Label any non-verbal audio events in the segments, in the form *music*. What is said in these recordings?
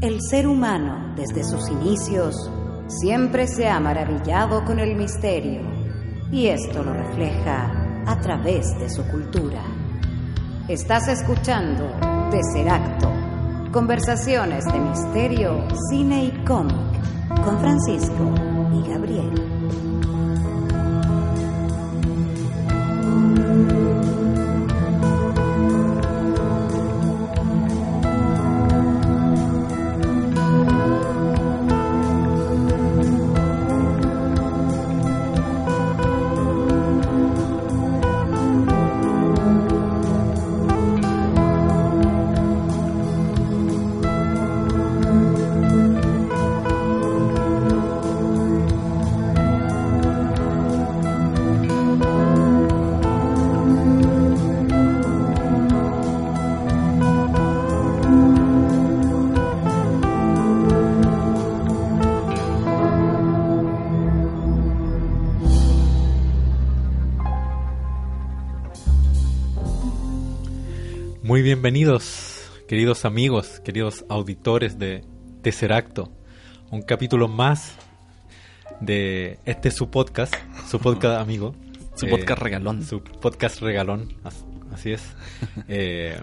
El ser humano, desde sus inicios, siempre se ha maravillado con el misterio, y esto lo refleja a través de su cultura. Estás escuchando Tesseracto, conversaciones de misterio, cine y cómic, con Francisco y Gabriel. Bienvenidos, queridos amigos, queridos auditores de Tercer Acto. Un capítulo más de este su podcast, su *laughs* podcast amigo. Su Eh, podcast regalón. Su podcast regalón, as- así es. *laughs* Eh,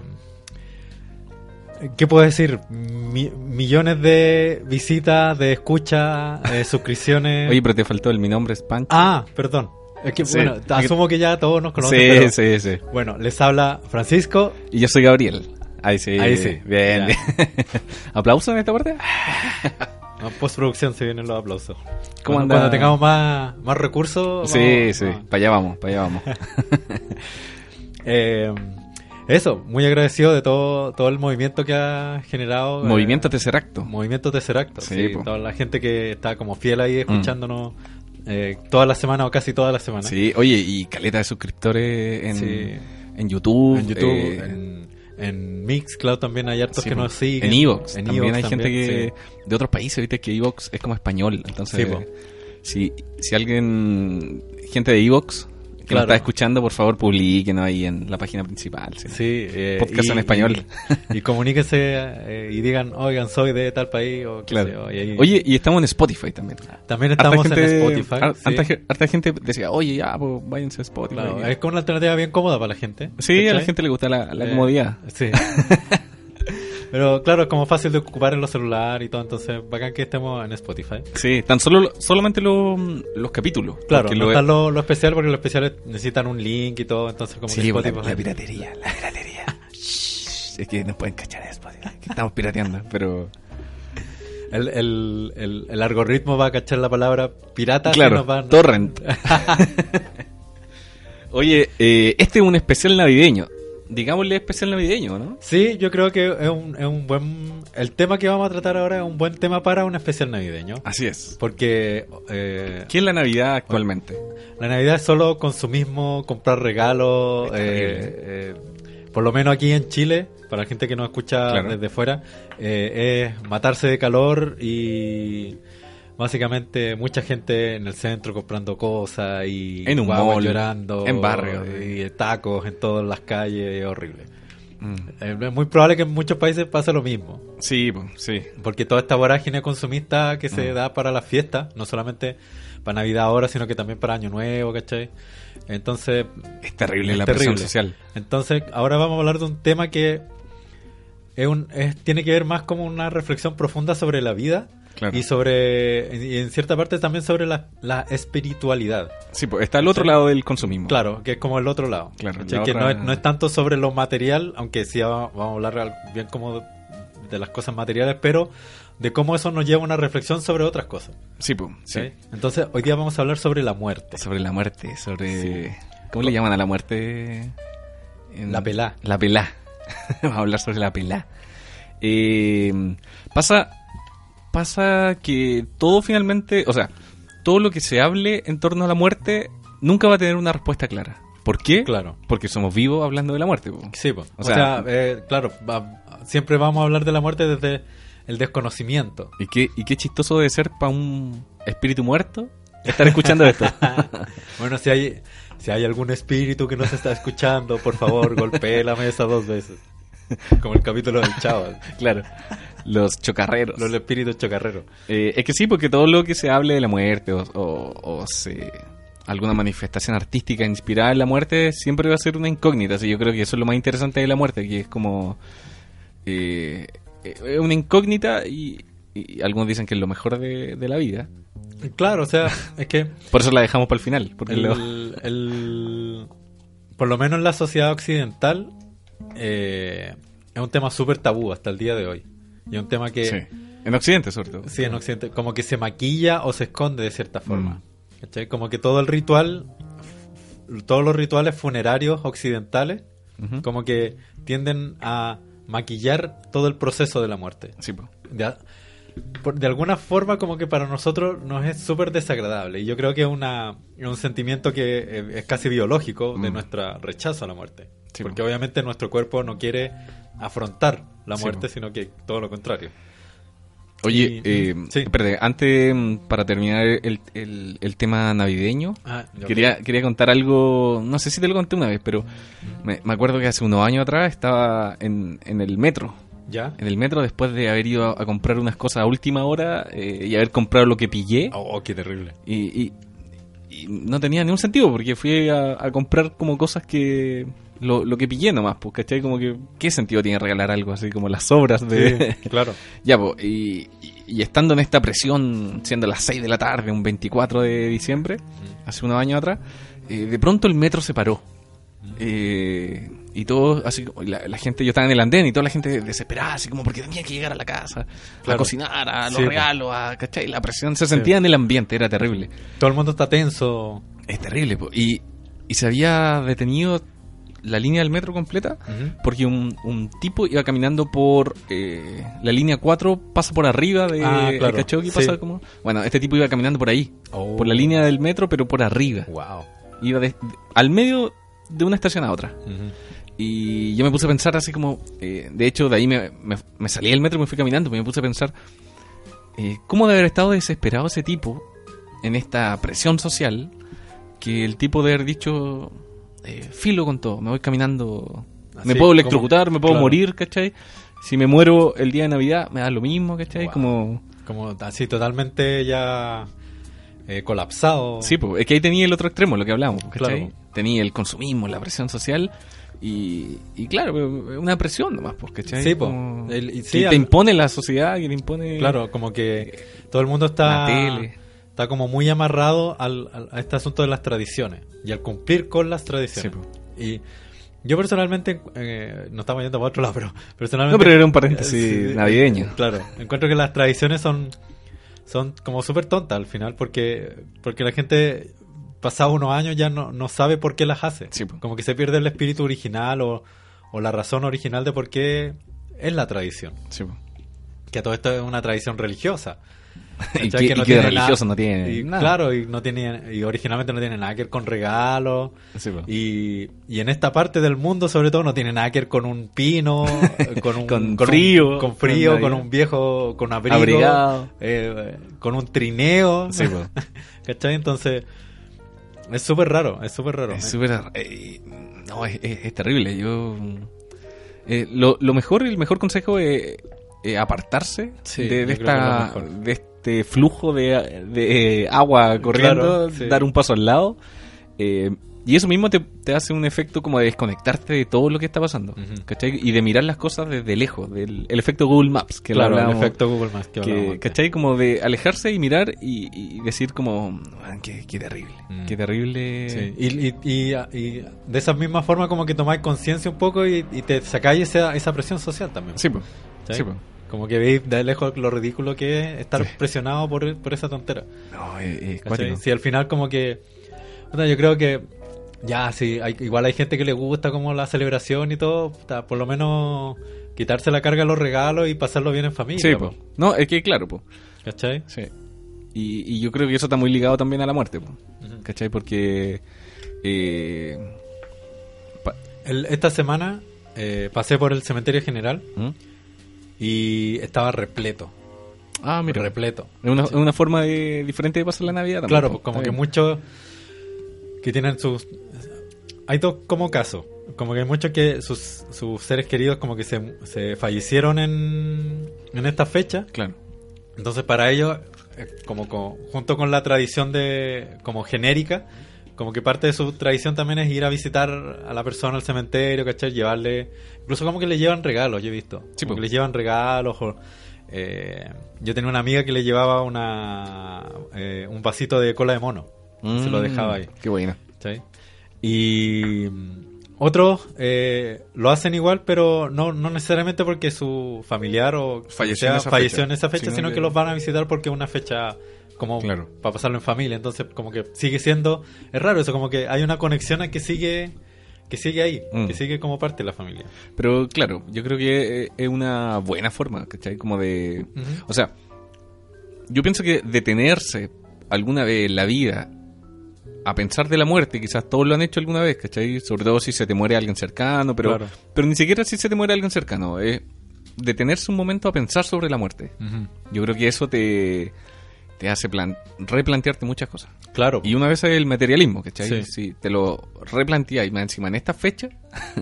¿Qué puedo decir? Mi- millones de visitas, de escuchas, de *laughs* suscripciones. Oye, pero te faltó el mi nombre es Pancho. ah, perdón. Es que, Sí. bueno, asumo que ya todos nos conocen. sí, pero- sí, sí. Bueno, les habla Francisco. Y yo soy Gabriel. Ahí sí. Ahí sí. Bien, bien. *laughs* ¿Aplausos en esta parte? *laughs* En postproducción se vienen los aplausos. ¿Cómo cuando, cuando tengamos más, más recursos. Sí, vamos- sí. vamos. Para allá vamos, para allá vamos. *laughs* Eh, eso, muy agradecido de todo, todo el movimiento que ha generado. eh, Movimiento Tesseracto. Movimiento Tesseracto. Sí, Sí, toda la gente que está como fiel ahí escuchándonos eh, toda la semana o casi toda la semana. Sí, oye, y caleta de suscriptores en, Sí. en YouTube. En YouTube, eh, en, en Mixcloud también hay hartos sí, que nos siguen. En Evox. En También Evox hay gente que de otros países, viste que Evox es como español. Entonces, si, si alguien, gente de Evox que Claro. nos está escuchando, por favor, publiquenos ahí en la página principal. sí. Sí, eh, Podcast en español. Y, y comuníquense eh, y digan, oigan, soy de tal país o qué sé yo, Claro. y ahí- Oye, y estamos en Spotify también. también estamos Harta en gente- Spotify. har- sí. harta, ge- harta gente decía, oye, ya, pues váyanse a Spotify. Claro, es como una alternativa bien cómoda para la gente. Sí, a la ¿cachai? gente le gusta la, la Eh, comodidad. Sí. *laughs* Pero claro, es como fácil de ocupar en los celulares y todo, entonces bacán que estemos en Spotify. Sí, tan solo solamente lo- los capítulos. Claro, no lo- está lo, lo especial porque los especiales necesitan un link y todo, entonces como Sí, que la, Spotify... la piratería, la piratería. *laughs* Es que nos pueden cachar en Spotify, que estamos pirateando, pero... el, el, el, el algoritmo va a cachar la palabra pirata. Claro, nos torrent. *laughs* Oye, eh, este es un especial navideño. Digámosle especial navideño, ¿no? Sí, yo creo que es un, es un buen... El tema que vamos a tratar ahora es un buen tema para un especial navideño. Así es. Porque eh, ¿Qué es la Navidad actualmente? la Navidad es solo consumismo, comprar regalos. Eh, eh, por lo menos aquí en Chile, para la gente que nos escucha Claro. desde fuera, eh, es matarse de calor y básicamente mucha gente en el centro comprando cosas y En un mall, llorando en barrio. y tacos en todas las calles, es horrible. Mm. Es muy probable que en muchos países pase lo mismo. Sí, sí. Porque toda esta vorágine consumista que se Mm. da para las fiestas, no solamente para Navidad ahora, sino que también para Año Nuevo, ¿cachai? Entonces, Es terrible Es la presión social. entonces ahora vamos a hablar de un tema que es un, es- tiene que ver más como una reflexión profunda sobre la vida Claro. y sobre, y en cierta parte también sobre la, la espiritualidad. Sí, pues está al otro Sí. lado del consumismo. Claro, que es como el otro lado. Claro, ¿cachai? la Que otra- no, es, no es tanto sobre lo material, aunque sí va- vamos a hablar bien como de, de las cosas materiales, pero de cómo eso nos lleva a una reflexión sobre otras cosas. Sí, pues, sí. ¿sí? Entonces, hoy día vamos a hablar sobre la muerte. Sobre la muerte, sobre... Sí. ¿Cómo le llaman a la muerte? En- La pelá. La pelá. *laughs* Vamos a hablar sobre la pelá. Eh, pasa, pasa que todo finalmente, o sea, todo lo que se hable en torno a la muerte nunca va a tener una respuesta clara. ¿Por qué? Claro. Porque somos vivos hablando de la muerte. po. Sí, po. o, O sea, sea- eh, claro, va- siempre vamos a hablar de la muerte desde el desconocimiento. ¿Y qué, y qué chistoso debe ser para un espíritu muerto estar escuchando esto. *laughs* Bueno, si hay, si hay algún espíritu que nos está escuchando, por favor, golpee la mesa dos veces. Como el capítulo del chaval. *laughs* claro. Los chocarreros. Los espíritus chocarreros. Eh, es que sí, porque todo lo que se hable de la muerte o, o- o se, alguna manifestación artística inspirada en la muerte siempre va a ser una incógnita. Así yo creo que eso es lo más interesante de la muerte, que es como eh, es una incógnita y, y algunos dicen que es lo mejor de, de la vida. Claro, o sea, *laughs* es que Por eso la dejamos para el final. Porque el, lo- el- por lo menos en la sociedad occidental eh, es un tema súper tabú hasta el día de hoy. Y es un tema que, Sí. En Occidente, sobre todo. sí, en Occidente, como que se maquilla o se esconde de cierta Mm. forma. ¿Cachai? Como que todo el ritual, todos los rituales funerarios occidentales, como que tienden a maquillar todo el proceso de la muerte. Sí, po. de, alguna forma como que para nosotros nos es súper desagradable y yo creo que es una, un sentimiento que es casi biológico de Mm. nuestro rechazo a la muerte Sí, porque po. obviamente nuestro cuerpo no quiere afrontar la Sí, muerte sino que todo lo contrario Oye, Y- eh, sí. espérate, antes, mm, para terminar el, el- el tema navideño, Ah, quería, quería contar algo, no sé si te lo conté una vez, pero me, me acuerdo que hace unos años atrás estaba en, en el metro. ya En el metro, después de haber ido a, a comprar unas cosas a última hora eh, y haber comprado lo que pillé, oh qué terrible y, y- y no tenía ningún sentido porque fui a, a comprar como cosas que. Lo, lo que pillé nomás, pues, ¿cachai? Como que. ¿Qué sentido tiene regalar algo así como las sobras de. Sí, *laughs* claro Ya, pues, y, y- y estando en esta presión, siendo las 6 de la tarde, un 24 de diciembre, hace unos años atrás, eh, de pronto el metro se paró. Eh, y todo, así, como- la, la gente, yo estaba en el andén y toda la gente desesperada, así como porque tenía que llegar a la casa, a cocinar, a los Sí, pues. regalos, a, ¿cachai? La presión se sentía en el ambiente, era terrible. todo el mundo está tenso Es terrible, po. Y, y se había detenido la línea del metro completa porque un, un tipo iba caminando por eh, la línea 4, pasa por arriba de, Ah, de Sí. pasa como... Bueno, este tipo iba caminando por ahí, Oh. por la línea del metro, pero por arriba. wow Iba de- al medio de una estación a otra. Y yo me puse a pensar así como... eh, de hecho, de ahí me, me, me salí del metro y me fui caminando, me puse a pensar... eh, ¿Cómo de haber estado desesperado ese tipo en esta presión social que el tipo de haber dicho... eh, filo con todo, me voy caminando... Así, me puedo como- electrocutar, me puedo claro. morir, ¿cachai? Si me muero el día de Navidad, me da lo mismo, ¿cachai? Wow. Como... como así totalmente ya eh, colapsado Sí, pues, es que ahí tenía el otro extremo, lo que. Claro. Tenía el consumismo, la presión social y, y claro, una presión nomás, pues, ¿cachai? Sí, po. Como El- y sí, que al- te impone la sociedad, que te impone Claro, como que todo el mundo está, la tele. Está como muy amarrado al, al- a este asunto de las tradiciones y al cumplir con las tradiciones. Sí, y yo personalmente, eh, no estamos yendo para otro lado, pero personalmente... No, pero era un paréntesis Sí, navideño. Claro, encuentro que las tradiciones son, son como súper tontas al final porque, porque la gente pasado unos años ya no, no sabe por qué las hace. Sí. Como que se pierde el espíritu original o, o la razón original de por qué es la tradición Sí, que todo esto es una tradición religiosa. *laughs* y que, y que de tiene religioso nada- no tiene y, nada. Claro, y no tiene, y originalmente no tiene nada que ver con regalos. Sí, po. Y, y en esta parte del mundo, sobre todo, no tiene nada que ver con un pino, eh, *laughs* con un Con un- frío, con frío, con con, un viejo, con abrigo, Abrigado. eh, con un trineo. Sí, po. *laughs* ¿Cachai? Entonces, es súper raro, es súper raro. Es súper... eh, no, es, es- es terrible. Yo... eh, lo, lo mejor, el mejor consejo es eh, apartarse Sí, de, de esta, de este flujo de, de, agua corriendo, Claro, sí. dar un paso al lado. eh, y eso mismo te, te hace un efecto como de desconectarte de todo lo que está pasando. Y de mirar las cosas desde lejos, del el efecto Google Maps. Que claro, el efecto Google Maps que, que. Como de alejarse y mirar y, y decir como, "Man, qué, qué terrible, Mm. qué terrible. Sí, Y, y, de esa misma forma como que tomáis conciencia un poco y, te sacáis esa, esa presión social también. Sí, po. ¿sí? po. Como que veis de lejos lo ridículo que es estar Sí. presionado por, por esa tontera. No, es, es. Si al final como que... puta, yo creo que... Ya, sí, hay, igual hay gente que le gusta como la celebración y todo. por lo menos quitarse la carga de los regalos y pasarlo bien en familia. Sí, po, po. No, es que claro, po. ¿Cachai? Sí. Y, y yo creo que eso está muy ligado también a la muerte, po. Ujú. ¿Cachai? Porque... Eh, El- esta semana eh, pasé por el cementerio general ¿Mm? Y estaba repleto. Ah, mira. Repleto. Es una, forma de, diferente de pasar la Navidad también. Claro, pues como que muchos que tienen sus... Hay dos como casos. como que hay muchos que sus, sus seres queridos como que se, se fallecieron en, en esta fecha. Claro. Entonces para ellos, eh, como co- junto con la tradición de como genérica, como que parte de su tradición también es ir a visitar a la persona al cementerio, ¿cachai? Llevarle, incluso como que le llevan regalos, yo he visto. Sí, como po. que les llevan regalos. o, eh, yo tenía una amiga que le llevaba una eh, un vasito de cola de mono. Se lo Mm, dejaba ahí. Qué buena. ¿cachai? Y otros eh, lo hacen igual, pero no, no necesariamente porque su familiar o Falleció en sea, esa falleció fecha, en esa fecha, sino sino que- que los van a visitar porque es una fecha como Claro. para pasarlo en familia. Entonces, como que sigue siendo. Es raro eso, como que hay una conexión que sigue que sigue ahí, Mm. que sigue como parte de la familia. Pero claro, yo creo que eh, es una buena forma, ¿cachai? Como de... Ujú. O sea, yo pienso que detenerse alguna vez en la vida a pensar de la muerte, quizás todos lo han hecho alguna vez, ¿cachai? Sobre todo si se te muere alguien cercano, pero, Claro. pero ni siquiera si se te muere alguien cercano, es detenerse un momento a pensar sobre la muerte. Ujú. Yo creo que eso te, te hace plan, replantearte muchas cosas. Claro. Y una vez es el materialismo, ¿cachai? Sí. Si te lo replanteas y más encima en esta fecha, *laughs*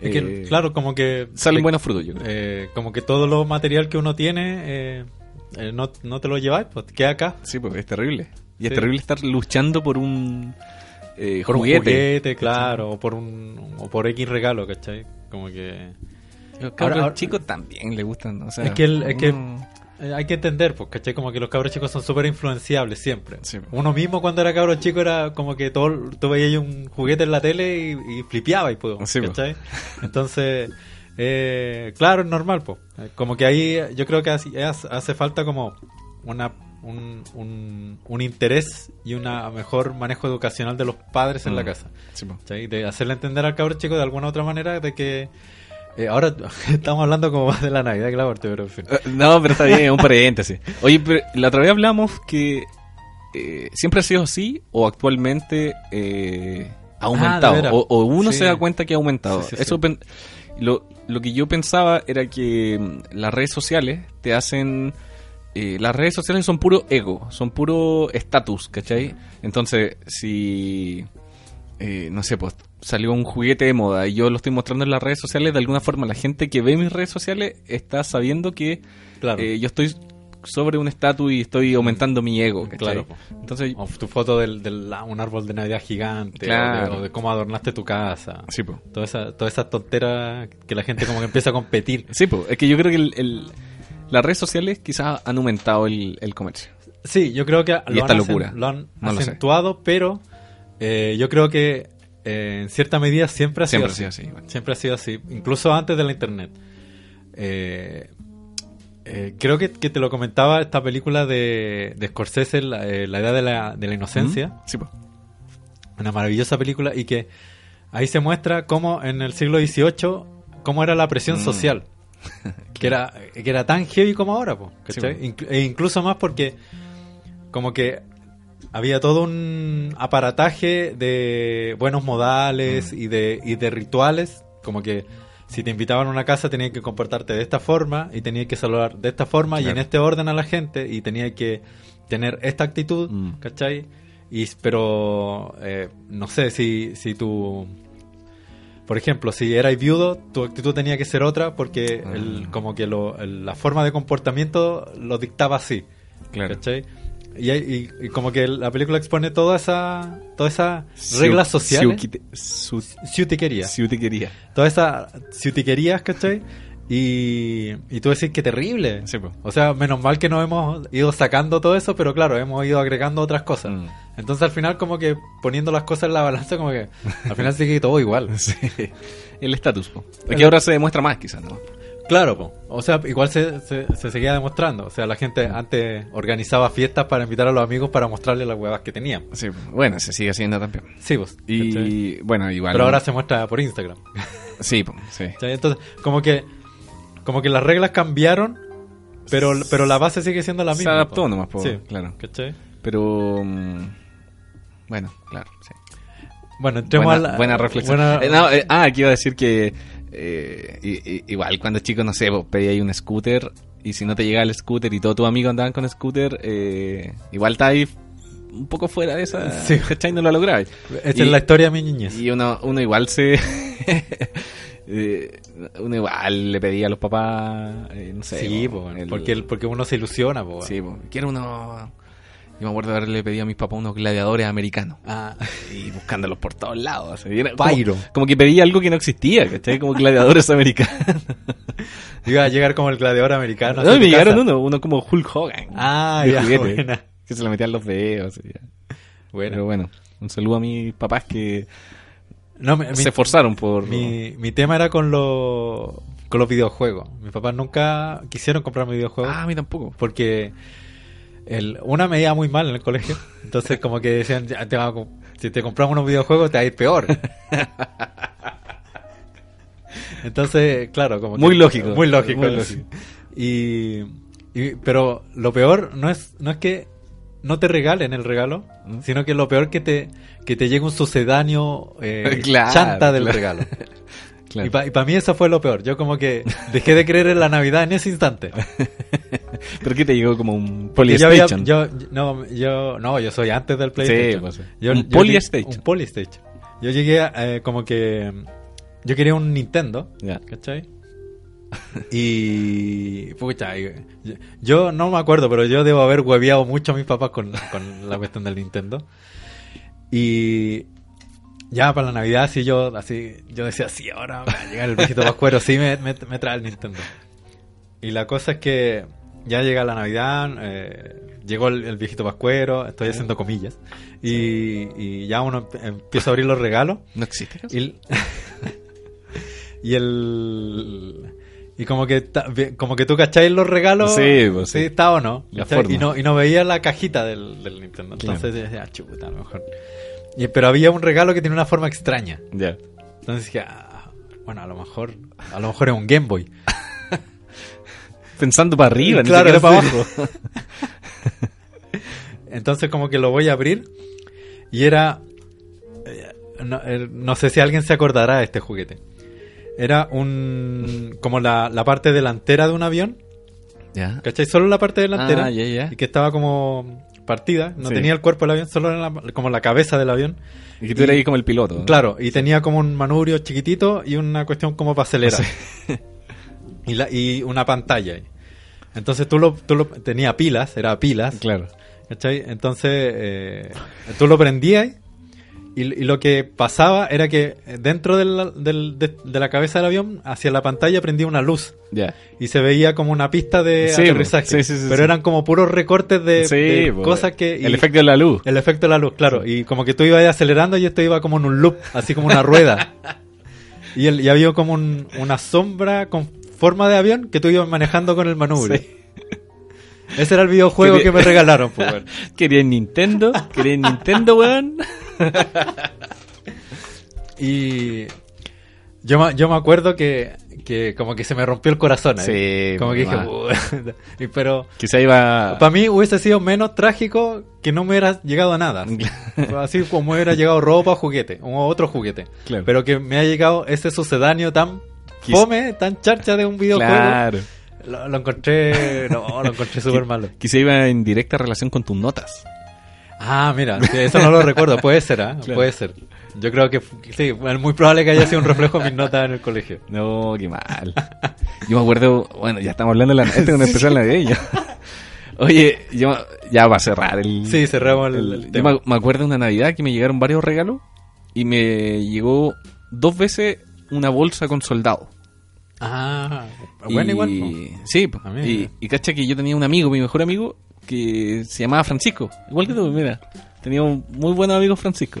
Es que, eh, claro, como que. salen buenos frutos, yo creo. eh, como que todo lo material que uno tiene, eh, eh, no, no te lo lleváis, pues queda acá. Sí, pues es terrible. Y es terrible estar luchando por un Por juguete. un juguete, claro, o por un o por X regalo, ¿cachai? Como que Los cabros ahora- chicos también le gustan. O sea, Es que el- es que- eh, hay que entender, pues, ¿cachai? Como que los cabros chicos son súper influenciables siempre. Sí. Uno mismo cuando era cabro chico era como que todo, tú veías ahí un juguete en la tele y, y flipeaba y pues, Sí. ¿cachai? Entonces, eh, claro, es normal, pues. Como que ahí yo creo que hace, hace falta como una un, un, un interés y un mejor manejo educacional de los padres en la Mm. casa. sí, pues. De hacerle entender al cabro chico de alguna otra manera de que eh, ahora *laughs* estamos hablando como más de la Navidad que la muerte, pero en fin. Eh, No, pero está bien, es un paréntesis. Oye, pero la otra vez hablamos que eh, siempre ha sido así o actualmente eh, ha aumentado. Ah, veras. o, o uno Sí. se da cuenta que ha aumentado. Sí, sí, Eso lo, lo que yo pensaba era que mm, las redes sociales te hacen... las redes sociales son puro ego, son puro estatus, ¿cachai? Entonces, si... eh, no sé, pues salió un juguete de moda y yo lo estoy mostrando en las redes sociales, de alguna forma la gente que ve mis redes sociales está sabiendo que Claro. eh, yo estoy sobre un estatus y estoy aumentando mi ego. ¿cachai? Claro. Entonces, O tu foto del, del- un árbol de Navidad gigante, o de- Claro. o, de, cómo adornaste tu casa. sí, po. Toda esa, toda esa tontera que la gente como que empieza a competir. Sí, po. es que yo creo que el- el- las redes sociales quizás han aumentado el, el comercio. Sí, yo creo que lo esta han, locura. acen- lo han No lo acentuado, pero eh, yo creo que eh, en cierta medida siempre ha Siempre sido así. así. bueno. Siempre ha sido así, incluso antes de la internet. Eh, eh, creo que, que te lo comentaba esta película de, de Scorsese, la, eh, La Edad de la, de la Inocencia. ¿Mm? Sí, po. una maravillosa película y que ahí se muestra cómo en el siglo XVIII cómo era la presión Mm. social *laughs* que era que era tan heavy como ahora po, ¿cachai? Sí, po. E incluso más porque como que había todo un aparataje de buenos modales Mm. y de y de rituales como que si te invitaban a una casa tenías que comportarte de esta forma y tenías que saludar de esta forma y en este orden a la gente y tenías que tener esta actitud, Mm. ¿cachai? Y, pero eh, no sé si, si tú, por ejemplo, si eras viudo, tu actitud tenía que ser otra porque Ah. el, como que lo, el- la forma de comportamiento lo dictaba así, Claro. ¿cachai? Y, y- y como que la película expone toda esa, toda esa reglas sociales, Su, ciutiquería, ciutiquería. todas esas ciutiquerías, ¿cachai? Y, y tú decís que terrible. Sí, po. O sea, menos mal que nos hemos ido sacando todo eso, pero claro, hemos ido agregando otras cosas. Mm. Entonces al final como que poniendo las cosas en la balanza, como que al final sigue todo igual. *laughs* Sí. El estatus, que ahora se demuestra más, quizás, ¿no? Claro, po. o sea, igual se, se, se seguía demostrando. O sea, la gente antes organizaba fiestas para invitar a los amigos para mostrarles las huevas que tenían. Sí, bueno, se sigue haciendo también. Sí, pues. ¿cachai? Y bueno, igual. Pero ahora se muestra por Instagram. *laughs* Sí, po, sí. ¿cachai? Entonces, como que como que las reglas cambiaron, pero, pero la base sigue siendo la Se misma. adaptó po. nomás, po, Sí, claro. ¿cachai? Pero. mm, bueno, claro, sí. Bueno, entremos buena, a la... buena reflexión. buena- Eh, no, eh, ah, aquí iba a decir que eh, i- igual cuando chico, no sé, vos pedías un scooter y si no te llegaba el scooter y todos tus amigos andaban con scooter, eh, igual está ahí un poco fuera de esa... Sí. ¿Cachai? No lo lograbas. Esta Y- es la historia de mi niñez. Y uno, uno igual se, *laughs* eh, uno igual le pedía a los papás, eh, no sé. Sí, po, po, el- porque, el- porque uno se ilusiona, po. Sí, po, quiero uno... Yo me acuerdo de haberle pedido a mis papás unos gladiadores americanos. Ah, Y buscándolos por todos lados. era Pyro. Como, que pedía algo que no existía, ¿cachai? Como gladiadores *laughs* americanos. iba a llegar como el gladiador americano. No, me llegaron uno, uno como Hulk Hogan. Ah, ya, juguete, buena. Que se le metían los dedos. y ya. Bueno. Pero bueno, un saludo a mis papás que No, mi- se esforzaron por... mi, mi tema era con, los con los videojuegos. Mis papás nunca quisieron comprarme videojuegos. Ah, a mí tampoco. porque el, una me iba muy mal en el colegio. Entonces, como que decían, "Ya te va a co- si te compramos unos videojuegos, te va a ir peor. *laughs* Entonces, claro, como que- Muy lógico. Muy lógico. Muy lógico. Y, y- pero lo peor no es, no es que no te regalen el regalo, ¿Mm? sino que lo peor que te, que te llegue un sucedáneo eh, *laughs* Claro, chanta del claro. regalo. *laughs* Claro. Y para mí eso fue lo peor. Yo como que dejé de creer en la Navidad en ese instante. *laughs* ¿Pero qué te llegó como un Porque yo, había- Polystation? yo, no, yo, no, yo soy antes del PlayStation. pues. Yo- Un Polystation. Un Polystation. Yo llegué a, eh, como que... Yo quería un Nintendo, Ya. ¿cachai? Y... Pucha, yo, no me acuerdo, pero yo debo haber hueveado mucho a mis papás con, con la cuestión del Nintendo. Y... Ya para la Navidad, sí, yo así, yo decía, sí, ahora va a llegar el viejito pascuero, sí me, me, me trae el Nintendo. Y la cosa es que ya llega la Navidad, eh, llegó el, el viejito pascuero, estoy haciendo comillas, y, y ya uno emp- empieza a abrir los regalos, ¿No existe? y el, *laughs* y el- y como que como que tú cacháis los regalos, Sí, pues, sí. está o no, La ¿cachai? forma. y no, y no veía la cajita del, del Nintendo, Claro. entonces decía, "Ah, chuta, a lo mejor. Y- pero había un regalo que tiene una forma extraña. Ya. Entonces dije, "Ah, bueno, a lo mejor, a lo mejor es un Game Boy. *laughs* Pensando para arriba, ni Claro, siquiera para abajo. *laughs* Entonces como que lo voy a abrir y era... eh, No, eh, no sé si alguien se acordará de este juguete. Era un... como la, la parte delantera de un avión. ya. ¿Cachai? Solo la parte delantera. Ah. Y que estaba como partida. No Sí. tenía el cuerpo del avión, solo era la- como la cabeza del avión. Y que tú eras ahí como el piloto. ¿no? Claro, y tenía como un manubrio chiquitito y una cuestión como para acelerar. *laughs* y, la, y una pantalla. Entonces tú lo, tú lo tenía pilas, era pilas. Claro. ¿Cachai? Entonces eh, tú lo prendías y, y lo que pasaba era que dentro del- del- de, de la cabeza del avión, hacia la pantalla prendía una luz y se veía como una pista de Sí, aterrizaje. sí, sí, sí, pero eran como puros recortes de, de po, cosas que... y- El efecto de la luz. el efecto de la luz, claro. Y como que tú ibas acelerando y esto iba como en un loop, así como una rueda. *laughs* y, el, y había como un- una sombra con forma de avión que tú ibas manejando con el manubrio. Ese era el videojuego Quería- que me regalaron, pues, *laughs* weón. Quería Nintendo. Quería Nintendo, weón. *laughs* Y yo, me- yo me acuerdo que, que como que se me rompió el corazón. ahí. Sí, como que dije. "Puta". *laughs* Y pero Quizá iba. para mí hubiese sido menos trágico que no me hubiera llegado a nada. Así como hubiera llegado ropa o juguete, o otro juguete. Claro. Pero que me ha llegado ese sucedáneo tan fome, tan charcha de un videojuego. Claro. Lo, lo encontré, no, lo encontré súper malo. Quizá iba en directa relación con tus notas. Ah, mira, eso no lo recuerdo, puede ser, ¿ah? Claro. Puede ser. Yo creo que sí, es muy probable que haya sido un reflejo de mis notas en el colegio. No, qué mal. Yo me acuerdo, bueno, ya estamos hablando de la este es un especial navideño. Oye, yo ya va a cerrar el. Sí, cerramos el- el yo tema. me, me acuerdo de una Navidad que me llegaron varios regalos y me llegó dos veces una bolsa con soldado. Ah, bueno, Y- igual. ¿no? Sí. Ah, y, y cacha que yo tenía un amigo, mi mejor amigo, que se llamaba Francisco. Igual que tú, mira. Tenía un muy buen amigo Francisco.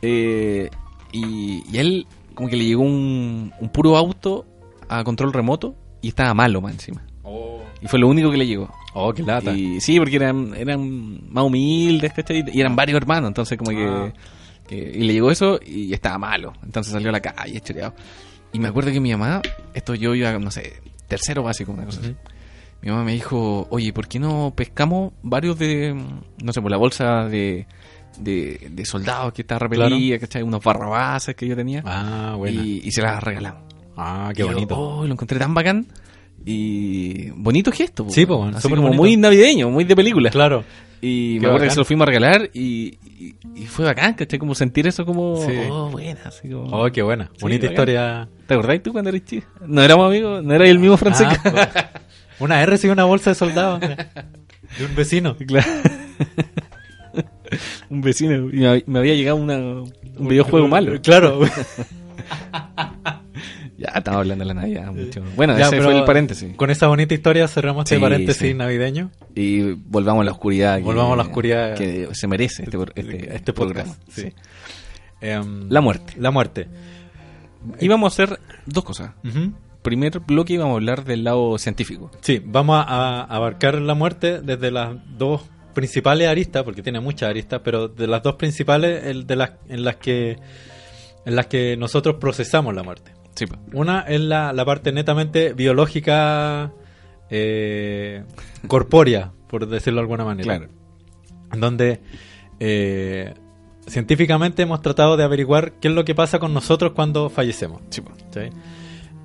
Eh, y, y él, como que le llegó un, un puro auto a control remoto y estaba malo más encima. Y fue lo único que le llegó. Oh, qué lata. Y sí, porque eran, eran más humildes, ¿cachai? Y eran varios hermanos, entonces como que, Ah. que- Y le llegó eso y estaba malo. Entonces salió a la calle, choreado. Y me acuerdo que mi mamá, esto yo iba, no sé, tercero básico, una cosa así. Mi mamá me dijo, oye, ¿por qué no pescamos varios de, no sé, por la bolsa de, de, de soldados que está repelida, ¿cachai? Unos barrabases que yo tenía. Ah, bueno. y, y se las regalamos. Ah, qué Y yo, bonito. oh, lo encontré tan bacán. Y bonito gesto. po. Sí, po, Así súper como bonito. muy navideño, muy de película. Claro. Y Qué me acuerdo que se lo fuimos a regalar y, y, y fue bacán, ¿cachai? Como sentir eso como, Sí. oh, buena, así como... Oh, qué buena. Sí, Bonita bacán. historia. ¿Te acordás tú cuando eres chico? ¿No éramos amigos? ¿No era el mismo francés? Ah, pues, una R y una bolsa de soldado. *laughs* De un vecino. Claro. *laughs* un vecino. Y me, me había llegado una, un videojuego malo. Claro. *laughs* Ya estamos hablando de la Navidad mucho. Bueno, Ya, ese pero fue el paréntesis. Con esa bonita historia cerramos este Sí, paréntesis sí. navideño. Y volvamos a la oscuridad. que- Volvamos a la oscuridad. Que se merece este, por- este, Este programa. podcast. Sí. Em, La muerte. La muerte. Íbamos a hacer dos cosas. Primer bloque íbamos a hablar del lado científico. Sí, vamos a, a abarcar la muerte desde las dos principales aristas, porque tiene muchas aristas, pero de las dos principales el de las, en las que en las que nosotros procesamos la muerte. Sí, pues. Una es la, la parte netamente biológica, eh, corpórea, por decirlo de alguna manera. Claro. En donde eh, científicamente hemos tratado de averiguar qué es lo que pasa con nosotros cuando fallecemos. Sí, pues. ¿sí?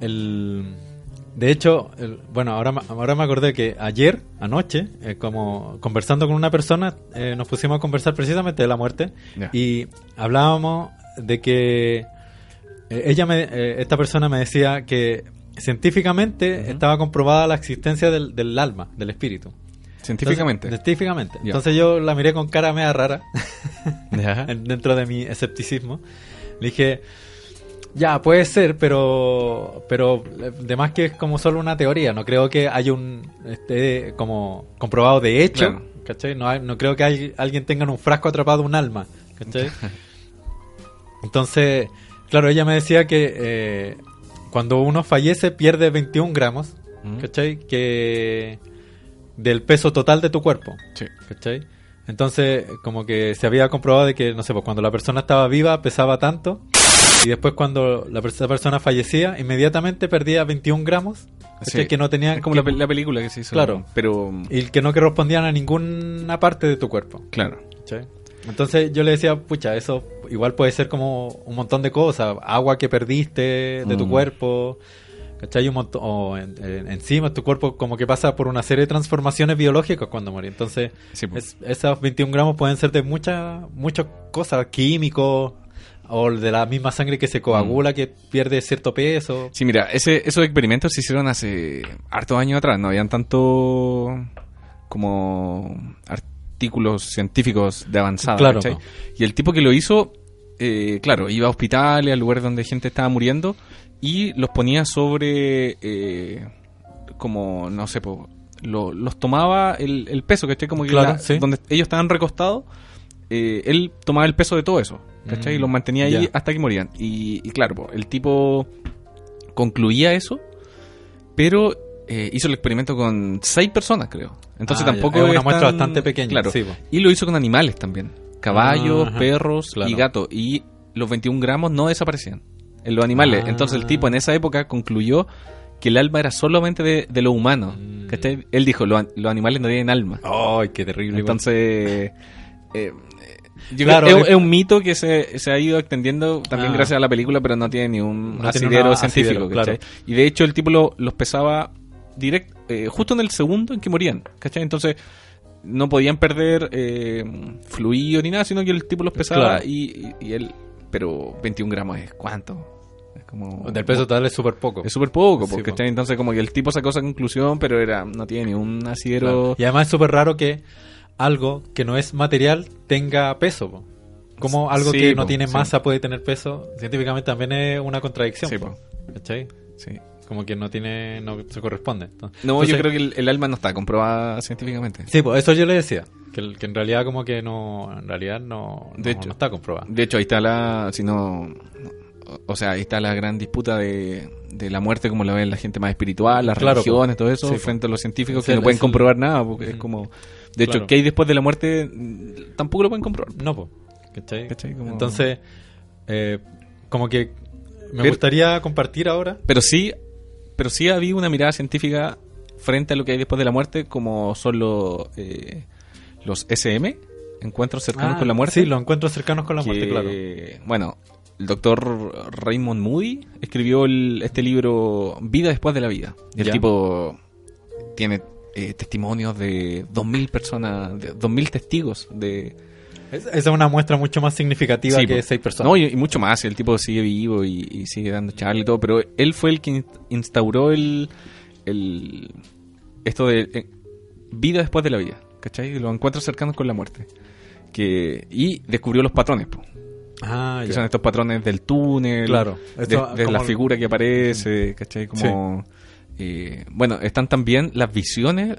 El, de hecho, el- bueno, ahora, ahora me acordé que ayer, anoche, eh, como conversando con una persona, nos pusimos a conversar precisamente de la muerte y hablábamos de que eh, ella me, eh, esta persona me decía que científicamente estaba comprobada la existencia del, del alma, del espíritu. Científicamente. Entonces, científicamente. Entonces yo la miré con cara media rara *laughs* *laughs* en- dentro de mi escepticismo. Le dije, ya, puede ser, pero pero de más que es como solo una teoría. No creo que haya un esté como comprobado de hecho. Claro. ¿cachai? No, hay- no creo que hay- alguien tenga en un frasco atrapado un alma. ¿cachai? *laughs* Entonces, claro, ella me decía que eh, cuando uno fallece pierde 21 gramos, Mm. ¿cachai? Que del peso total de tu cuerpo. Sí. ¿Cachai? Entonces, como que se había comprobado de que, no sé, pues cuando la persona estaba viva pesaba tanto, y después cuando la, persona fallecía, inmediatamente perdía 21 gramos, que no tenía Es como que- la, pe- la película que se hizo. Claro. Pero. y que no correspondían a ninguna parte de tu cuerpo. Claro. ¿cachai? Entonces yo le decía, pucha, eso igual puede ser como un montón de cosas, agua que perdiste de tu Mm. cuerpo, ¿cachai? Un montón, o en- en- encima tu cuerpo como que pasa por una serie de transformaciones biológicas cuando muere. Entonces Sí, pues. es- esos 21 gramos pueden ser de muchas muchas cosas, químicos, o de la misma sangre que se coagula, que pierde cierto peso. Sí, mira, ese, esos experimentos se hicieron hace hartos años atrás, no habían tanto como artículos científicos de avanzada. Claro. Y el tipo que lo hizo, eh, claro, iba a hospitales, a lugares donde gente estaba muriendo y los ponía sobre, eh, como, no sé, po, lo- los tomaba el, el peso, ¿cachai? Como que Claro, la- sí. donde ellos estaban recostados, eh, él tomaba el peso de todo eso, ¿cachai? y Mm, los mantenía ahí hasta que morían. Y, y claro, po, el tipo concluía eso, pero eh, hizo el experimento con seis personas, creo. Entonces Ah, ya. tampoco Es una es muestra tan- bastante pequeña, Claro. sí, y lo hizo con animales también. Caballos, Ah, perros Claro. y gatos. Y los 21 gramos no desaparecían en los animales. Ah. Entonces el tipo en esa época concluyó que el alma era solamente de, de lo humano. Mm. ¿cachai? Él dijo, "Los los animales no tienen alma. ¡Ay, qué terrible! Entonces, eh, yo Claro, creo- es- un mito que se, se ha ido extendiendo también Ah. gracias a la película, pero no tiene ni un No asidero científico. claro. Y de hecho el tipo lo- los pesaba direct, eh, justo en el segundo en que morían. ¿cachai? Entonces no podían perder eh, fluido ni nada, sino que el tipo los pesaba Claro. y, y- y él... Pero 21 gramos es cuánto? Es como... Del peso total es súper poco. Es súper poco, Sí, porque po. entonces como que el tipo sacó esa conclusión, pero era no tiene ni un asidero... Claro. Y además es súper raro que algo que no es material tenga peso. po. Como algo Sí, que no tiene sí. masa puede tener peso, científicamente también es una contradicción. Sí, po. ¿Cachai? Sí. Como que no tiene, no se corresponde. Entonces- No, yo creo que el, el alma no está comprobada científicamente. Sí, pues eso yo le decía. Que, el- que en realidad como que no, en realidad no, De no- hecho. no está comprobado. De hecho, ahí está la, si no, o sea, ahí está la gran disputa de, de la muerte como la ven la gente más espiritual, las Claro, religiones, todo eso, Sí, po. frente a los científicos que el- no pueden comprobar nada, porque es como, de hecho, Claro. ¿qué hay después de la muerte? Tampoco lo pueden comprobar. No, pues. ¿Cachai? ¿Cachai? Como- Entonces, eh, como que me Pero- gustaría compartir ahora. Pero sí, pero sí había una mirada científica frente a lo que hay después de la muerte, como son los, eh, los SM, encuentros cercanos Ah, con la muerte. Sí, los encuentros cercanos con la muerte, claro. Bueno, el doctor Raymond Moody escribió el- este libro Vida después de la vida. Y el Ya. tipo tiene eh, testimonios de 2.000 personas, de 2.000 testigos de... Es- Esa es una muestra mucho más significativa Sí, que po. seis personas. No, y, y mucho más, el tipo sigue vivo y, y sigue dando charla y todo, pero él fue el que in- instauró el, el esto de eh, vida después de la vida, ¿cachai? Los encuentros cercanos con la muerte. Que, y descubrió los patrones, po, ah, que ya. son estos patrones del túnel, Claro, de, esto de la figura que aparece, ¿cachai? Como, eh, bueno, están también las visiones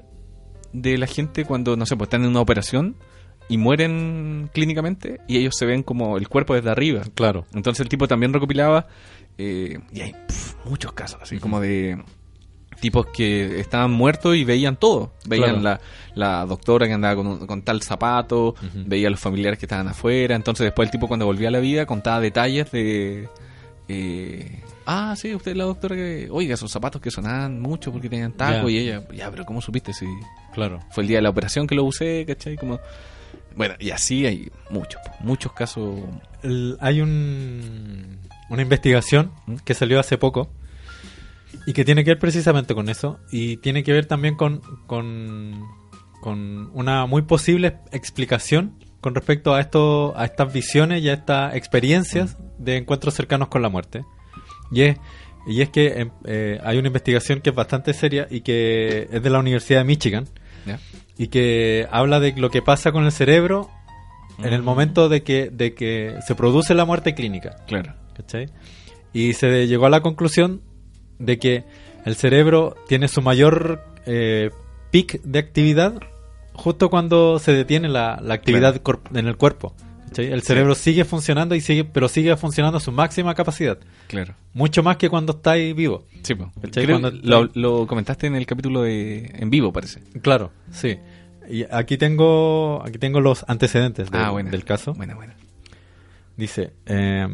de la gente cuando, no sé, pues están en una operación y mueren clínicamente y ellos se ven como el cuerpo desde arriba. Claro. Entonces el tipo también recopilaba, eh, y hay muchos casos, así como de tipos que estaban muertos y veían todo. Veían Claro. la, la doctora que andaba con, un- con tal zapato, veía a los familiares que estaban afuera. Entonces después el tipo cuando volvía a la vida contaba detalles de... eh, ah, sí, usted es la doctora que... Oiga, esos zapatos que sonaban mucho porque tenían taco y ella... Ya, pero ¿cómo supiste si Claro. fue el día de la operación que lo usé, cachai? Como... Bueno, y así hay muchos, muchos casos... El- hay un, una investigación ¿Mm? que salió hace poco y que tiene que ver precisamente con eso y tiene que ver también con, con, con una muy posible explicación con respecto a esto a estas visiones y a estas experiencias de encuentros cercanos con la muerte y es y es que em, eh, hay una investigación que es bastante seria y que es de la Universidad de Michigan. Y que habla de lo que pasa con el cerebro en el momento de que, de que se produce la muerte clínica. Claro. ¿cachai? Y se llegó a la conclusión de que el cerebro tiene su mayor eh, pic de actividad justo cuando se detiene la, la actividad en el cuerpo. El cerebro sigue funcionando y sigue, pero sigue funcionando a su máxima capacidad. Claro. Mucho más que cuando estáis vivo. Sí. Creo Cuando- lo, lo comentaste en el capítulo de en vivo, parece. Claro, sí. Y aquí tengo, aquí tengo los antecedentes del, ah, del caso. Buena, buena. Dice, eh,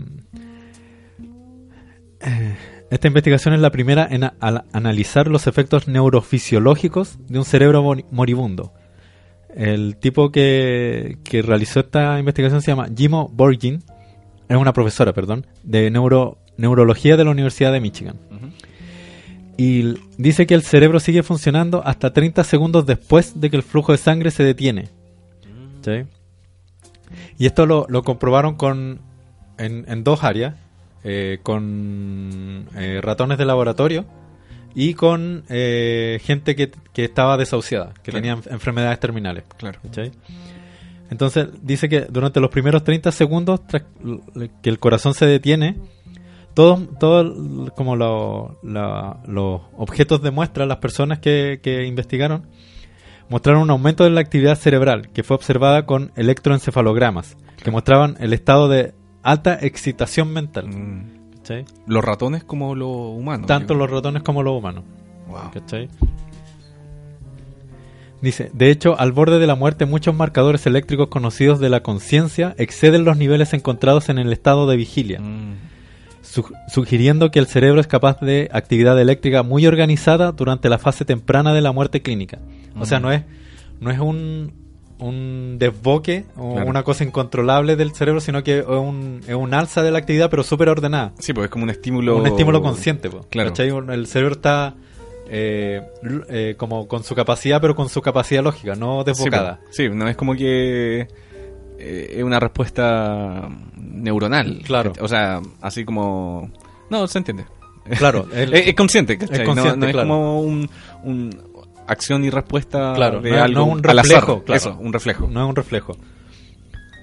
eh, esta investigación es la primera en a- al analizar los efectos neurofisiológicos de un cerebro mori- moribundo. El tipo que, que realizó esta investigación se llama Jimo Borgin, es una profesora, perdón, de neuro, neurología de la Universidad de Michigan. Y dice que el cerebro sigue funcionando hasta 30 segundos después de que el flujo de sangre se detiene. ¿Sí? Y esto lo, lo comprobaron con en, en dos áreas, eh, con eh, ratones de laboratorio y con eh, gente que, que estaba desahuciada, que Claro. tenía enf- enfermedades terminales. Claro. ¿cachai? Entonces dice que durante los primeros 30 segundos que el corazón se detiene, todos todos como lo- la- los objetos de muestra, las personas que, que investigaron, mostraron un aumento de la actividad cerebral que fue observada con electroencefalogramas, que mostraban el estado de alta excitación mental. Mm. ¿Cachai? Los ratones como los humanos. Tanto digo. los ratones como los humanos. Wow. ¿Cachai? Dice, de hecho, al borde de la muerte muchos marcadores eléctricos conocidos de la conciencia exceden los niveles encontrados en el estado de vigilia, Mm. su- sugiriendo que el cerebro es capaz de actividad eléctrica muy organizada durante la fase temprana de la muerte clínica. O sea, Mm. no es, no es un, un desboque o Claro. una cosa incontrolable del cerebro, sino que es un, es un alza de la actividad, pero súper ordenada. Sí, pues es como un estímulo. Un estímulo consciente, po, Claro. El cerebro está eh, eh, como con su capacidad, pero con su capacidad lógica, no Sí, desbocada. pues. Sí, no es como que eh, es una respuesta neuronal. Claro. O sea, así como. No, se entiende. Claro, *laughs* el- es, es consciente, ¿cachai? Es consciente, no, es claro. como un, un acción y respuesta Claro, de no algo un al azar. reflejo, claro. Eso, un reflejo. no es un reflejo.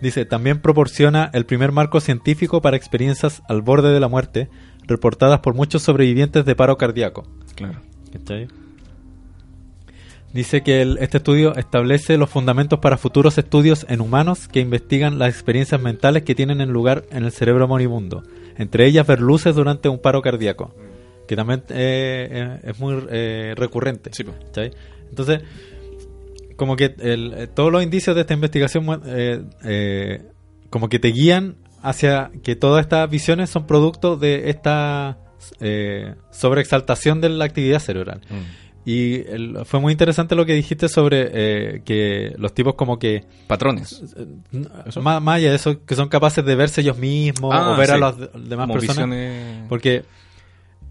Dice, también proporciona el primer marco científico para experiencias al borde de la muerte, reportadas por muchos sobrevivientes de paro cardíaco. Claro. ¿Cachai? Dice que el- este estudio establece los fundamentos para futuros estudios en humanos que investigan las experiencias mentales que tienen en lugar en el cerebro moribundo, entre ellas ver luces durante un paro cardíaco, que también eh, eh, es muy eh, recurrente. Sí, pues. ¿cachai? Entonces, como que el- eh, todos los indicios de esta investigación eh, eh, como que te guían hacia que todas estas visiones son producto de esta sobreexaltación de la actividad cerebral. Mm. Y el- fue muy interesante lo que dijiste sobre eh, que los tipos como que, Patrones. eh, más, más allá de eso, que son capaces de verse ellos mismos Ah, o ver a sí. las de- demás Como personas. visiones. Porque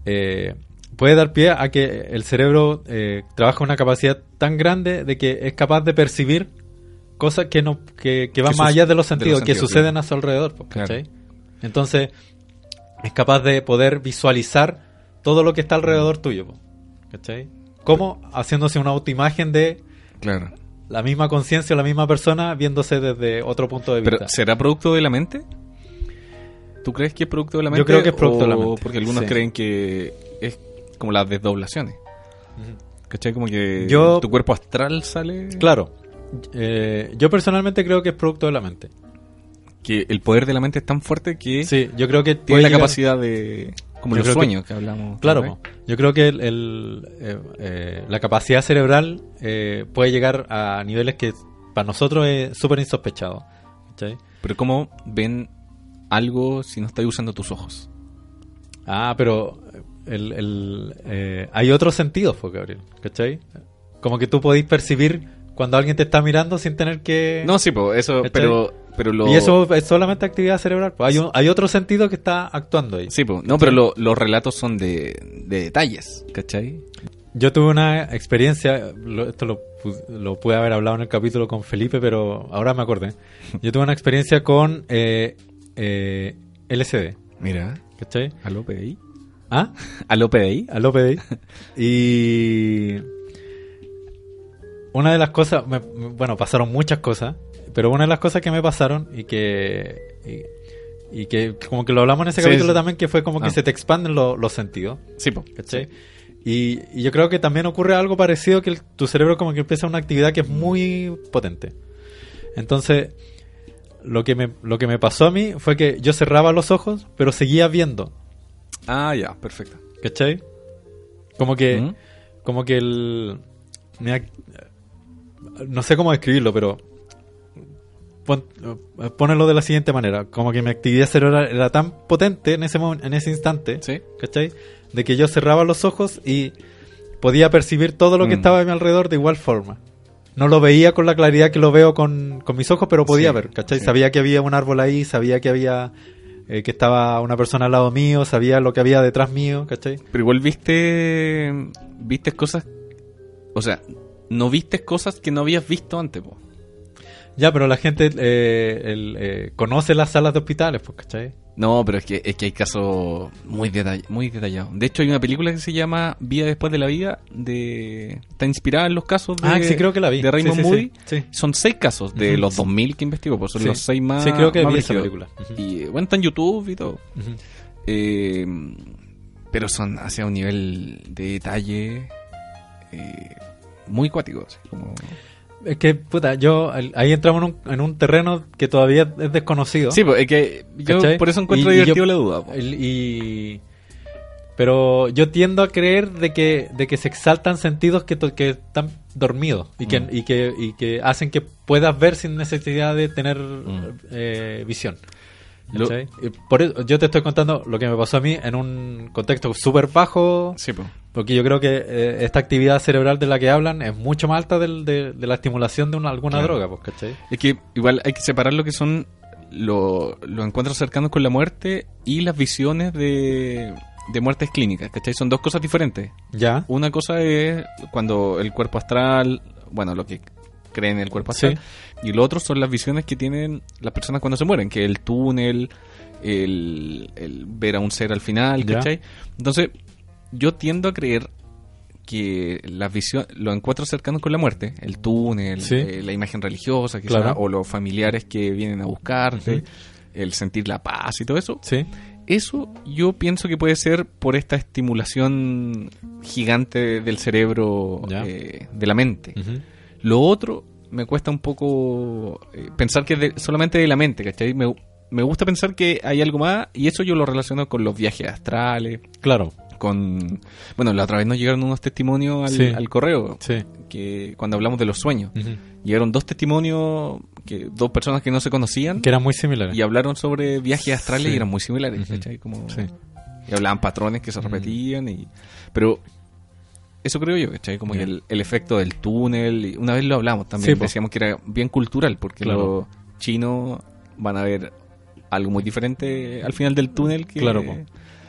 eh, puede dar pie a que el cerebro eh, trabaja una capacidad tan grande de que es capaz de percibir cosas que no que, que van más allá de los de los sentidos, que suceden claro. a su alrededor. pues. Entonces, es capaz de poder visualizar todo lo que está alrededor tuyo. pues, ¿Cachai? Como haciéndose una autoimagen de Claro. la misma conciencia, la misma persona, viéndose desde otro punto de vista. Pero, ¿será producto de la mente? ¿Tú crees que es producto de la mente? Yo creo que es producto de la mente, Porque algunos sí. creen que es como las desdoblaciones. Ujú. ¿Cachai? Como que Yo- tu cuerpo astral sale. Claro. Eh, yo personalmente creo que es producto de la mente. Que el poder de la mente es tan fuerte que Sí, yo creo que tiene la llegar- capacidad de. Como Yo los que- sueños que, hablamos. Claro, yo creo que el, el, eh, eh, la capacidad cerebral puede llegar a niveles que para nosotros es súper insospechado. ¿cachai? Pero ¿cómo ven algo si no estás usando tus ojos? Ah, pero el, el, eh, hay otros sentidos, pues, Gabriel. ¿Cachai? Como que tú podéis percibir cuando alguien te está mirando sin tener que... No, sí, pues eso, ¿Cachai? pero, pero lo... Y eso es solamente actividad cerebral. pues. Hay, un- hay otro sentido que está actuando ahí. Sí, pues, no, pero lo- los relatos son de, de detalles, ¿cachai? Yo tuve una experiencia, lo- esto lo, lo pude haber hablado en el capítulo con Felipe, pero ahora me acordé. *laughs* Yo tuve una experiencia con eh, eh, LSD, Mira, ¿cachai? al OPDI. ¿Ah? Al OPDI. Al OPDI. Y una de las cosas, me- bueno, pasaron muchas cosas, pero una de las cosas que me pasaron y que... Y, y que como que lo hablamos en ese Sí, capítulo sí. también, que fue como que Ah. se te expanden lo- los sentidos. Sí, pues. ¿Cachai? Y, y yo creo que también ocurre algo parecido que el- tu cerebro como que empieza una actividad que es muy potente. Entonces, lo que me, lo que me pasó a mí fue que yo cerraba los ojos, pero seguía viendo. Ah, ya, perfecto. ¿Cachai? Como que, ¿Mm? como que el... me no sé cómo describirlo, pero... pon- Pónelo de la siguiente manera. Como que mi actividad cerebral era tan potente en ese, en ese instante. Sí. ¿cachai? De que yo cerraba los ojos y podía percibir todo lo que Mm. estaba a mi alrededor de igual forma. No lo veía con la claridad que lo veo con, con mis ojos, pero podía Sí, ver, ¿cachai? sí. Sabía que había un árbol ahí, sabía que había eh, que estaba una persona al lado mío, sabía lo que había detrás mío, ¿cachai? Pero igual viste. Viste cosas. O sea, no viste cosas que no habías visto antes, po. Ya, pero la gente eh, el, eh, conoce las salas de hospitales, pues, ¿cachai? No, pero es que, es que hay casos muy, detall- muy detallados. De hecho, hay una película que se llama Vida después de la vida. De... Está inspirada en los casos de, ah, sí, creo que la vi. de Raymond Sí, sí, Moody. Sí. Son seis casos de Ujú. los 2000 que investigó, pues son los seis más. Sí, creo que vi esa película. Y bueno, está en YouTube y todo. Eh, pero son hacia un nivel de detalle eh, muy cuático. así como... Es que, puta, yo ahí entramos en un, en un terreno que todavía es desconocido. Sí, pues es que yo ¿Cachai? por eso encuentro Y- y divertido yo- la duda. po. El- y pero yo tiendo a creer de que de que se exaltan sentidos que, to- que están dormidos y que, Mm. y que y que hacen que puedas ver sin necesidad de tener Mm. eh, visión por eso yo te estoy contando lo que me pasó a mí en un contexto súper bajo Sí, pues. Porque yo creo que eh, esta actividad cerebral de la que hablan es mucho más alta del- de, de la estimulación de una, alguna Claro. droga pues, ¿cachai? Es que igual hay que separar lo que son lo- los encuentros cercanos con la muerte y las visiones de, de muertes clínicas, ¿cachai? Son dos cosas diferentes. ya Una cosa es cuando el cuerpo astral, bueno, lo que creen en el cuerpo astral, y lo otro son las visiones que tienen las personas cuando se mueren, que el túnel, el, el ver a un ser al final, Ya. ¿cachai? Entonces, yo tiendo a creer que las visiones, los encuentros cercanos con la muerte, el túnel, Sí. eh, la imagen religiosa, quizá, Claro. o los familiares que vienen a buscarte, Ujú. el sentir la paz y todo eso, sí eso yo pienso que puede ser por esta estimulación gigante del cerebro, eh, de la mente. Lo otro me cuesta un poco eh, pensar que de- solamente de la mente, ¿cachai? Me, me gusta pensar que hay algo más y eso yo lo relaciono con los viajes astrales, claro con... Bueno, la otra vez nos llegaron unos testimonios al, Sí. al correo, sí que cuando hablamos de los sueños. Ujú. Llegaron dos testimonios, que dos personas que no se conocían que eran muy similares y hablaron sobre viajes astrales Sí. y eran muy similares. ¿cachai? Como, Sí. Y hablaban patrones que se repetían y... Pero eso creo yo, ¿cachai? Como que el, el efecto del túnel, y una vez lo hablamos también, decíamos que era bien cultural, porque Claro. los chinos van a ver algo muy diferente al final del túnel que... Claro, po.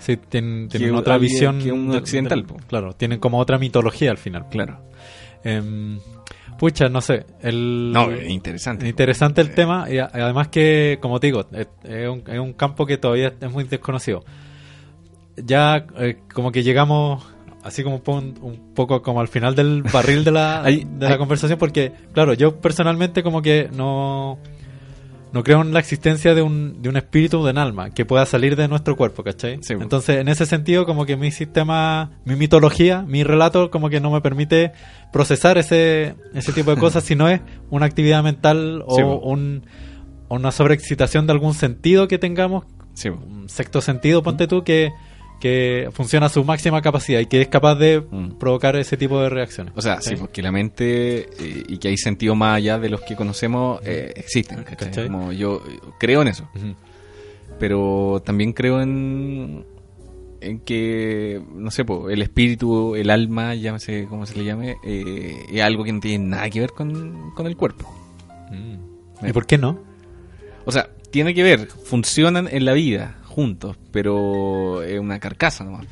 Sí, tienen, Que tienen otra alguien- visión. que un occidental, del- po. claro, tienen como otra mitología al final. Claro. Em, pucha, no sé. El, No, es interesante. Interesante el Sí. tema y además que, como te digo, es, es un, es un campo que todavía es muy desconocido. Ya eh, como que llegamos así como un, un poco como al final del barril de la, *laughs* Hay- de la hay- conversación porque, claro, yo personalmente como que no... No creo en la existencia de un, de un espíritu o de un alma que pueda salir de nuestro cuerpo, ¿cachai? Sí, po. Entonces, en ese sentido, como que mi sistema, mi mitología, mi relato, como que no me permite procesar ese, ese tipo de cosas *laughs* si no es una actividad mental o Sí, po. un, o una sobreexcitación de algún sentido que tengamos, Sí, po. un sexto sentido, ponte tú, que, que funciona a su máxima capacidad y que es capaz de Mm. provocar ese tipo de reacciones. O sea, sí, porque la mente eh, y que hay sentido más allá de los que conocemos eh, existen. ¿cachai? ¿Cachai? Como yo creo en eso, pero también creo en, en que, no sé, po, el espíritu, el alma, llámese como se le llame, eh, es algo que no tiene nada que ver con, con el cuerpo. Mm. ¿Y por qué no? O sea, tiene que ver, funcionan en la vida juntos, pero es una carcasa nomás.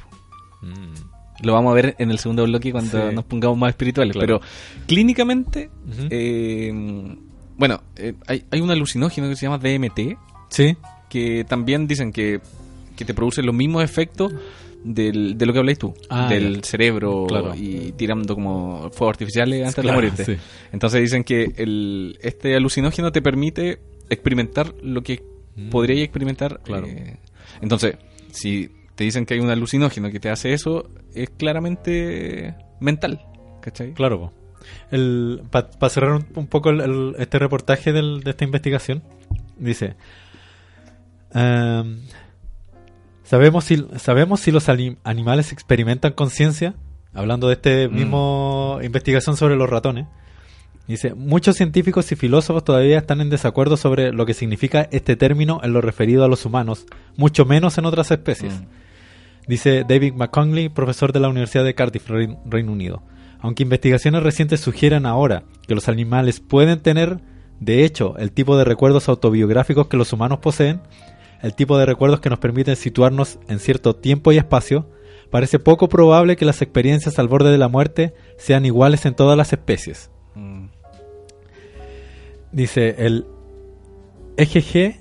Mm. Lo vamos a ver en el segundo bloque cuando Sí. nos pongamos más espirituales. Claro. Pero clínicamente, eh, bueno, eh, hay, hay un alucinógeno que se llama DMT, Sí, que también dicen que, que te produce los mismos efectos del, de lo que habláis tú, Ah, del ya. cerebro Claro. y tirando como fuegos artificiales antes de morirte. sí. Entonces dicen que el, este alucinógeno te permite experimentar lo que Mm. podrías experimentar. Claro. eh, entonces, si te dicen que hay un alucinógeno que te hace eso, es claramente mental. ¿Cachai? Claro. Para cerrar un, un poco el- el- este reportaje del- de esta investigación, dice, ehm, ¿sabemos, si, ¿sabemos si los animales experimentan conciencia? Hablando de este Mm. mismo investigación sobre los ratones. Dice, muchos científicos y filósofos todavía están en desacuerdo sobre lo que significa este término en lo referido a los humanos, mucho menos en otras especies. Mm. Dice David McConley, profesor de la Universidad de Cardiff, Rein- Reino Unido. Aunque investigaciones recientes sugieren ahora que los animales pueden tener, de hecho, el tipo de recuerdos autobiográficos que los humanos poseen, el tipo de recuerdos que nos permiten situarnos en cierto tiempo y espacio, parece poco probable que las experiencias al borde de la muerte sean iguales en todas las especies. Dice el EGG,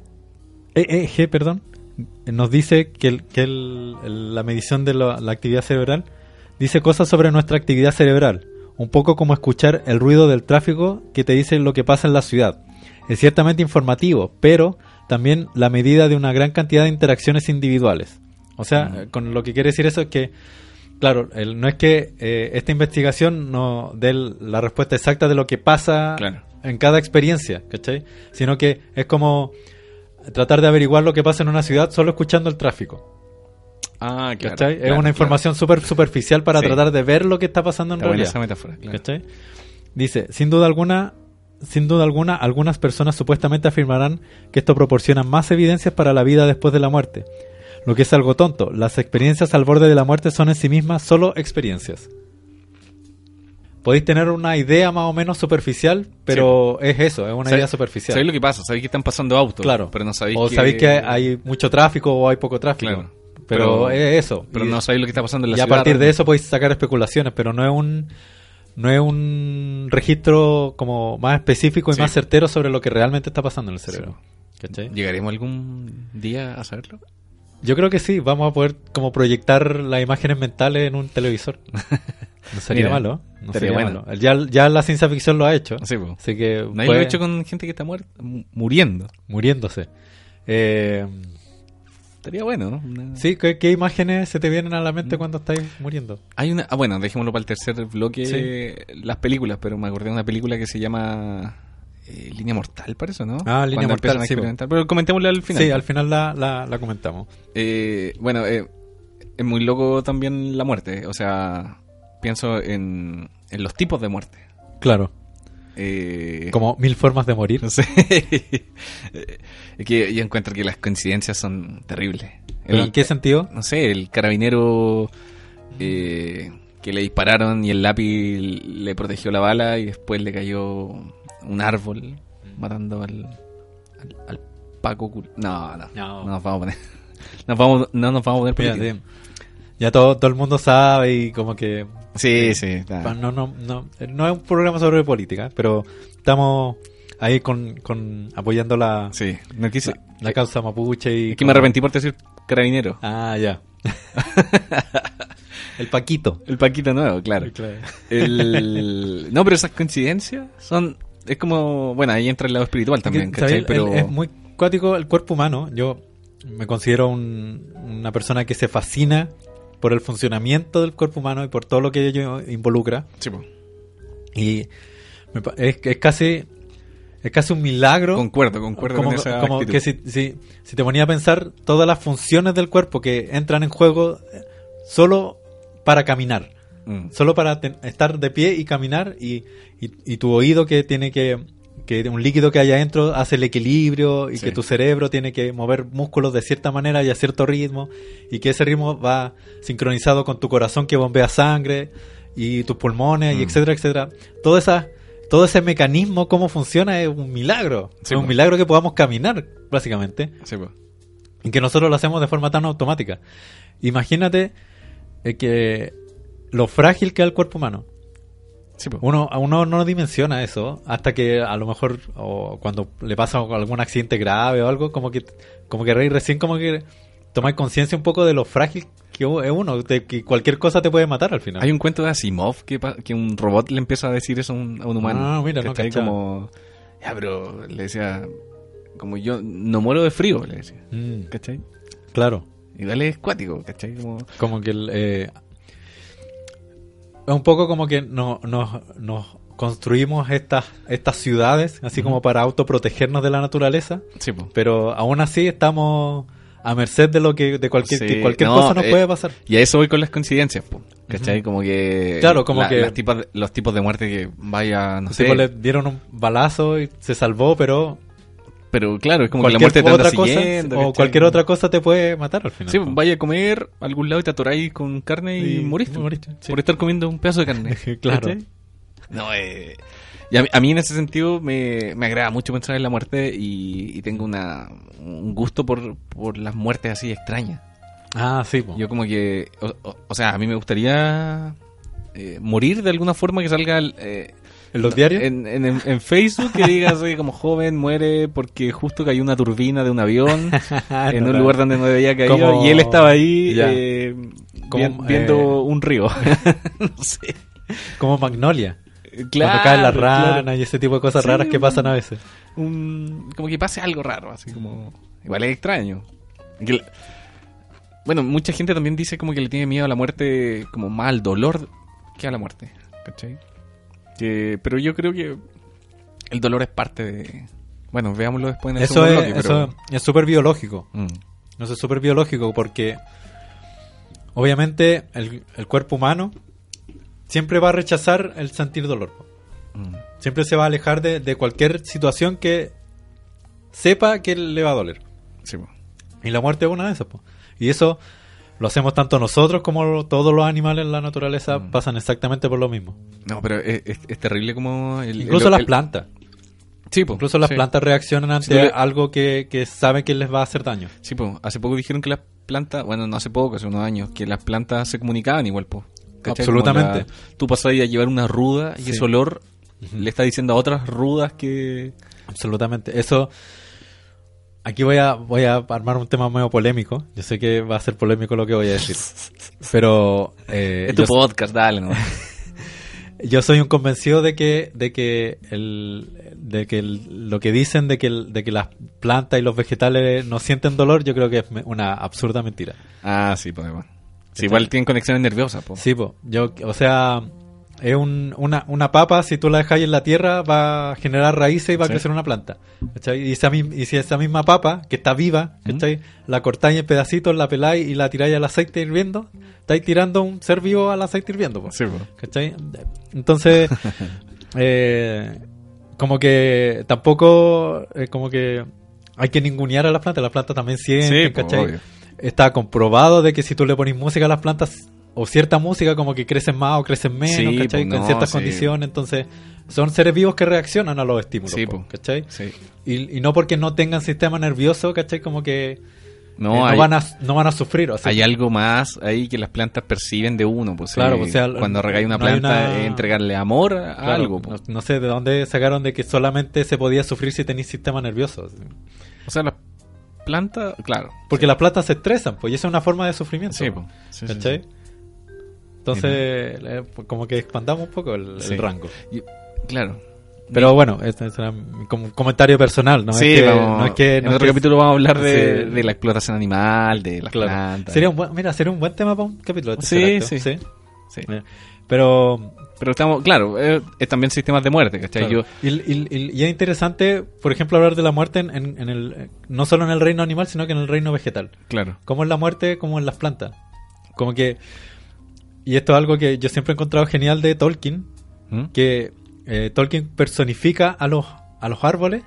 EEG, perdón, nos dice que, el- que el- la medición de la, la actividad cerebral dice cosas sobre nuestra actividad cerebral, un poco como escuchar el ruido del tráfico que te dice lo que pasa en la ciudad. Es ciertamente informativo, pero también la medida de una gran cantidad de interacciones individuales. O sea, con lo que quiere decir eso es que Claro, el- no es que eh, esta investigación no dé la respuesta exacta de lo que pasa Claro. En cada experiencia, ¿cachai? Sino que es como tratar de averiguar lo que pasa en una ciudad solo escuchando el tráfico, Ah, claro. ¿cachai? es una claro. información súper superficial para Sí. tratar de ver lo que está pasando en Está buena realidad. esa metáfora. ¿Cachai? Dice, sin duda alguna, sin duda alguna, algunas personas supuestamente afirmarán que esto proporciona más evidencias para la vida después de la muerte. Lo que es algo tonto. Las experiencias al borde de la muerte son en sí mismas solo experiencias. Podéis tener una idea más o menos superficial, pero es eso, es una ¿Sabes- idea superficial. ¿Sabéis lo que pasa? Sabéis que están pasando autos. Claro. Pero no sabéis o que... sabéis que hay mucho tráfico o hay poco tráfico. Claro. Pero, Pero- es eso. Pero Y- no sabéis lo que está pasando en la y a ciudad. partir de eso podéis sacar especulaciones, pero no es un no es un registro como más específico y Sí. más certero sobre lo que realmente está pasando en el cerebro. ¿Llegaremos algún día a saberlo? Yo creo que sí, vamos a poder como proyectar las imágenes mentales en un televisor. *laughs* No sería Mira, malo, no sería bueno. malo. Ya, ya la ciencia ficción lo ha hecho, Sí, po. así que Nadie puede- lo ha hecho con gente que está muerta, mu- muriendo. muriéndose. Eh, Estaría bueno, ¿no? Una- sí, ¿qué, qué imágenes se te vienen a la Mm. mente cuando estáis muriendo? Hay una, ah, bueno, dejémoslo para el tercer bloque, las películas, pero me acordé de una película que se llama eh, Línea Mortal, parece, ¿no? Ah, Línea Cuando Mortal, sí. Pero comentémosle al final. Sí, al final la, la, la comentamos. Eh, bueno, eh, es muy loco también la muerte. O sea, pienso en, en los tipos de muerte. Claro, Eh, como mil formas de morir. *laughs* No sé. es que yo encuentro que las coincidencias son terribles. ¿Pero El- en qué sentido? no sé, el carabinero eh, que le dispararon y el lápiz le protegió la bala y después le cayó un árbol matando al, al, al Paco. Cul- No, no, No. no nos vamos a poner. *laughs* nos vamos, no nos vamos a poner Mira, políticos. sí. Ya todo, todo el mundo sabe y como que... Sí, sí. pa- está. No, no, no, no es un programa sobre política, pero estamos ahí con, con apoyando la, Sí, no quise. la, la causa mapuche y... Es que me arrepentí por decir carabinero. Ah, ya. *laughs* el Paquito. El Paquito nuevo, claro. El... No, pero esas coincidencias son. Es como. Bueno, ahí entra el lado espiritual también, ¿cachai? Pero. Es muy cuático el cuerpo humano. Yo me considero un- una persona que se fascina por el funcionamiento del cuerpo humano y por todo lo que ello involucra. Sí, po. Y me es, es casi es casi un milagro. Concuerdo, concuerdo como, con esa como que si, si, si te ponía a pensar todas las funciones del cuerpo que entran en juego eh, solo para caminar. Mm. Solo para ten- estar de pie y caminar y, y, y tu oído que tiene que, que un líquido que hay adentro hace el equilibrio y Sí. que tu cerebro tiene que mover músculos de cierta manera y a cierto ritmo y que ese ritmo va sincronizado con tu corazón que bombea sangre y tus pulmones y Mm. etcétera, etcétera. Todo esa todo ese mecanismo cómo funciona es un milagro. Sí, es un milagro que podamos caminar, básicamente Sí, po. y que nosotros lo hacemos de forma tan automática. Imagínate eh, que lo frágil que es el cuerpo humano. Sí, po. Uno, a uno no dimensiona eso hasta que a lo mejor o cuando le pasa algún accidente grave o algo, como que como que re- recién como que tomáis conciencia un poco de lo frágil que es uno, de que cualquier cosa te puede matar al final. Hay un cuento de Asimov que, que un robot le empieza a decir eso a un, a un humano. Ah, mira, no cachaba. como. Ya, pero le decía. Como yo no muero de frío, le decía. Mm, ¿Cachai? claro. Igual es cuático, ¿cachai? Como. Como que el, eh, es un poco como que no- nos, nos construimos estas, estas ciudades, así como para autoprotegernos de la naturaleza, Sí, po. pero aún así estamos a merced de lo que de cualquier Sí, que cualquier no, cosa nos eh, puede pasar. Y a eso voy con las coincidencias, po, ¿cachai? Como que... Claro, como que- las tipas de- los tipos de muerte que vaya, no sé... le dieron un balazo y se salvó, pero Pero claro, es como que la cualquier muerte te anda otra cosa siguiendo, o cualquier otra cosa te puede matar al final. Sí, vaya a comer a algún lado y te atoráis con carne y, Y moriste. moriste, sí. Por estar comiendo un pedazo de carne. *laughs* Claro. ¿cachai? No, eh... Y a, mí- a mí en ese sentido me, me agrada mucho pensar en la muerte y, y tengo una, un gusto por, por las muertes así extrañas. Ah, sí, po. Yo como que, o, o- o sea, a mí me gustaría eh, morir de alguna forma que salga eh, en los diarios. en, en, en- Facebook que diga así como joven muere porque justo cayó una turbina de un avión *laughs* en un lugar donde no debía caer Como- y él estaba ahí eh, Como, vi- viendo eh, un río. *laughs* *laughs* no sé. como Magnolia. Claro, cuando caen las claro. ranas y ese tipo de cosas Sí, raras que pasan a veces. Un- como que pase algo raro, así como... Igual es extraño. Que bueno, mucha gente también dice como que le tiene miedo a la muerte, como más al dolor que a la muerte. ¿Cachai? Que- pero yo creo que el dolor es parte de... Bueno, veámoslo después en el Eso es bloque, pero- eso es súper biológico. Mm, Eso es súper biológico porque obviamente el, el cuerpo humano siempre va a rechazar el sentir dolor. mm. Siempre se va a alejar de, de cualquier situación que sepa que le va a doler. Sí. Y la muerte es una de esas. po. Y eso lo hacemos tanto nosotros como todos los animales en la naturaleza Mm. pasan exactamente por lo mismo. No, pero es, es- es terrible como... el- Incluso el- las el- plantas. Sí, po, Incluso las sí. plantas reaccionan ante le- algo que, que saben que les va a hacer daño. Sí, po. hace poco dijeron que las plantas, bueno, no hace poco, hace unos años, que las plantas se comunicaban igual. ¿Cachai? Absolutamente. La- tú pasas ahí a llevar una ruda y Sí. ese olor le está diciendo a otras rudas que... Absolutamente. Eso. Aquí voy a, voy a armar un tema medio polémico. Yo sé que va a ser polémico lo que voy a decir. *laughs* Pero eh, es tu podcast, dale, ¿no? *laughs* yo soy un convencido de que, de que, el, de que el- lo que dicen de que, el- de que las plantas y los vegetales no sienten dolor, yo creo que es una absurda mentira. ah, sí, pues. Sí, Está- igual tienen conexiones nerviosas, po. Sí, po. Yo, o sea, es un- una, una papa, si tú la dejas en la tierra, va a generar raíces y va Sí. a crecer una planta. ¿cachai? Y, esa, y si esa misma papa, que está viva, ¿cachai? la cortáis en pedacitos, la peláis y la tiráis al aceite hirviendo, estáis tirando un ser vivo al aceite hirviendo. po. Sí, po. ¿Cachai? Entonces, *laughs* eh, como que tampoco, eh, como que hay que ningunear a las plantas, las plantas también sienten, Sí, po, ¿cachai? obvio. Está comprobado de que si tú le pones música a las plantas, o cierta música, como que crecen más o crecen menos, Sí, ¿cachai? po, no, ciertas sí. condiciones, entonces son seres vivos que reaccionan a los estímulos, Sí, po, po. ¿cachai? Sí. Y, y no porque no tengan sistema nervioso, ¿cachai? Como que No, eh, no hay- van a, no van a sufrir. O sea, Hay algo más ahí que las plantas perciben de uno. Pues, Claro, eh, o sea, cuando regae una planta, una- es entregarle amor a claro, algo. no, pues. no sé de dónde sacaron de que solamente se podía sufrir si tenías sistema nervioso. O sea, las plantas, claro. Porque las plantas se estresan, pues y eso es una forma de sufrimiento. Sí, pues. Sí, ¿Cachai? Entonces, eh, pues, como que expandamos un poco el, rango. Claro. Pero bueno, este será mi com- comentario personal, ¿no? sí, es que, vamos, no es que. en no es otro capítulo vamos a hablar de, Sí. de la explotación animal, de las Claro. plantas. Sería un buen, mira, sería un buen tema para un capítulo. de Sí, sí. Sí. Mira, Pero, Pero estamos, claro, eh, es también sistemas de muerte, ¿cachai? claro, Yo, y, y- y- y es interesante, por ejemplo, hablar de la muerte en, en- en el, eh, no solo en el reino animal, sino que en el reino vegetal. claro. Como es la muerte, como en las plantas. Como que. Y esto es algo que yo siempre he encontrado genial de Tolkien, ¿Mm? que eh, Tolkien personifica a los, a los árboles,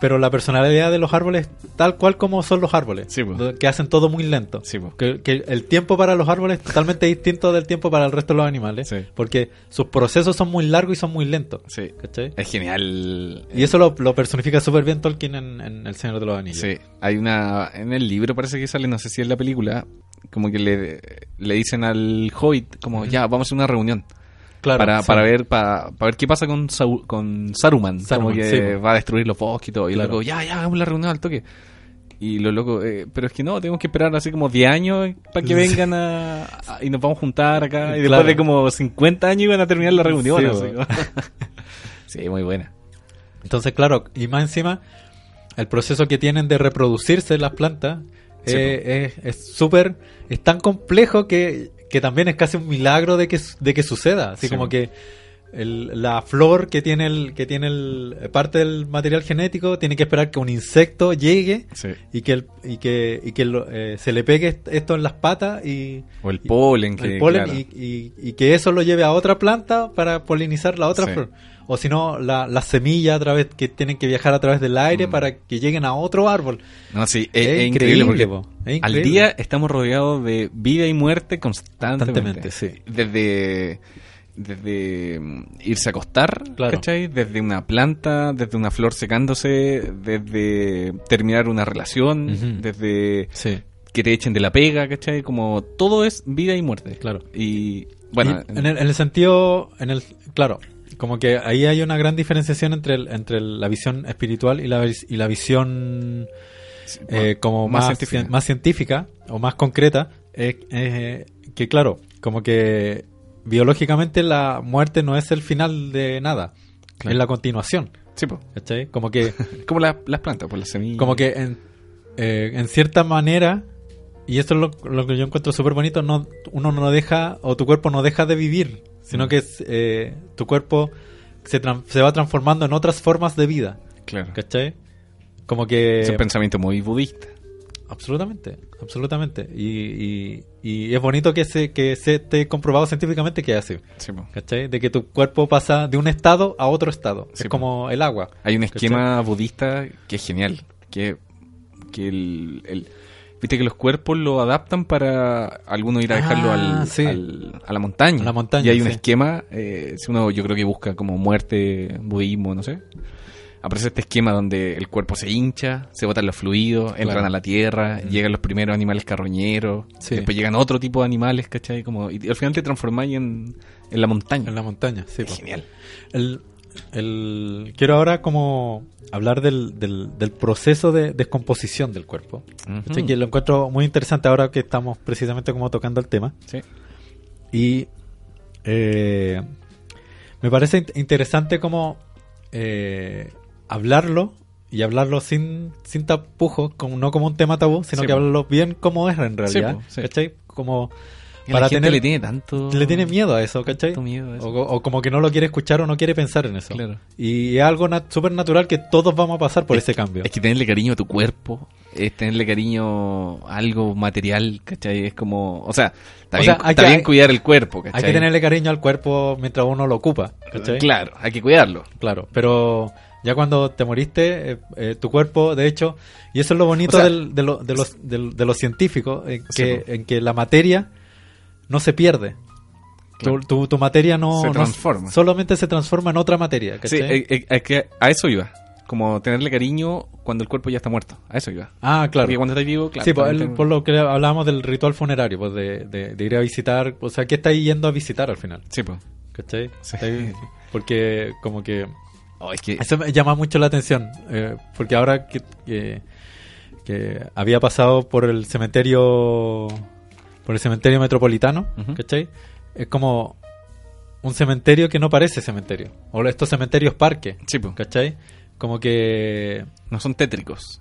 pero la personalidad de los árboles tal cual como son los árboles, Sí, pues. que hacen todo muy lento. Sí, pues. Que, que el tiempo para los árboles es totalmente distinto del tiempo para el resto de los animales, Sí. porque sus procesos son muy largos y son muy lentos. Es genial. Y eso lo, lo personifica súper bien Tolkien en, en El Señor de los Anillos. Sí, hay una. En el libro parece que sale, no sé si en la película, como que le, le dicen al Hobbit, como ya, vamos a una reunión. Claro, para, sí. para ver para, para ver qué pasa con, Sau- con Saruman, Saruman, como que sí, va a destruir los bosques y todo. Y Claro. luego, ya, ya, hagamos la reunión al toque. Y los locos, eh, pero es que no, tenemos que esperar así como 10 años para que vengan a, a- y nos vamos a juntar acá. Y después Claro. de como 50 años iban a terminar la reunión. *laughs* Sí, así muy buena. Entonces, claro, y más encima, el proceso que tienen de reproducirse las plantas eh, es es súper, es tan complejo que, que también es casi un milagro de que, de que suceda. Así Sí, como que el- la flor que tiene el, que tiene el, parte del material genético tiene que esperar que un insecto llegue Sí. y que, el, y que, y que lo- eh, se le pegue est- esto en las patas y O el polen, que, el polen claro. y, y- y que eso lo lleve a otra planta para polinizar la otra Sí. flor. O si no, la- las semillas a través que tienen que viajar a través del aire Mm. para que lleguen a otro árbol. No, sí, Es es, es increíble, porque al día estamos rodeados de vida y muerte constantemente. Constantemente, sí. Desde, desde mm, irse a acostar, Claro. ¿cachai? Desde una planta, desde una flor secándose, desde terminar una relación, desde Sí, que te echen de la pega, ¿cachai? Como todo es vida y muerte. claro. Y bueno, Y en, el, en el sentido, en el, claro, como que ahí hay una gran diferenciación entre, el- entre el- la visión espiritual y la, y la visión eh, como más más, científica. cien- más científica o más concreta, es eh, que claro, como que biológicamente la muerte no es el final de nada, Claro. es la continuación, sí. Como que, *laughs* como la- las plantas, pues las semillas. como que en, eh, en cierta manera, y esto es lo, lo que yo encuentro súper bonito, no, uno no deja, o tu cuerpo no deja de vivir, sino Mm. que es, eh, tu cuerpo se, se va transformando en otras formas de vida, Claro. ¿cachai? Como que... Es un pensamiento muy budista. Absolutamente, absolutamente. Y, y, y es bonito que se, que se esté comprobado científicamente que es así. Sí. ¿Cachai? De que tu cuerpo pasa de un estado a otro estado. Sí, es como el agua. Hay un ¿Cachai? esquema budista que es genial. Que, que el, el- Viste que los cuerpos lo adaptan para alguno ir a dejarlo Ah, al, sí. al- a la montaña. A la montaña, Y hay un esquema, eh, si uno yo creo que busca como muerte, budismo, no sé. Aparece este esquema donde el cuerpo se hincha, se botan los fluidos, entran Claro. a la tierra, llegan los primeros animales carroñeros, Sí. después llegan otro tipo de animales, ¿cachai? Como, y al final te transformáis en, en la montaña. En la montaña, sí. Es genial. El, el- quiero ahora como hablar del, del, del proceso de descomposición del cuerpo. Ujú. Que lo encuentro muy interesante ahora que estamos precisamente como tocando el tema. Sí. Y eh, me parece int- interesante como eh, hablarlo y hablarlo sin, sin tapujos, como, no como un tema tabú, sino Sí, que hablarlo bien como es en realidad. po, sí. ¿Cachai? Como para la gente tener, le tiene tanto... le tiene miedo a eso, ¿cachai? tanto miedo a eso. O, o como que no lo quiere escuchar o no quiere pensar en eso. Claro. Y es algo nat- súper natural que todos vamos a pasar por Es ese cambio. Es que tenerle cariño a tu cuerpo, es tenerle cariño a algo material, ¿cachai? Es como, o sea, está, O bien, sea, hay está que- bien cuidar el cuerpo, ¿cachai? Hay que tenerle cariño al cuerpo mientras uno lo ocupa, ¿cachai? Claro, hay que cuidarlo. Claro, pero ya cuando te moriste, eh, eh, tu cuerpo, de hecho, y eso es lo bonito O sea- del- de, lo, de, los, del- de los científicos, en que, en que la materia no se pierde. Claro. Tu, tu, tu materia no, Se no- transforma. solamente se transforma en otra materia. Sí, eh, eh, que a eso iba. Como tenerle cariño cuando el cuerpo ya está muerto. A eso iba. Ah, claro. Porque cuando estás vivo, claro. sí, pues, el- por lo que hablábamos del ritual funerario, pues de, de- de ir a visitar, o sea, ¿qué estáis yendo a visitar al final? Sí, pues. ¿Cachai? Sí. Porque como que Oh, es que... eso me llama mucho la atención, eh, porque ahora que, que, que había pasado por el cementerio, por el cementerio metropolitano, Ujú. ¿cachai? Es como un cementerio que no parece cementerio, o estos cementerios parque, Sí, pues. ¿cachai? Como que No son tétricos.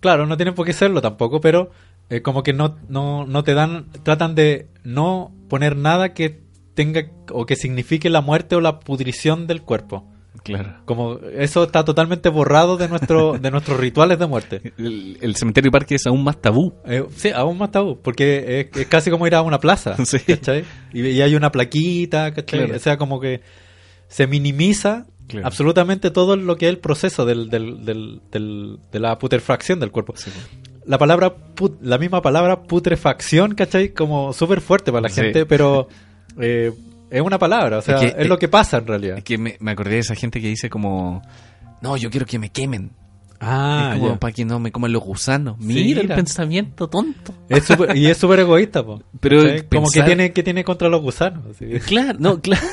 Claro, no tienen por qué serlo tampoco, pero eh, como que no, no, no te dan, tratan de no poner nada que tenga o que signifique la muerte o la pudrición del cuerpo. Claro. Como eso está totalmente borrado de nuestro, de nuestros rituales de muerte. El, el cementerio parque es aún más tabú. Eh, sí, aún más tabú, porque es, es casi como ir a una plaza, *laughs* Sí. ¿cachai? Y, y hay una plaquita, ¿cachai? Claro. O sea, como que se minimiza Claro. absolutamente todo lo que es el proceso del, del, del, de la putrefacción del cuerpo. Sí, la palabra put- la misma palabra putrefacción, ¿cachai? Como súper fuerte para la Sí. gente, pero *laughs* eh, es una palabra, o sea, Es lo que pasa en realidad. Es que me, me acordé de esa gente que dice como... No, yo quiero que me quemen. ah, es como para que no me coman los gusanos. Mira, mira. el pensamiento tonto. Es súper- y es súper egoísta, po. *laughs* Pero ¿Cachai? como que tiene que tiene contra los gusanos. así. Claro, no, *laughs* claro.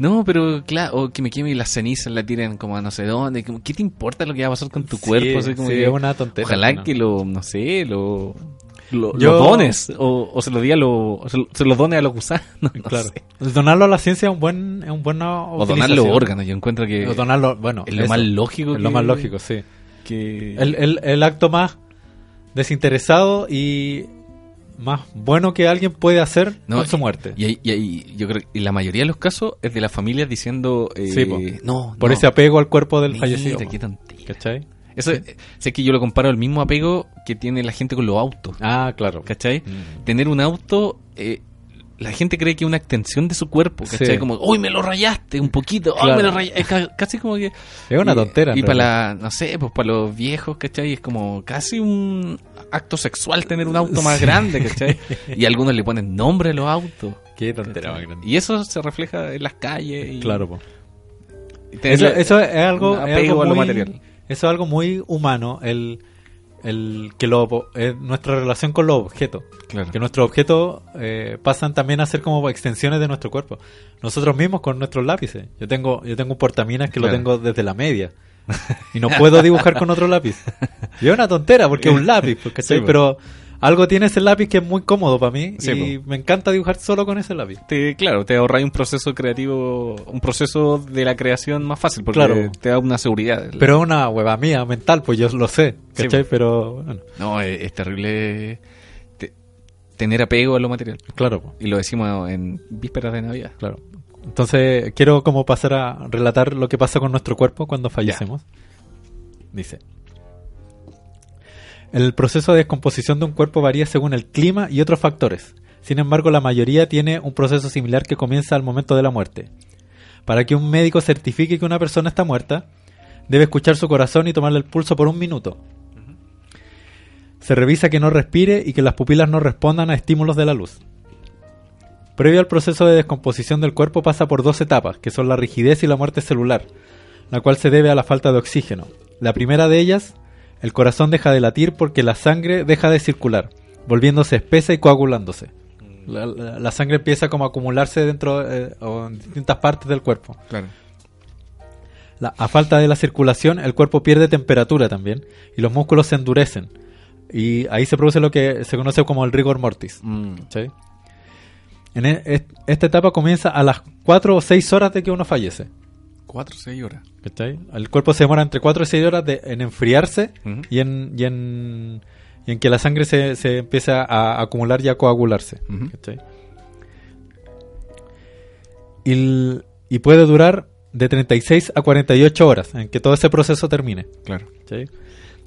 No, pero claro, o que me queme y las cenizas la tiren como a no sé dónde. Como, ¿Qué te importa lo que va a pasar con tu Sí, cuerpo? Así como sí, que- es una tontería. Ojalá ¿no? que lo, no sé, lo, lo, Yo- lo dones. O, o se lo lo, se, lo- se lo done a los gusanos. *laughs* no Claro. sé. Donarlo a la ciencia es un buen es un buena O donar los órganos. Yo encuentro que O donarlo, bueno, es lo eso, más lógico. es lo que- más lógico, sí. Que... El, el, el acto más desinteresado y más bueno que alguien puede hacer No, con su muerte. Y, y yo creo que la mayoría de los casos es de las familias diciendo, eh, Sí, po. no, Por no, ese apego al cuerpo del mira, fallecido. qué. ¿Cachai? Eso, eh, sé que yo lo comparo al mismo apego que tiene la gente con los autos. Ah, claro. ¿Cachai? Mm. Tener un auto, eh, la gente cree que es una extensión de su cuerpo. ¿Cachai? Sí. Como, uy, me lo rayaste un poquito, uy, Claro. me lo rayaste. Es ca- casi como que. Es una tontera. Y para la, no sé, pues para los viejos, ¿cachai? Es como casi un acto sexual tener un auto más Sí. grande, ¿cachai? Y algunos le ponen nombre a los autos. Qué tontera más grande. Y eso se refleja en las calles. Y, Claro, tener Eso, es algo, es apego algo a lo muy, material. Eso es algo muy humano, el, el que lo, es nuestra relación con los objetos. Claro. Que nuestros objetos eh, pasan también a ser como extensiones de nuestro cuerpo. Nosotros mismos con nuestros lápices. Yo tengo, yo tengo un portaminas que Claro. lo tengo desde la media. *laughs* y no puedo dibujar con otro lápiz. Y es una tontera porque es un *laughs* lápiz. Sí, pues. pero algo tiene ese lápiz que es muy cómodo para mí Sí, y me encanta dibujar solo con ese lápiz. te, claro, te ahorras un proceso creativo, un proceso de la creación más fácil, porque Claro. te da una seguridad. Pero es una hueva mía mental, pues yo lo sé, ¿cachai? pero bueno, No, es, es terrible te- tener apego a lo material. claro, pues. Y lo decimos en vísperas de Navidad. Claro. Entonces, quiero como pasar a relatar lo que pasa con nuestro cuerpo cuando fallecemos. Dice. El proceso de descomposición de un cuerpo varía según el clima y otros factores. Sin embargo, la mayoría tiene un proceso similar que comienza al momento de la muerte. Para que un médico certifique que una persona está muerta, debe escuchar su corazón y tomarle el pulso por un minuto. Se revisa que no respire y que las pupilas no respondan a estímulos de la luz. Previo al proceso de descomposición del cuerpo pasa por dos etapas, que son la rigidez y la muerte celular, la cual se debe a la falta de oxígeno. La primera de ellas, el corazón deja de latir porque la sangre deja de circular, volviéndose espesa y coagulándose. La, la- la sangre empieza como a acumularse dentro eh, o en distintas partes del cuerpo. Claro. La- a falta de la circulación, el cuerpo pierde temperatura también y los músculos se endurecen. Y ahí se produce lo que se conoce como el rigor mortis. Mm. En e- est- esta etapa comienza a las 4 o 6 horas de que uno fallece. Cuatro o seis horas. ¿cachai? El cuerpo se demora entre 4 y 6 horas de- en enfriarse y, en, y, en, y en que la sangre se, se empiece a, acumular y a coagularse. Ujú. ¿cachai? Y, el- y puede durar de 36 a 48 horas en que todo ese proceso termine. Claro. ¿cachai?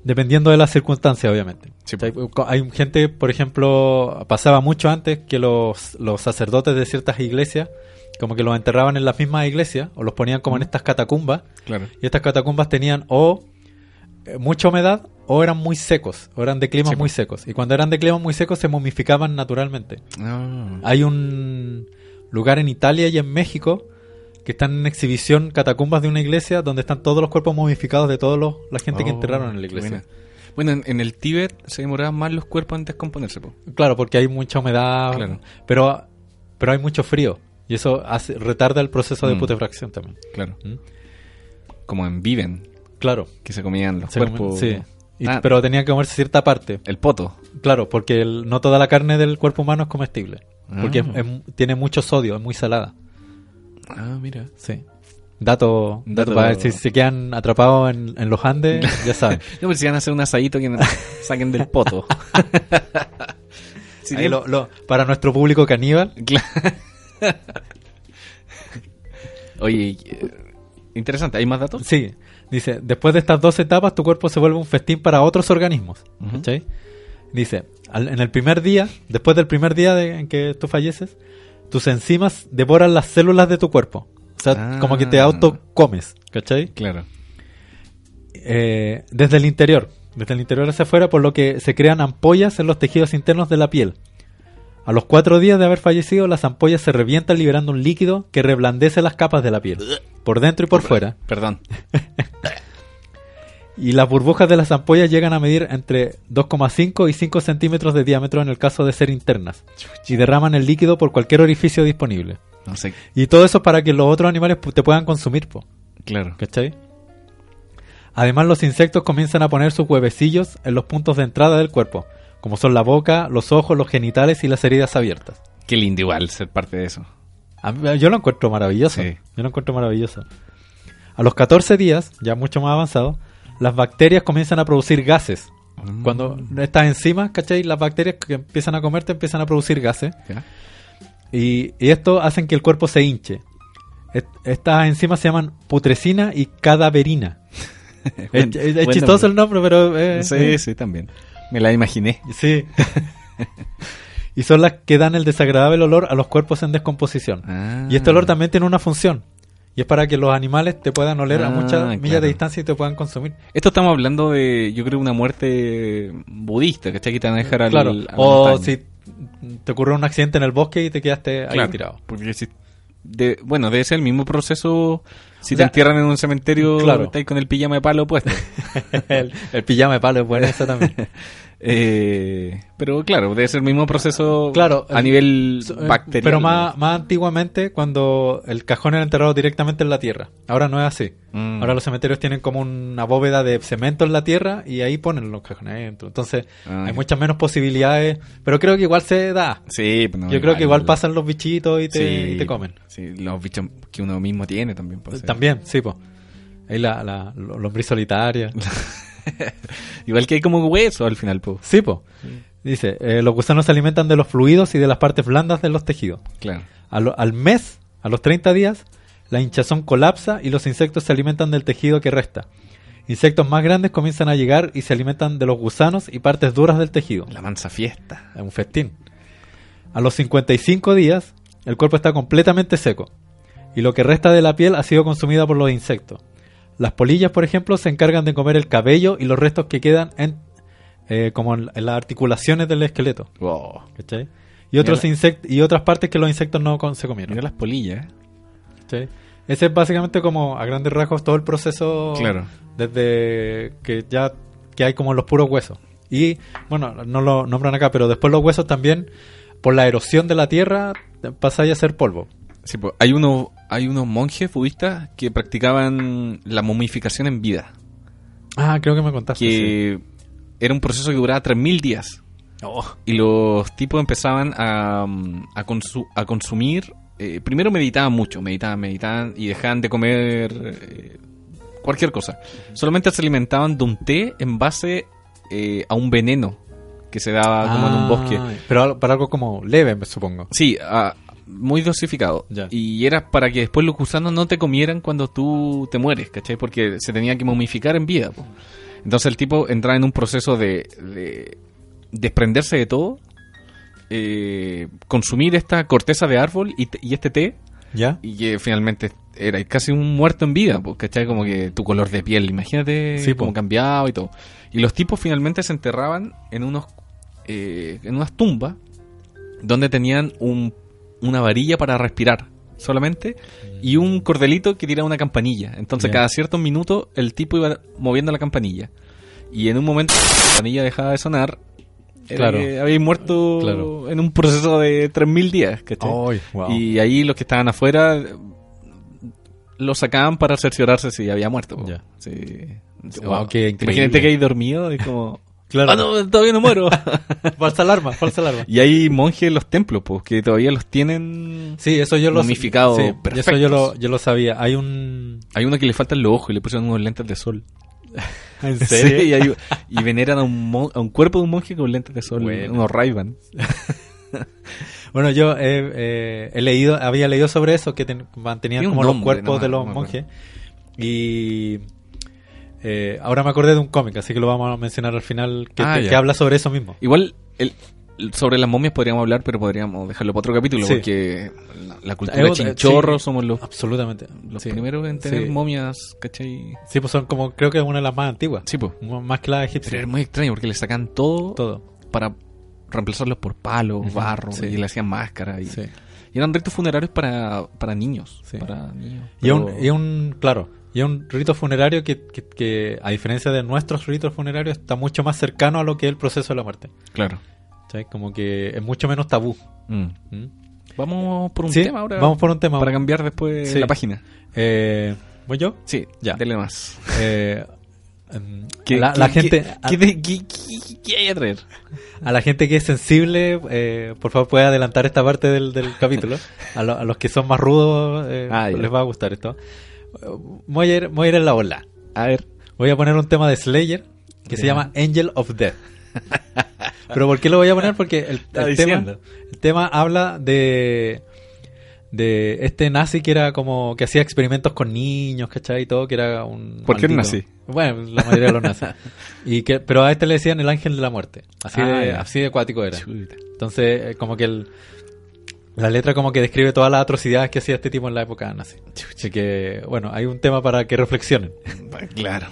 Dependiendo de las circunstancias, obviamente. Sí, ¿cachai? Hay gente, por ejemplo, pasaba mucho antes que los, los sacerdotes de ciertas iglesias, como que los enterraban en las mismas iglesias, o los ponían como en estas catacumbas, Claro. y estas catacumbas tenían o eh, mucha humedad o eran muy secos, o eran de climas Sí, muy secos. Y cuando eran de climas muy secos se momificaban naturalmente. Ah. Hay un lugar en Italia y en México que están en exhibición catacumbas de una iglesia donde están todos los cuerpos momificados de toda la gente que Oh, enterraron en la iglesia. buena. Bueno, en, en el Tíbet se demoraban más los cuerpos en descomponerse, po. Claro, porque hay mucha humedad, Claro. pero, pero hay mucho frío. Y eso hace, retarda el proceso de Mm. putrefacción también. Claro. ¿Mm? Como en Viven, Claro. que se comían los se cuerpos. sí. Y- Ah, Pero tenían que comerse cierta parte. El poto. Claro, porque el- no toda la carne del cuerpo humano es comestible. Porque Ah. es- es- tiene mucho sodio, es muy salada. Ah, mira. Sí. Dato, dato Dato- para si se quedan atrapados en, en los Andes, *laughs* ya saben. No, pero si van a hacer un asadito que *laughs* saquen del poto. *laughs* Si lo- lo- para nuestro público caníbal, Claro. *laughs* Oye, eh, interesante. ¿Hay más datos? sí. Dice, después de estas dos etapas, tu cuerpo se vuelve un festín para otros organismos. ¿cachai? Dice, al- en el primer día, después del primer día de- en que tú falleces, tus enzimas devoran las células de tu cuerpo. O sea, Ah. como que te auto comes, ¿cachai? Claro. eh, desde el interior, desde el interior hacia afuera, por lo que se crean ampollas en los tejidos internos de la piel. A los cuatro días de haber fallecido, las ampollas se revientan liberando un líquido que reblandece las capas de la piel, por dentro y por fuera. Perdón. *laughs* Y las burbujas de las ampollas llegan a medir entre 2,5 y 5 centímetros de diámetro en el caso de ser internas, y derraman el líquido por cualquier orificio disponible. No sé. Y todo eso para que los otros animales te puedan consumir, po. Claro. ¿Cachai? Además, los insectos comienzan a poner sus huevecillos en los puntos de entrada del cuerpo, como son la boca, los ojos, los genitales y las heridas abiertas. Qué lindo igual ser parte de eso. A mí- yo lo encuentro maravilloso. Sí. Yo lo encuentro maravilloso. A los 14 días, ya mucho más avanzado, las bacterias comienzan a producir gases. Mm. Cuando estas enzimas, ¿cachai? Las bacterias que empiezan a comerte empiezan a producir gases. Y, y esto hacen que el cuerpo se hinche. Est- Estas enzimas se llaman putrescina y cadaverina. Es, *laughs* Buen- es- es buen chistoso nombre. el nombre, pero... eh, Sí, eh, sí, también. Me la imaginé. sí. *laughs* y son las que dan el desagradable olor a los cuerpos en descomposición. Ah. Y este olor también tiene una función. Y es para que los animales te puedan oler a Ah, muchas millas claro. de distancia y te puedan consumir. Esto estamos hablando de, yo creo, una muerte budista, ¿cachai? Que te van a dejar al, claro. a la O montaña. si te ocurrió un accidente en el bosque y te quedaste ahí tirado. Porque si, de, bueno, debe ser el mismo proceso si O te entierran en un cementerio, claro. estás con el pijama de palo puesto. *laughs* el, el pijama de palo es bueno eso también. *laughs* Eh, pero claro, debe ser el mismo proceso Claro, a el- nivel eh, bacteriano. Pero más, más antiguamente, cuando el cajón era enterrado directamente en la tierra. Ahora no es así. Mm. Ahora los cementerios tienen como una bóveda de cemento en la tierra y ahí ponen los cajones adentro. Entonces Ah, hay muchas menos posibilidades. Pero creo que igual se da. Sí, pues no, Yo creo que igual pasan los bichitos y te, Sí, y te comen. Sí, los bichos que uno mismo tiene también. pues, sí. También, sí, pues. Ahí la, la lo- lombriz solitaria. *laughs* *laughs* Igual que hay como hueso al final, pues. sí, pues. Dice, eh, los gusanos se alimentan de los fluidos y de las partes blandas de los tejidos. Claro. A lo- al mes, a los 30 días, la hinchazón colapsa y los insectos se alimentan del tejido que resta. Insectos más grandes comienzan a llegar y se alimentan de los gusanos y partes duras del tejido. La mansa fiesta. Es un festín. A los 55 días, el cuerpo está completamente seco y lo que resta de la piel ha sido consumida por los insectos. Las polillas, por ejemplo, se encargan de comer el cabello y los restos que quedan en, eh, como en, en las articulaciones del esqueleto. Wow. ¿cachai? Y, otros insect- y otras partes que los insectos no con- se comieron. Mira las polillas. ¿eh? ¿cachai? Ese es básicamente como a grandes rasgos todo el proceso Claro. desde que ya que hay como los puros huesos. Y bueno, no lo nombran acá, pero después los huesos también por la erosión de la tierra pasáis a ser polvo. Sí, pues, hay, uno, hay unos monjes budistas que practicaban la momificación en vida. Ah, creo que me contaste. sí. Que era un proceso que duraba 3.000 días. Oh, Y los tipos empezaban a, mm, a, consu- a consumir. eh, primero meditaban mucho, meditaban, meditaban y dejaban de comer eh, cualquier cosa. Solamente se alimentaban de un té en base eh, a un veneno que se daba como en un Ah, bosque. Pero para algo como leve, me supongo. Sí, ah, muy dosificado. Ya. Y era para que después los gusanos no te comieran cuando tú te mueres, ¿cachai? Porque se tenía que momificar en vida. po. Entonces el tipo entraba en un proceso de, de desprenderse de todo, eh, consumir esta corteza de árbol y, te- y este té, ¿Ya? y que finalmente era casi un muerto en vida, po, ¿cachai? Como que tu color de piel, imagínate Sí, po. cómo cambiado y todo. Y los tipos finalmente se enterraban en unos eh, en unas tumbas donde tenían un, una varilla para respirar. solamente y un cordelito que tira una campanilla. Entonces cada ciertos minutos el tipo iba moviendo la campanilla. Y en un momento la campanilla dejaba de sonar. era Claro. habéis muerto Claro. en un proceso de 3.000 días. wow. Y ahí los que estaban afuera eh, lo sacaban para cerciorarse si había muerto. Ya. Sí. Wow, qué increíble. Imagínate que hay dormido y como... Claro. "Ah, no, todavía no muero. *laughs* falsa alarma, falsa alarma. y hay monjes en los templos, pues, que todavía los tienen... Sí, eso yo lo Momificado, sí, perfectos. Eso yo lo, yo lo sabía. Hay un Hay uno que le faltan los ojos y le pusieron unos lentes de sol. *laughs* ¿En *laughs* Sí, y, hay- y veneran a un, mon- a un cuerpo de un monje con lentes de sol, Bueno. unos ray Bueno, yo he, eh, he leído, había leído sobre eso, que ten- mantenían como los cuerpos no de los no monjes. Y eh, ahora me acordé de un cómic, así que lo vamos a mencionar al final, que, Ah, te- ya. que habla sobre eso mismo. Igual, el, sobre las momias podríamos hablar, pero podríamos dejarlo para otro capítulo, Sí. porque la, la cultura Eh, chinchorro sí. somos los, Absolutamente. los Sí. primeros en tener momias, ¿cachai? Sí, pues son como, creo que es una de las más antiguas. Sí, pues. Más que la Pero egipcia. era muy extraño porque le sacan todo, Todo. para reemplazarlos por palos, Ujú, barro, sí. y le hacían máscara. Y, Sí. y eran ritos funerarios para, para niños. Sí. Para niños. Y es un, y es un, claro, y es un rito funerario que, que, que, a diferencia de nuestros ritos funerarios, está mucho más cercano a lo que es el proceso de la muerte. Claro. ¿Sabes? Como que es mucho menos tabú. Mm. ¿Mm? Vamos por un Sí, tema ahora. Vamos por un tema. Para cambiar después Sí. la página. Eh, ¿Voy yo? Sí, Ya. dele más. Eh, ¿Qué- la, qué- la qué- gente, ¿Qué, te- qué- qué- qué hay a traer? a, la gente que es sensible, eh, por favor puede adelantar esta parte del, del capítulo. *laughs* A, lo- a los que son más rudos eh, Ah, les va a gustar esto. Voy a ir, voy a ir en la ola. A ver. Voy a poner un tema de Slayer que se llama Angel of Death. *laughs* Pero ¿por qué lo voy a poner? Porque el, tema, el tema habla de de este nazi que era como que hacía experimentos con niños, ¿cachai? Y todo, que era un ¿Por qué nazi? Bueno, la mayoría de los nazis. *laughs* Y que, pero a este le decían el ángel de la muerte. Así, Ah, de, así de acuático era. Entonces, eh, como que el, la letra como que describe todas las atrocidades que hacía este tipo en la época nazi. Así que, bueno, hay un tema para que reflexionen. Claro.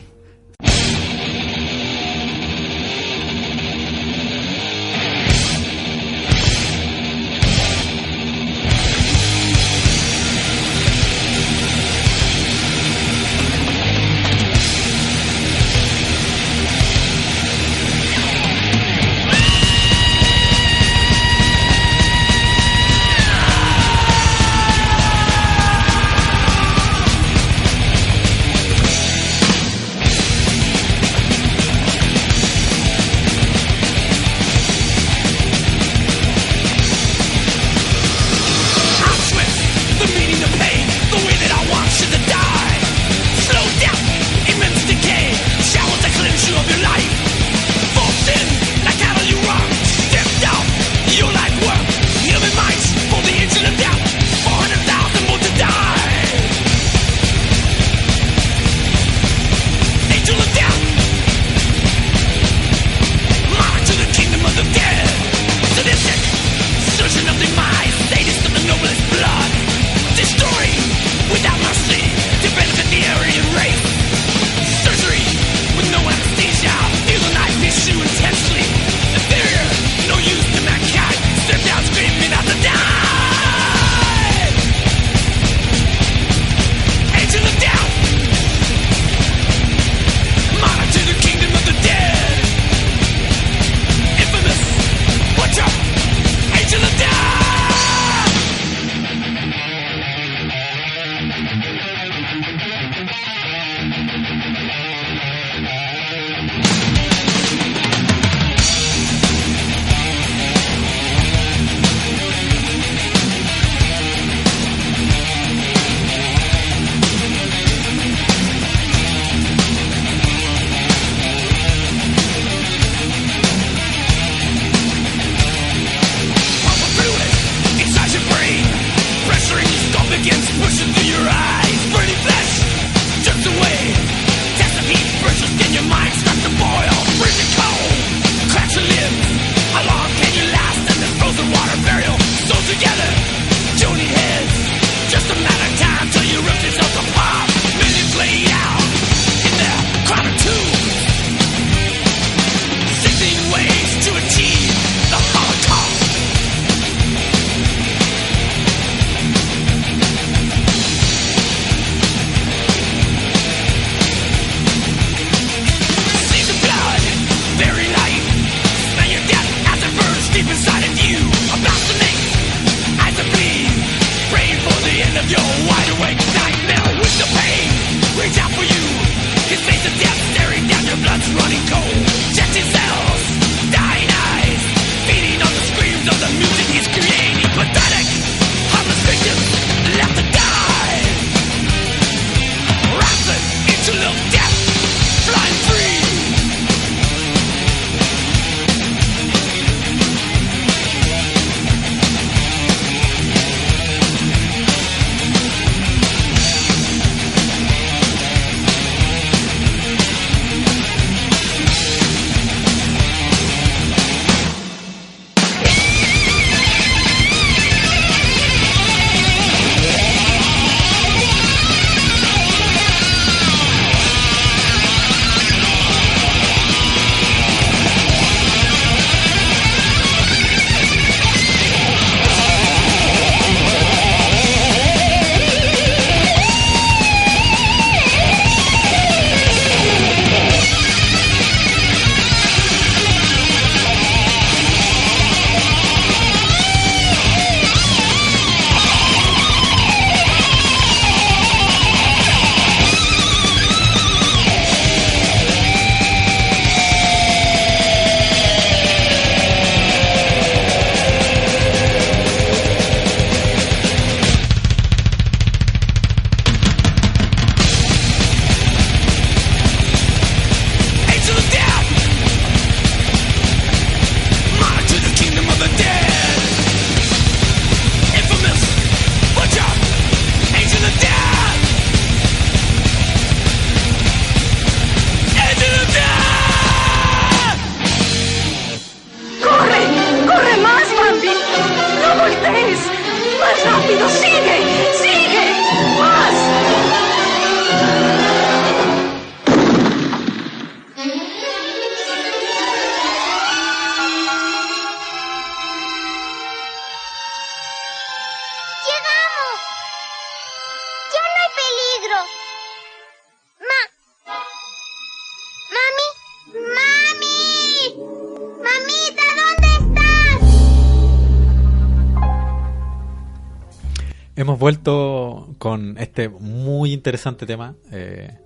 Interesante tema. eh,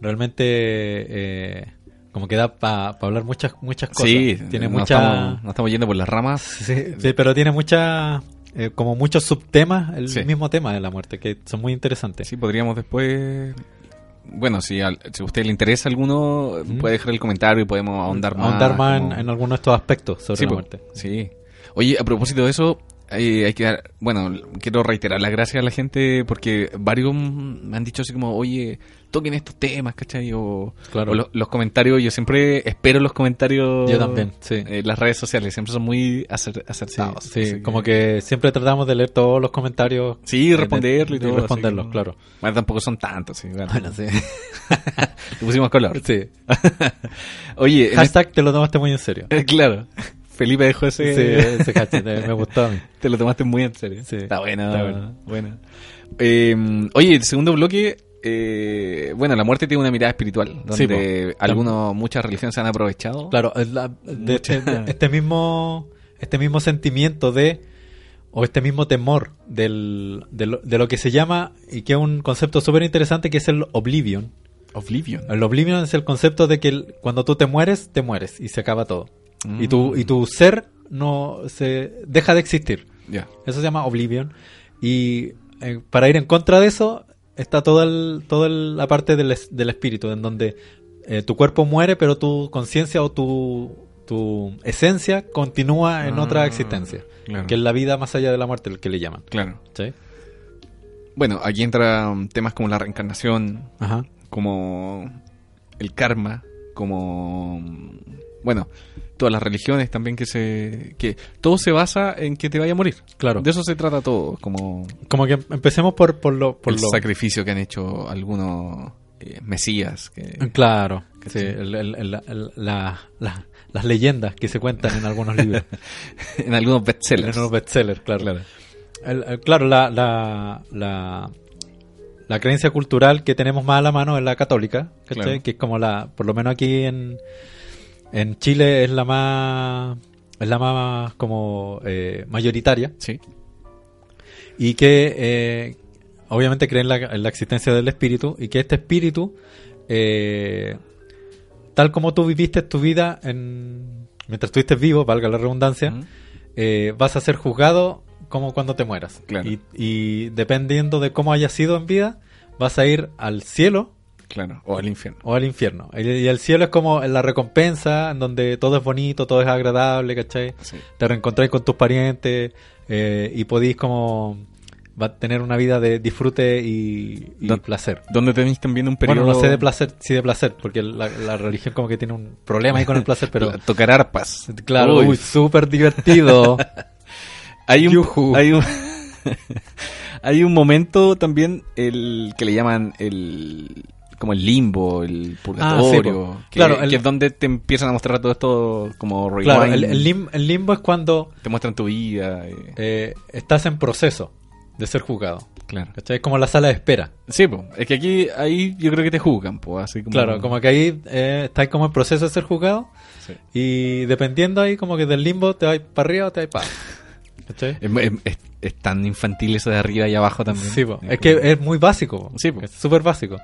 realmente, eh, como que da para hablar muchas muchas cosas. Sí, tiene nos mucha. estamos, nos estamos yendo por las ramas. Sí, sí, pero tiene mucha. eh, como muchos subtemas, el Sí. mismo tema de la muerte, que son muy interesantes. Sí, podríamos después. Bueno, si, al- si a usted le interesa alguno, Mm. puede dejar el comentario y podemos ahondar más. Ahondar más en, como- en algunos de estos aspectos sobre sí, la muerte. Sí. Oye, a propósito de eso, eh, hay que dar, bueno, quiero reiterar las gracias a la gente porque varios me han dicho así como, oye, toquen estos temas, ¿cachai? O, Claro. o lo- los comentarios, yo siempre espero los comentarios. Yo también, sí. En las redes sociales, siempre son muy acer- Sí, acertados. sí, así como que siempre tratamos de leer todos los comentarios. Sí, eh, responderlo y todo. así responderlos, como- claro. Bueno, tampoco son tantos, sí. Bueno, Bueno, sí. *laughs* Le pusimos color. sí. *laughs* Oye, Hashtag te lo tomaste muy en serio. este- *laughs* claro. Felipe dejó ese... Sí, ese hashtag me gustó a mí. *laughs* Te lo tomaste muy en serio. Sí, está bueno. está bueno. bueno. Eh, oye, el segundo bloque. eh, bueno, la muerte tiene una mirada espiritual. Sí, Donde po. algunos, muchas religiones se han aprovechado. Claro, es la- de *laughs* este, este mismo este mismo sentimiento de o este mismo temor del, de, lo, de lo que se llama y que es un concepto súper interesante que es el oblivion. Oblivion. El oblivion es el concepto de que el- cuando tú te mueres, te mueres y se acaba todo. Y tu y tu ser no se deja de existir. Eso se llama Oblivion. Y eh, para ir en contra de eso está toda el, toda el- la parte del, del espíritu, en donde eh, tu cuerpo muere, pero tu conciencia o tu, tu esencia continúa en Ah, otra existencia. claro. Que es la vida más allá de la muerte, el que le llaman. Claro. ¿Sí? Bueno, aquí entran temas como la reencarnación, Ajá. como el karma, como bueno, todas las religiones también que se que todo se basa en que te vaya a morir. Claro. De eso se trata todo, como Como que empecemos por, por lo... Por el lo sacrificio que han hecho algunos eh, mesías que Claro, sí, ¿Cachai? el- el- el- el- la- la- las leyendas que se cuentan en algunos libros. *laughs* en algunos en bestsellers. unos bestsellers, claro. El- claro, la, la, la, la creencia cultural que tenemos más a la mano es la católica. Claro. que es como la, por lo menos aquí en, en Chile es la más, es la más como eh, mayoritaria Sí. y que eh, obviamente creen la- en la existencia del espíritu y que este espíritu, eh, tal como tú viviste tu vida en, mientras estuviste vivo, valga la redundancia, eh, vas a ser juzgado como cuando te mueras. Claro. Y, y dependiendo de cómo hayas sido en vida, vas a ir al cielo Claro, o al infierno. o al infierno. Y, y el cielo es como la recompensa, en donde todo es bonito, todo es agradable, ¿cachai? Sí. Te reencontráis con tus parientes eh, y podéis como va a tener una vida de disfrute y, y placer. Donde tenéis también un periodo Bueno, no sé de placer, sí de placer, porque la, la religión como que tiene un problema ahí con el placer, pero *laughs* tocar arpas. claro, Uy, uy, súper divertido. *laughs* hay un hay un *laughs* hay un momento también el que le llaman el como el limbo, el purgatorio, Ah, sí, po. que, Claro, el- que es donde te empiezan a mostrar todo esto como rewind, claro, el, el lim- el limbo es cuando te muestran tu vida, eh, eh, estás en proceso de ser juzgado. claro. ¿Cachai? Es como la sala de espera. Sí, po, es que aquí ahí yo creo que te juzgan, pues, así como Claro, como que ahí eh, estás como en proceso de ser juzgado Sí. y dependiendo ahí como que del limbo te vas para arriba o te vas para abajo. *laughs* ¿Cachai? Es, es- es- es tan infantil eso de arriba y abajo también. Sí, po. es como- que es muy básico. po. Sí, po. es súper básico.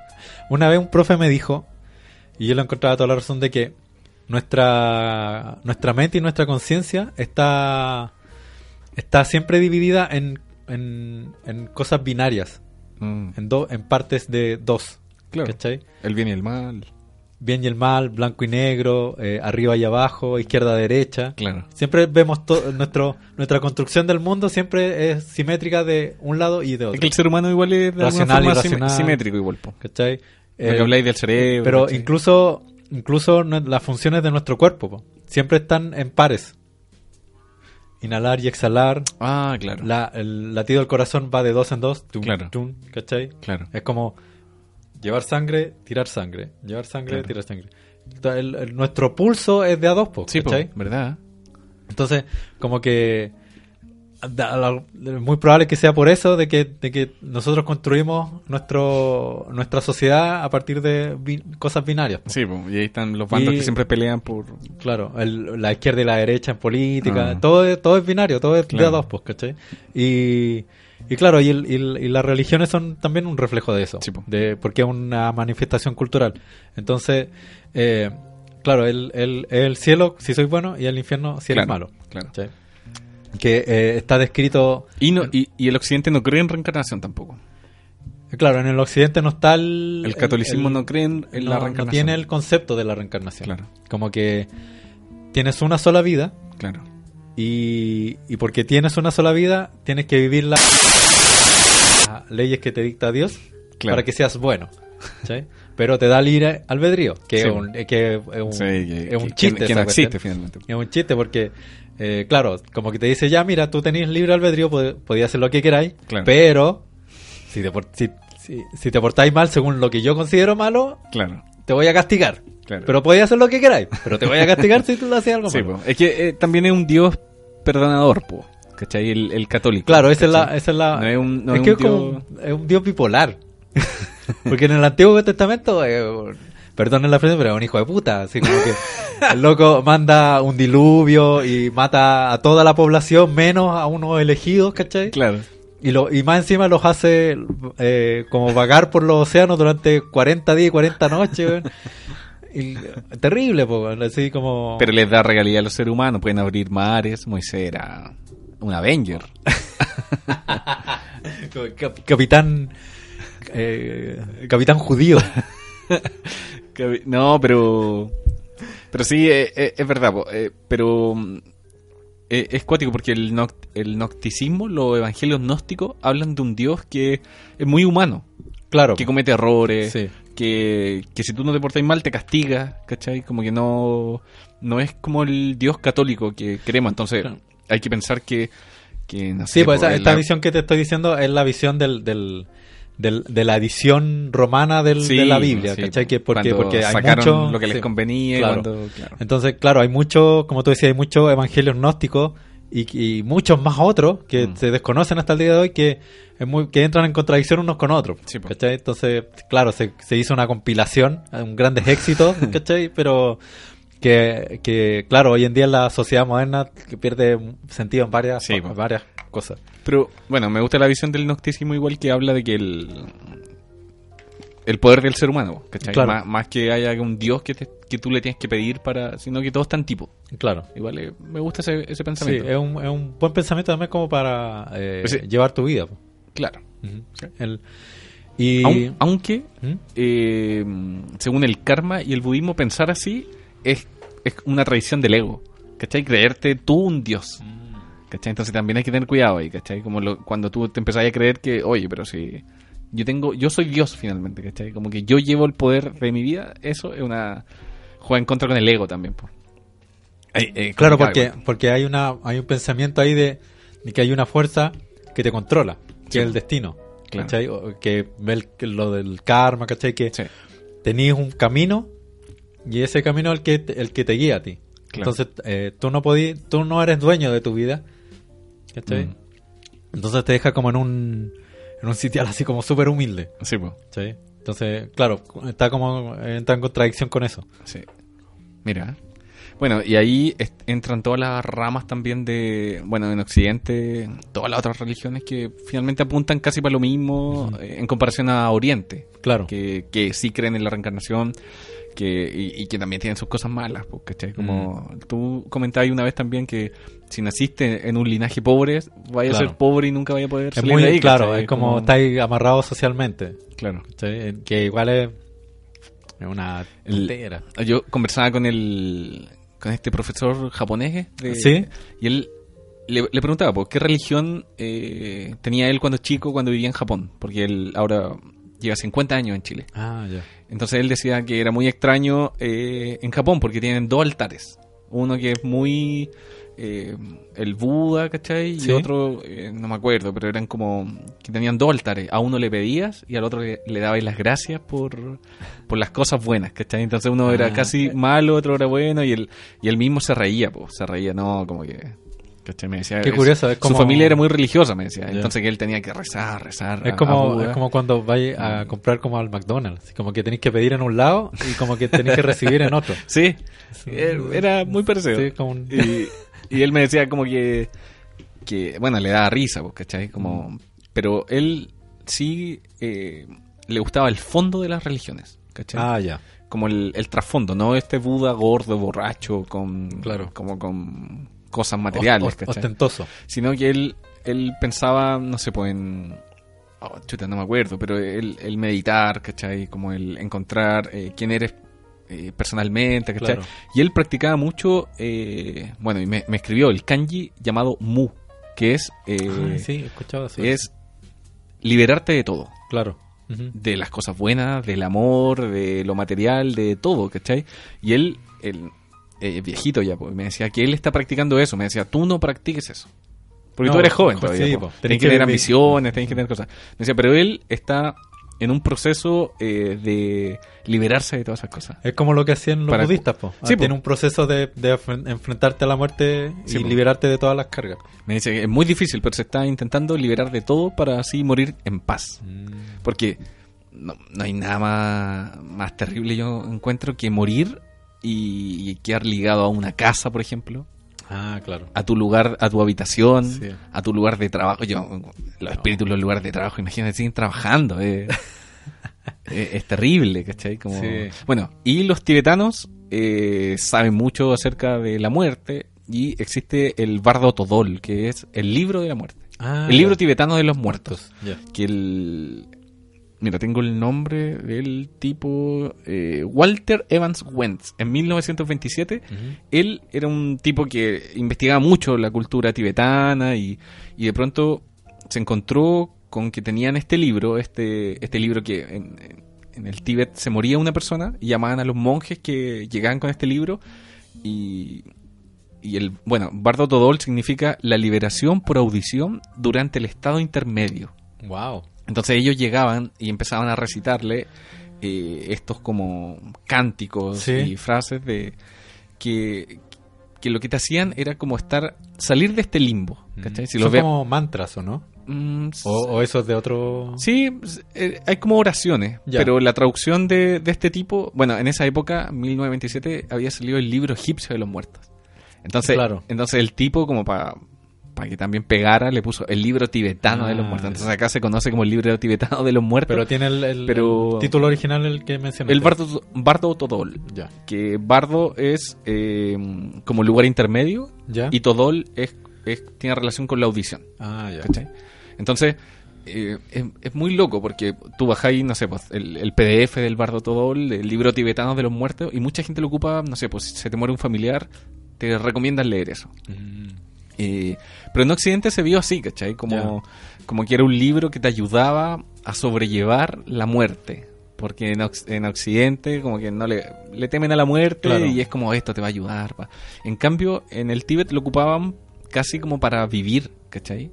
Una vez un profe me dijo, y yo lo encontraba toda la razón de que nuestra, nuestra mente y nuestra conciencia está, está siempre dividida en, en, en cosas binarias, Mm, en, do- en partes de dos. claro. ¿Cachai? El bien y el mal. Bien y el mal, blanco y negro, eh, arriba y abajo, izquierda derecha. Claro. Siempre vemos nuestro nuestra construcción del mundo siempre es simétrica de un lado y de Es otro. que el ser humano igual es de Racional, irracional. sim- simétrico igual, po. ¿Cachai? Eh, que habláis del cerebro. pero ¿cachai? incluso incluso las funciones de nuestro cuerpo po, siempre están en pares. inhalar y exhalar. Ah, claro. La, el latido del corazón va de dos en dos. Tum, Claro. tum, ¿Cachai? Claro. Es como llevar sangre, tirar sangre. Llevar sangre, Claro. tirar sangre. Entonces, el- el- nuestro pulso es de a dos, po, Sí, po, ¿cachai? ¿verdad? Entonces, como que es muy probable que sea por eso de que, de que nosotros construimos nuestro nuestra sociedad a partir de bi- cosas binarias. po. Sí, po, y ahí están los bandos Y- que siempre pelean por... Claro, el- la izquierda y la derecha en política, Ah. todo, es, todo es binario, todo es de a dos, pues, ¿cachai? Y, y claro, y, el- y el- y las religiones son también un reflejo de eso, Sí, po. de porque es una manifestación cultural. Entonces, eh, claro, el, el, el cielo si soy bueno y el infierno si eres Claro, malo. claro. Que eh, está descrito, Y, no, y, y el occidente no cree en reencarnación tampoco. claro, en el occidente no está el... El catolicismo no cree en, no- la no reencarnación. tiene el concepto de la reencarnación. Claro. Como que tienes una sola vida Claro. Y, y porque tienes una sola vida, tienes que vivir las las leyes que te dicta Dios Claro. para que seas bueno. *laughs* ¿sí? Pero te da libre albedrío, que, Sí. es, un, que es un, Sí, que, es un que- chiste. que esa no existe cuestión. finalmente. Es un chiste porque, eh, claro, como que te dice, ya mira, tú tenés libre albedrío, pod- podías hacer lo que queráis, Claro. pero si te, por- si, si- si te portáis mal según lo que yo considero malo, Claro. te voy a castigar. Claro. Pero podías hacer lo que queráis, pero te voy a castigar si tú lo haces algo malo. es que eh, también es un Dios perdonador, po. ¿Cachai? El, el católico. Claro, esa es la, esa es la. No es un- no es es que un es como dios- un- es un dios bipolar. *laughs* Porque en el Antiguo Testamento, eh, perdonen la frase, pero es un hijo de puta. Así como que el loco manda un diluvio y mata a toda la población, menos a unos elegidos, ¿cachai? Claro. Y, lo, y más encima los hace eh, como vagar por los océanos durante 40 días y 40 noches. Terrible, po, así como. Pero les da regalía a los seres humanos, pueden abrir mares. Moisés era un Avenger. *laughs* Cap- capitán. eh, capitán judío. *laughs* No, pero. Pero sí, eh, eh, es verdad, po, pero. es cuático porque el, noc- el gnosticismo, los evangelios gnósticos, hablan de un Dios que es muy humano, Claro. que comete errores, Sí. Que, que si tú no te portas mal te castiga, ¿cachai? Como que no, no es como el Dios católico que queremos, entonces Claro. hay que pensar que, que no Sí, sé, pues esa- esta visión que te estoy diciendo es la visión del, del, del- de la edición romana del- Sí, de la Biblia, sí, ¿cachai? Que porque, porque hay sacaron mucho, lo que les sí, convenía claro. cuando- claro. Entonces, claro, hay mucho, como tú decías, hay muchos evangelios gnósticos y, y muchos más otros que Mm. se desconocen hasta el día de hoy que es muy, que entran en contradicción unos con otros. Sí. ¿cachai? Entonces, claro, se, se hizo una compilación, un grandes éxitos, *laughs* ¿cachai? Pero que, que, claro, hoy en día la sociedad moderna que pierde sentido en varias, Sí, varias cosas. Pero bueno, me gusta la visión del gnosticismo igual que habla de que el el poder del ser humano, ¿cachai? Claro. Más, más que haya un dios que, te- que tú le tienes que pedir para, sino que todo está en tipo. Claro. Igual eh, me gusta ese, ese Sí, pensamiento. es un, es un buen pensamiento también como para eh, Pues sí. llevar tu vida. po. Claro. El- y Aun- aunque, ¿Mm? eh, según el karma y el budismo, pensar así es, es una tradición del ego. ¿Cachai? Creerte tú un dios. ¿Cachai? Entonces también hay que tener cuidado ahí, ¿cachai? Como lo- cuando tú te empezás a creer que, oye, pero si yo tengo, yo soy Dios finalmente, ¿cachai? Como que yo llevo el poder de mi vida, eso es una... juega en contra con el ego también, pues. claro, porque, porque hay una hay un pensamiento ahí de, de que hay una fuerza que te controla, que Sí. es el destino. Claro. ¿cachai? O Que ve el- que lo del karma, ¿cachai? Que Sí. tenías un camino y ese camino es el que te, el que te guía a ti. Claro. Entonces, eh, tú no podí, tú no eres dueño de tu vida. ¿cachai? Mm. Entonces te deja como en un en un sitial así como súper humilde. Sí, pues. ¿sí? Entonces, claro, está como entra en contradicción con eso. Sí. Mira. Bueno, y ahí entran todas las ramas también de, bueno, en Occidente, todas las otras religiones que finalmente apuntan casi para lo mismo eh, en comparación a Oriente, Claro. que, que sí creen en la reencarnación que y, y que también tienen sus cosas malas, pues, ¿cachai? Como tú comentabas una vez también que si naciste en un linaje pobre, vaya a ser pobre y nunca vaya a poder Es salir muy de ahí, claro, ¿cachai? es como, estáis amarrados socialmente. Claro. ¿cachai? Que igual es, es una El-. Yo conversaba con el con este profesor japonés de- Sí. y él le, le preguntaba pues, qué religión eh, tenía él cuando chico cuando vivía en Japón porque él ahora lleva 50 años en Chile Ah, ya. entonces él decía que era muy extraño eh, en Japón porque tienen dos altares uno que es muy eh, el Buda, ¿cachai? Sí. Y otro, eh, no me acuerdo, pero eran como que tenían dos altares. A uno le pedías y al otro le, le dabais las gracias por, por las cosas buenas, ¿cachai? Entonces uno era Ah. casi malo, otro era bueno y el, y el mismo se reía, pues, se reía, no, como que... Me decía, Qué curioso, es como- Su familia era muy religiosa, me decía. Entonces que él tenía que rezar, rezar. Es como, es como cuando vais a comprar como al McDonald's. Como que tenéis que pedir en un lado y como que tenéis que recibir en otro. *laughs* Sí, era era muy parecido. Sí, como un- y, y él me decía como que, que bueno, le daba risa, pues, ¿cachai? Como, pero él sí eh, le gustaba el fondo de las religiones, ¿cachai? Ah, ya. Como el, el trasfondo, no este Buda gordo, borracho, con, Claro. como con cosas materiales, ¿cachai? Ostentoso. Sino que él, él pensaba, no sé, pues en... oh, chuta, no me acuerdo, pero el, el meditar, ¿cachai? Como el encontrar eh, quién eres eh, personalmente, ¿cachai? Claro. Y él practicaba mucho, eh, bueno, y me, me escribió el kanji llamado mu, que es, eh, Ah, sí, he escuchado eso. es liberarte de todo. Claro. De las cosas buenas, del amor, de lo material, de todo, ¿cachai? Y él, eh, viejito ya, pues, me decía que él está practicando eso. Me decía, tú no practiques eso. Porque No, tú eres joven jo- todavía. sí. Tenés Tenés que tener ambiciones, tenés que tener cosas. Me decía, pero él está en un proceso eh, de liberarse de todas esas cosas. Es como lo que hacían los Para- budistas, po. Sí, po. Tiene un proceso de, de enfren- enfrentarte a la muerte y liberarte de todas las cargas. Me dice que es muy difícil, pero se está intentando liberar de todo para así morir en paz. Porque no, no hay nada más, más terrible, yo encuentro, que morir y, y quedar ligado a una casa, por ejemplo, Ah, claro. a tu lugar, a tu habitación, Sí. a tu lugar de trabajo. Yo, los espíritus en los lugares de trabajo, imagínate, siguen trabajando. eh. *laughs* Eh, es terrible, ¿cachai? Como... Sí. Bueno, y los tibetanos eh, saben mucho acerca de la muerte y existe el Bardo Todol, que es el libro de la muerte. Ah, el libro tibetano de los muertos. Ya. Que el... Mira, tengo el nombre del tipo eh, Walter Evans Wentz. En 1927, Ujú. él era un tipo que investigaba mucho la cultura tibetana y, y de pronto se encontró con que tenían este libro, este, este libro que en, en el Tíbet se moría una persona y llamaban a los monjes que llegaban con este libro y, y el, bueno, Bardo Todol significa la liberación por audición durante el estado intermedio. Wow. Entonces ellos llegaban y empezaban a recitarle eh, estos como cánticos Sí. y frases de que, que lo que te hacían era como estar salir de este limbo. ¿cachai? Si Son como mantras, ¿o no? Mm, O, o eso es de otro... Sí, eh, hay como oraciones, Ya. pero la traducción de, de este tipo, bueno, en esa época, 1927, había salido el libro egipcio de los muertos. Entonces, Claro. entonces el tipo, como para que también pegara, le puso el libro tibetano de los Ah, muertos. Entonces acá se conoce como el libro tibetano de los muertos. Pero tiene el, el- Pero- el título original el que mencionaste. el Bardo, Bardo Todol. Ya. Que Bardo es eh, como lugar intermedio ¿Ya? y Todol es, es- tiene relación con la audición. Ah, ya. ¿cachai? Entonces, eh, es, es muy loco porque tú bajáis, no sé, pues, el, el PDF del Bardo Todol, el libro tibetano de los muertos, y mucha gente lo ocupa, no sé, pues si se te muere un familiar, te recomiendan leer eso. Mm. Eh, pero en Occidente se vio así, ¿cachai? Como, como que era un libro que te ayudaba a sobrellevar la muerte. Porque en, Oc- en Occidente como que no le, le temen a la muerte Claro. y es como esto te va a ayudar. pa". En cambio, en el Tíbet lo ocupaban casi como para vivir, ¿cachai?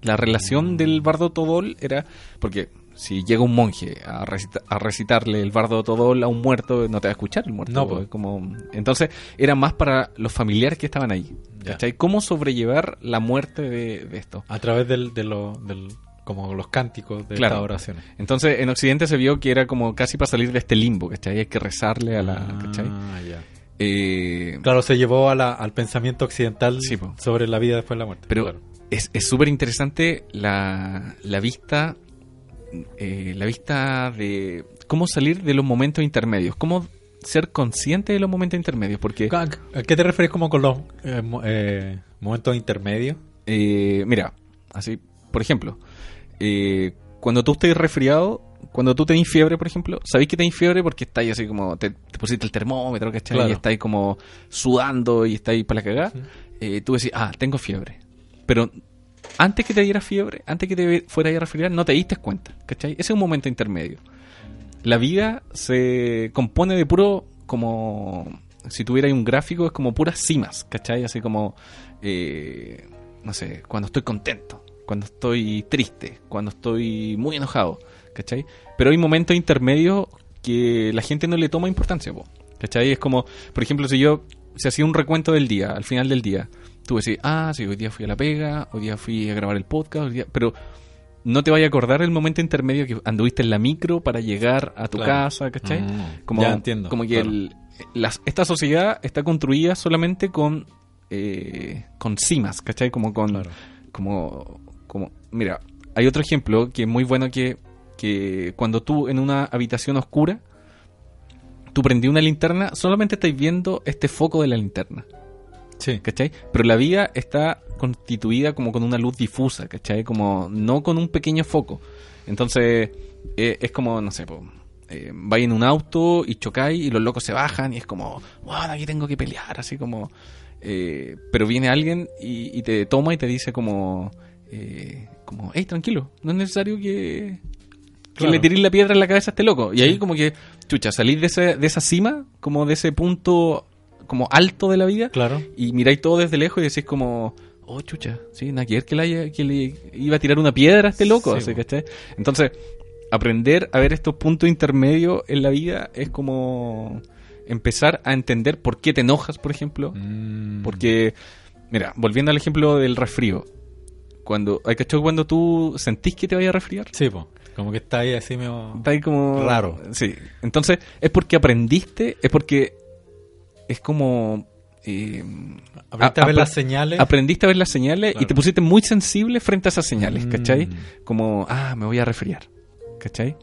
La relación del bardo Todol era... Porque si llega un monje a, recita- a recitarle el bardo Todol a un muerto, no te va a escuchar el muerto. No, po. es como... Entonces, era más para los familiares que estaban ahí. ¿Cachai? ¿Cómo sobrellevar la muerte de, de esto? A través del, de lo, del, como los cánticos de Claro. estas oraciones. Entonces, en Occidente se vio que era como casi para salir de este limbo, ¿cachai? Hay que rezarle a la... ¿cachai? Ah, ya. Eh, Claro, se llevó a la- al pensamiento occidental Sí, sobre la vida después de la muerte. Pero claro. es es súper interesante la, la vista eh, la vista de cómo salir de los momentos intermedios, cómo ser consciente de los momentos intermedios, porque ¿A qué te refieres como con los eh, eh, momentos intermedios? eh, mira, así, por ejemplo, eh, cuando tú estés resfriado, cuando tú tenés fiebre, por ejemplo, sabéis que tenés fiebre porque estáis así como, te, te pusiste el termómetro, ¿cachai? Claro. Y estáis como sudando y estáis para la cagada. Eh, tú decís, ah, tengo fiebre. Pero antes que te diera fiebre, antes que te fuera a resfriar, no te diste cuenta, ¿cachai? Ese es un momento intermedio. La vida se compone de puro como si tuviera un gráfico, es como puras cimas, ¿cachai? Así como, eh, no sé, cuando estoy contento, cuando estoy triste, cuando estoy muy enojado, ¿cachai? Pero hay momentos intermedios que la gente no le toma importancia, po, ¿cachai? Es como, por ejemplo, si yo, se hacía un recuento del día, al final del día, tú decís, ah, sí, hoy día fui a la pega, hoy día fui a grabar el podcast, hoy día... pero no te vaya a acordar el momento intermedio que anduviste en la micro para llegar a tu Claro. casa, ¿cachai? Mm, como, ya entiendo, Como que claro. el- las- esta sociedad está construida solamente con eh, con cimas, ¿cachai? Como con Claro. como como mira, hay otro ejemplo que es muy bueno que que cuando tú en una habitación oscura tú prendí una linterna, solamente estáis viendo este foco de la linterna. Sí. ¿cachai? Pero la vida está constituida como con una luz difusa, ¿cachai? Como no con un pequeño foco. Entonces, eh, es como, no sé, po, eh, vais en un auto y chocáis y los locos se bajan y es como, wow, aquí tengo que pelear, así como... eh, pero viene alguien y, y te toma y te dice como, eh, como, hey, tranquilo, no es necesario que, que Claro. le tiréis la piedra en la cabeza a este loco. Y ahí como que, chucha, salís de, ese, de esa cima, como de ese punto como alto de la vida, Claro. y miráis todo desde lejos y decís como, oh chucha, sí, nada que ver que, le haya- que le iba a tirar una piedra a este loco, Sí, así. ¿cachai? Entonces, aprender a ver estos puntos intermedios en la vida es como empezar a entender por qué te enojas, por ejemplo, Mm. porque, mira, volviendo al ejemplo del resfrío, cuando, hay cachado cuando tú sentís que te vaya a resfriar? Sí, po. Como que está ahí así medio... Está ahí como... Raro. Sí. Entonces, es porque aprendiste, es porque es como... eh, Aprendiste a ver las señales. Aprendiste a ver las señales y Claro. te pusiste muy sensible frente a esas señales, Mm. ¿cachai? Como, ah, me voy a resfriar, ¿cachai?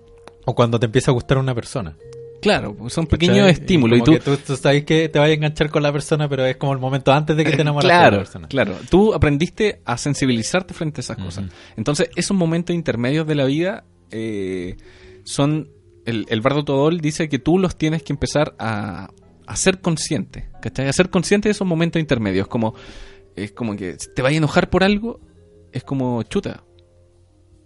O cuando te empieza a gustar una persona. Claro, son ¿cachai? pequeños estímulos. Y tú, que tú, tú sabes que te vayas a enganchar con la persona, pero es como el momento antes de que te enamoras de la claro, persona. claro. Tú aprendiste a sensibilizarte frente a esas cosas. Entonces, esos momentos intermedios de la vida eh, son... El, el Bardo Todol dice que tú los tienes que empezar a, a ser consciente, ¿cachai? A ser consciente de esos momentos intermedios. Como, es como que si te vayas a enojar por algo, es como chuta.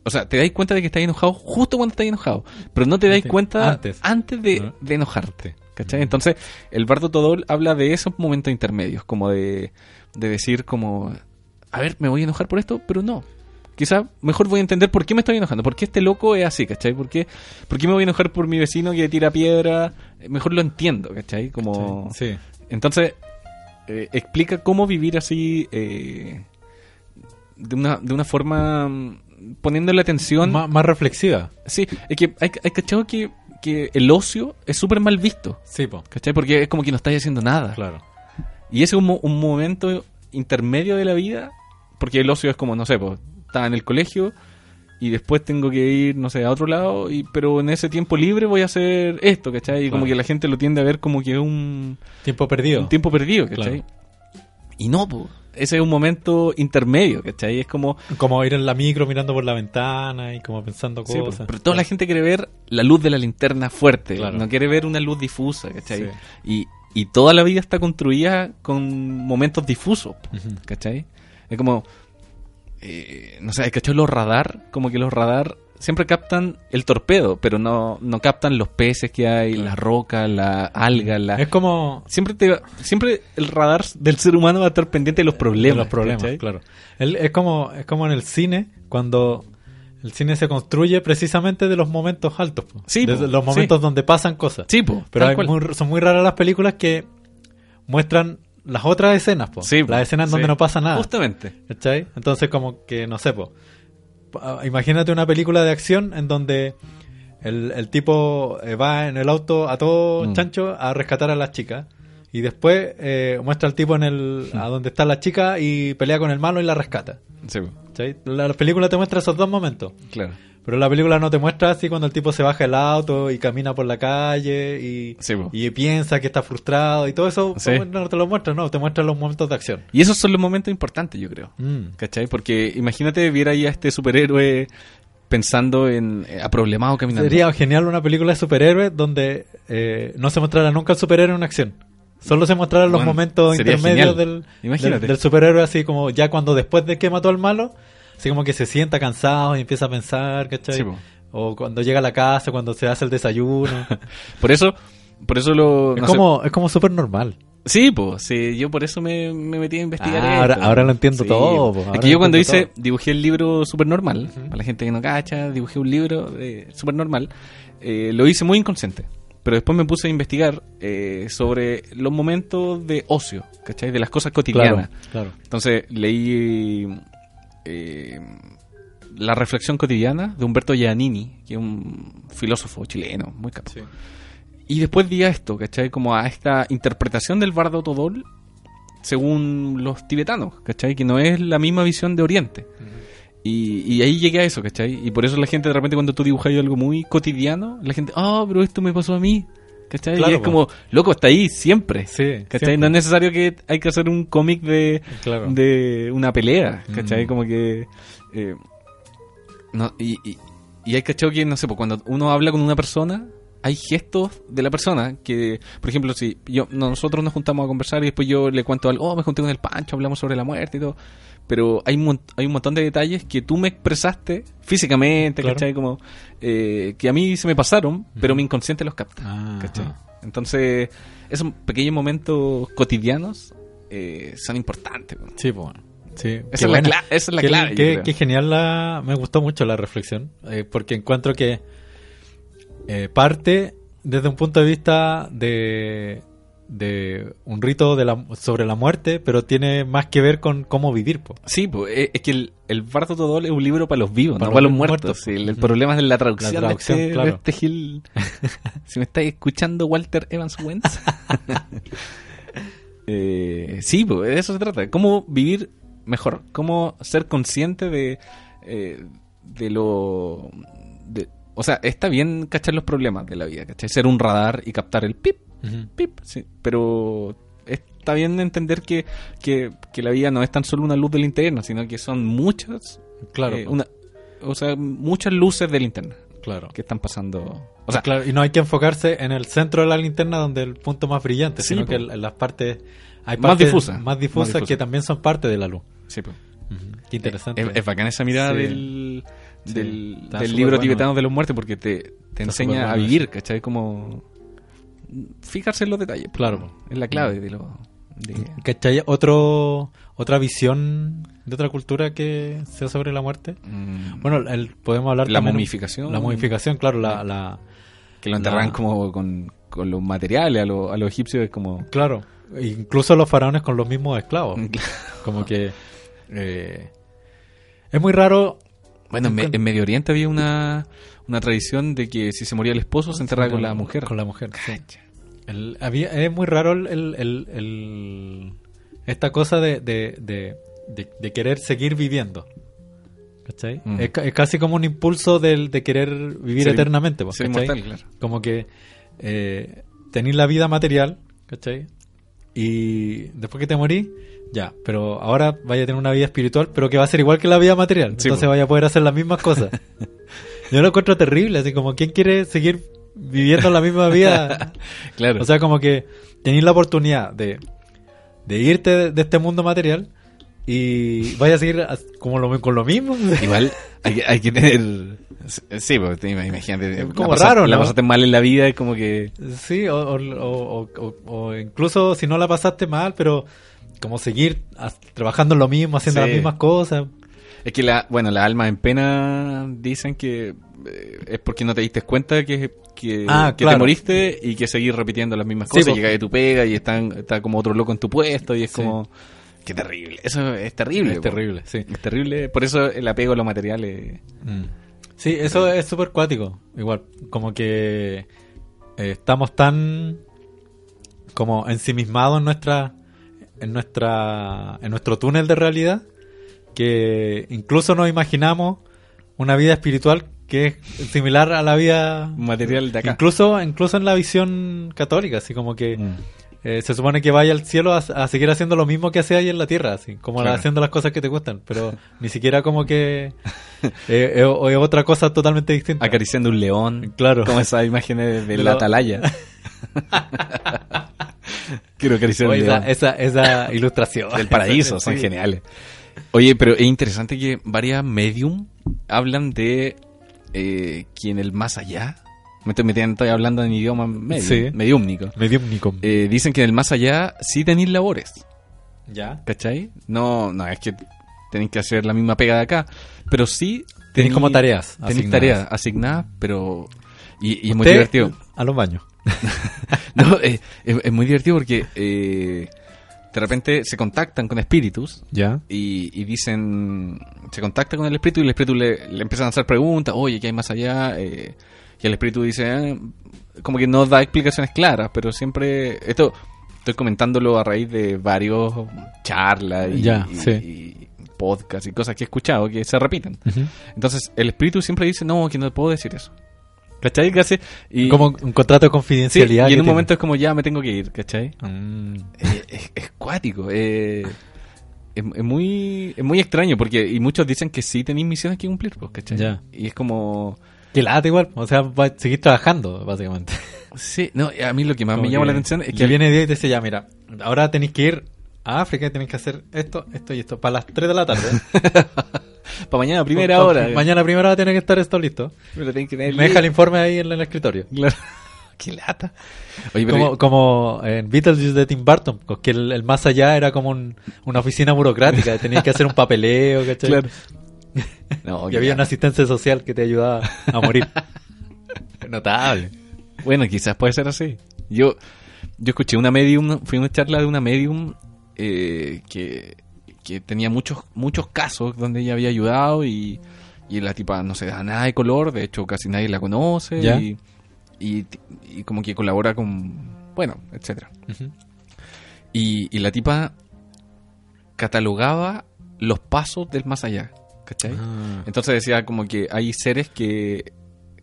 O sea, te dais cuenta de que estás enojado justo cuando estás enojado, pero no te dais cuenta antes. antes de, Ajá. de enojarte. ¿Cachai? Entonces, el Bardo Todol habla de esos momentos intermedios, como de, de decir como, a ver, me voy a enojar por esto, pero no. Quizá mejor voy a entender por qué me estoy enojando, por qué este loco es así, ¿cachai? ¿Por qué, por qué me voy a enojar por mi vecino que tira piedra? Eh, Mejor lo entiendo, ¿cachai? Como... Sí. Entonces, eh, explica cómo vivir así eh, de, una, de una forma mm, poniéndole atención. Má- más reflexiva. Sí, es que hay, hay cachado que, que el ocio es súper mal visto, Sí, po. ¿cachai? Porque es como que no estáis haciendo nada. Claro. Y ese es un, un momento intermedio de la vida, porque el ocio es como, no sé, pues, estaba en el colegio y después tengo que ir, no sé, a otro lado, y pero en ese tiempo libre voy a hacer esto, ¿cachai? Y como que la gente lo tiende a ver como que es un, Tiempo perdido. un tiempo perdido, ¿cachai? Claro. Y no, pues, ese es un momento intermedio, ¿cachai? Es como... Como ir en la micro mirando por la ventana y como pensando sí, cosas. pues, pero toda la gente quiere ver la luz de la linterna fuerte, Claro. no quiere ver una luz difusa, ¿cachai? Sí. Y, y toda la vida está construida con momentos difusos. ¿cachai? Es como, eh, no sé, ¿cachai? Los radar, como que los radar siempre captan el torpedo, pero no, no captan los peces que hay, Claro. la roca, la alga, la... Es como Siempre, te, siempre el radar del ser humano va a estar pendiente de los problemas. de los problemas, ¿cachai? claro. El- es como es como en el cine cuando el cine se construye precisamente de los momentos altos, po. Sí, de po, los momentos donde pasan cosas. Sí, po, Pero hay muy- son muy raras las películas que muestran las otras escenas, po. Sí, po, las escenas sí. donde no pasa nada. Justamente. ¿Cachai? Entonces, como que, no sé, po, imagínate una película de acción en donde el, el tipo eh, va en el auto a todo Mm. chancho a rescatar a las chicas y después eh, muestra al tipo en el *laughs* a donde está la chica y pelea con el malo y la rescata. La, la película te muestra esos dos momentos. claro. Pero la película no te muestra así cuando el tipo se baja del auto y camina por la calle y, Sí, po. y piensa que está frustrado y todo eso Sí. no te lo muestra, no, te muestra los momentos de acción. Y esos son los momentos importantes, yo creo. Mm. ¿Cachai? Porque imagínate ver ahí a este superhéroe pensando en eh, aproblemado caminando. Sería genial una película de superhéroes donde eh, no se mostrara nunca el superhéroe en acción. Solo se mostraran los momentos intermedios del, del, del superhéroe, así como ya cuando después de que mató al malo, así como que se sienta cansado y empieza a pensar, ¿cachai? Sí, o cuando llega a la casa, cuando se hace el desayuno. *laughs* Por eso, por eso lo. es, no sé, como, es como súper normal. Sí, pues, sí, yo por eso me, me metí a investigar. Ah, ahora- ahora lo entiendo Sí, todo, po. Es que yo cuando hice, dibujé el libro super normal, para la gente que no cacha, dibujé un libro eh, super normal, eh, lo hice muy inconsciente. Pero después me puse a investigar eh, sobre los momentos de ocio, ¿cachai? De las cosas cotidianas. Claro, claro. Entonces leí eh, La reflexión cotidiana de Humberto Giannini, que es un filósofo chileno, muy capo. Y después vi a esto, ¿cachai? Como a esta interpretación del bardo Todol según los tibetanos, ¿cachai? Que no es la misma visión de Oriente. Y, y ahí llegué a eso, ¿cachai? Y por eso la gente de repente cuando tú dibujas algo muy cotidiano, la gente, ah, pero esto me pasó a mí. ¿Cachai? Claro, y es como, loco, está ahí siempre. Sí, ¿Cachai? siempre. No es necesario que hay que hacer un cómic de, Claro. de una pelea, ¿cachai? Mm. Como que... eh, no, y, y, y hay cachado que, no sé, pues cuando uno habla con una persona, hay gestos de la persona que, por ejemplo, si yo nosotros nos juntamos a conversar y después yo le cuento algo, oh, me junté con el Pancho, hablamos sobre la muerte y todo, pero hay, un hay un montón de detalles que tú me expresaste físicamente, Claro. ¿cachai? Como eh, que a mí se me pasaron, pero mi inconsciente los capta, Ah, ¿cachai? Entonces, esos pequeños momentos cotidianos eh, son importantes. Sí, pues bueno. Sí, Esa es la esa es la Qué- clave, qué genial la... Me gustó mucho la reflexión, eh, porque encuentro que eh, parte desde un punto de vista de, de un rito de la, sobre la muerte, pero tiene más que ver con cómo vivir, po. Sí, pues, eh, es que el, el Bardo Todol es un libro para los vivos, Para no para los los muertos. muertos. Sí, el, el problema es la traducción, La traducción, de, este, claro. de este Gil. *laughs* si me estáis escuchando, Walter Evans Wentz. *laughs* eh, sí, de eso se trata. Cómo vivir mejor. Cómo ser consciente de, eh, de lo... de- o sea, está bien cachar los problemas de la vida, ¿cachai? Ser un radar y captar el pip, pip, sí, pero está bien entender que, que, que la vida no es tan solo una luz de linterna, sino que son muchas, Claro, eh, una, o sea, muchas luces de linterna claro. que están pasando. O sea, Claro, y no hay que enfocarse en el centro de la linterna donde el punto más brillante, Sí, sino que en las partes hay Más partes más difusas Más difusas. que también son parte de la luz. sí, pues. Qué interesante. Es, es bacana esa mirada Sí. del, del, del libro bueno. tibetano de los muertos porque te, te enseña a vivir, eso. ¿cachai? Como fijarse en los detalles. pues. Claro. Es la clave de lo... de- ¿Cachai? Otro, otra visión de otra cultura que sea sobre la muerte. Mm, Bueno, el, podemos hablar La también- momificación. La momificación, claro, la, la que lo enterran la- como con, con los materiales a, lo- a los egipcios es como... claro, incluso los faraones con los mismos esclavos. Como que eh, es muy raro. Bueno, en, Me- en Medio Oriente había una, una tradición de que si se moría el esposo se enterraba con la mujer. Con la mujer. sí. El- había, es muy raro el, el- el- el- esta cosa de, de, de, querer seguir viviendo. ¿Cachai? Mm. Es, ca- es casi como un impulso del, de querer vivir Ser- eternamente. pues, ser inmortal, claro. Como que eh, tenéis la vida material, ¿cachai? Y después que te morís, ya, pero ahora vaya a tener una vida espiritual, pero que va a ser igual que la vida material. Sí, Entonces vaya a poder hacer las mismas cosas. *laughs* Yo lo encuentro terrible, así como, ¿quién quiere seguir viviendo la misma vida? *laughs* Claro. O sea, como que tenéis la oportunidad de, de irte de, este mundo material y vaya a seguir como lo, con lo mismo. *laughs* Igual hay, que- hay que tener... Sí, porque te- imagínate. Es como la pasa- raro, La ¿no? pasaste mal en la vida, es como que... Sí, o, o- o- o- o incluso si no la pasaste mal, pero como seguir trabajando lo mismo, haciendo Sí. las mismas cosas. Es que la, bueno, las almas en pena dicen que eh, es porque no te diste cuenta que, que, Ah, que te moriste y que seguir repitiendo las mismas Sí, cosas. po. Llega de tu pega y están, está como otro loco en tu puesto y es Sí. como... Qué terrible. Eso es terrible. Es po. terrible, sí. Es terrible. Por eso el apego a los materiales... Mm. Sí, eso es súper cuático. Igual, como que eh, estamos tan como ensimismados en nuestra en nuestra en nuestro túnel de realidad que incluso nos imaginamos una vida espiritual que es similar a la vida Material de acá. incluso incluso en la visión católica así como que Mm. eh, se supone que vaya al cielo a, a seguir haciendo lo mismo que hacía ahí en la tierra, así como Claro. haciendo las cosas que te gustan, pero *laughs* ni siquiera como que eh, eh, es otra cosa totalmente distinta. Acariciando un león. Claro. Como esas imágenes de *laughs* De la atalaya. *laughs* *laughs* Quiero acariciar Oye, esa, esa, esa ilustración del paraíso, son Sí. geniales. Oye, pero es interesante que varias medium hablan de eh, que en el más allá me estoy metiendo, estoy hablando en idioma medio, Sí. Eh, dicen que en el más allá sí tenéis labores, ya. ¿cachai? No, no, es que tenéis que hacer la misma pega de acá, pero sí Tenéis como tareas Tenéis tareas asignadas, pero... Y, y es muy divertido. A los baños. *laughs* No, eh, es, es muy divertido porque eh, de repente se contactan con espíritus Ya. y, y dicen, se contacta con el espíritu y el espíritu le, le empiezan a hacer preguntas, oye, ¿qué hay más allá? Eh, y el espíritu dice, "Ah", como que no da explicaciones claras, pero siempre, esto estoy comentándolo a raíz de varios charlas y, Ya, y- sí. y podcasts y cosas que he escuchado que se repiten. Entonces el espíritu siempre dice, no, que no puedo decir eso. ¿Cachai? ¿Qué hace? Y, Como un contrato de sí, confidencialidad. y en un tiene. momento es como, ya me tengo que ir, ¿cachai? Mm. Eh, es, es cuático. eh, es, es muy es muy extraño porque y muchos dicen que sí tenéis misiones que cumplir, pues, ¿cachai? Ya. Y es como... Que lata igual. O sea, va a seguir trabajando, básicamente. Sí, no, a mí lo que más Como me llama la atención es que... viene Dios y te dice, ya, mira, ahora tenéis que ir a África y tenéis que hacer esto, esto y esto. Para las 3 de la tarde. *laughs* Para mañana a primera Pa- hora. Mañana a primera hora tiene que estar esto listo. Que tener Me deja el informe ahí en el escritorio. Claro. *laughs* Qué lata. Oye. Como, como en Beetlejuice de Tim Burton, pues, que el, el más allá era como un- una oficina burocrática, *laughs* tenías que hacer un papeleo, ¿cachai? Claro. *laughs* No, Y había una asistencia social que te ayudaba a morir. Notable. Bueno, quizás puede ser así. Yo, yo escuché una medium, fui a una charla de una medium eh, que, que tenía muchos, muchos casos donde ella había ayudado y, y la tipa no se da nada de color, de hecho casi nadie la conoce ¿Ya? y, y, y como que colabora con, bueno, etcétera. Y, y la tipa catalogaba los pasos del más allá, ¿cachai? Ah. Entonces decía como que hay seres que,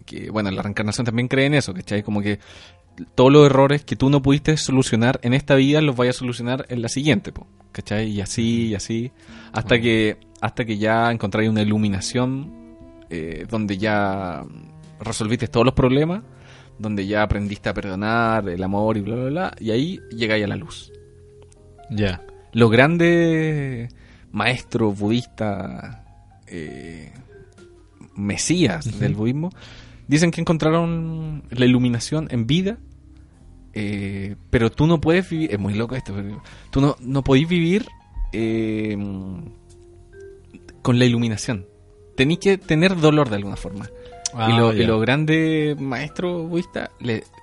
que, bueno, la reencarnación también cree en eso, ¿cachai? Como que todos los errores que tú no pudiste solucionar en esta vida los vayas a solucionar en la siguiente, po, ¿cachai? Y así, y así, hasta que hasta que ya encontráis una iluminación eh, donde ya resolviste todos los problemas, donde ya aprendiste a perdonar, el amor y bla, bla, bla, y ahí llegáis a la luz. Ya. Los grandes maestros budistas, eh, mesías del budismo, dicen que encontraron la iluminación en vida, eh, pero tú no puedes vivir, es muy loco esto, pero tú no, no podés vivir eh, con la iluminación. Tenís que tener dolor de alguna forma. Ah, y, los grandes maestros budistas,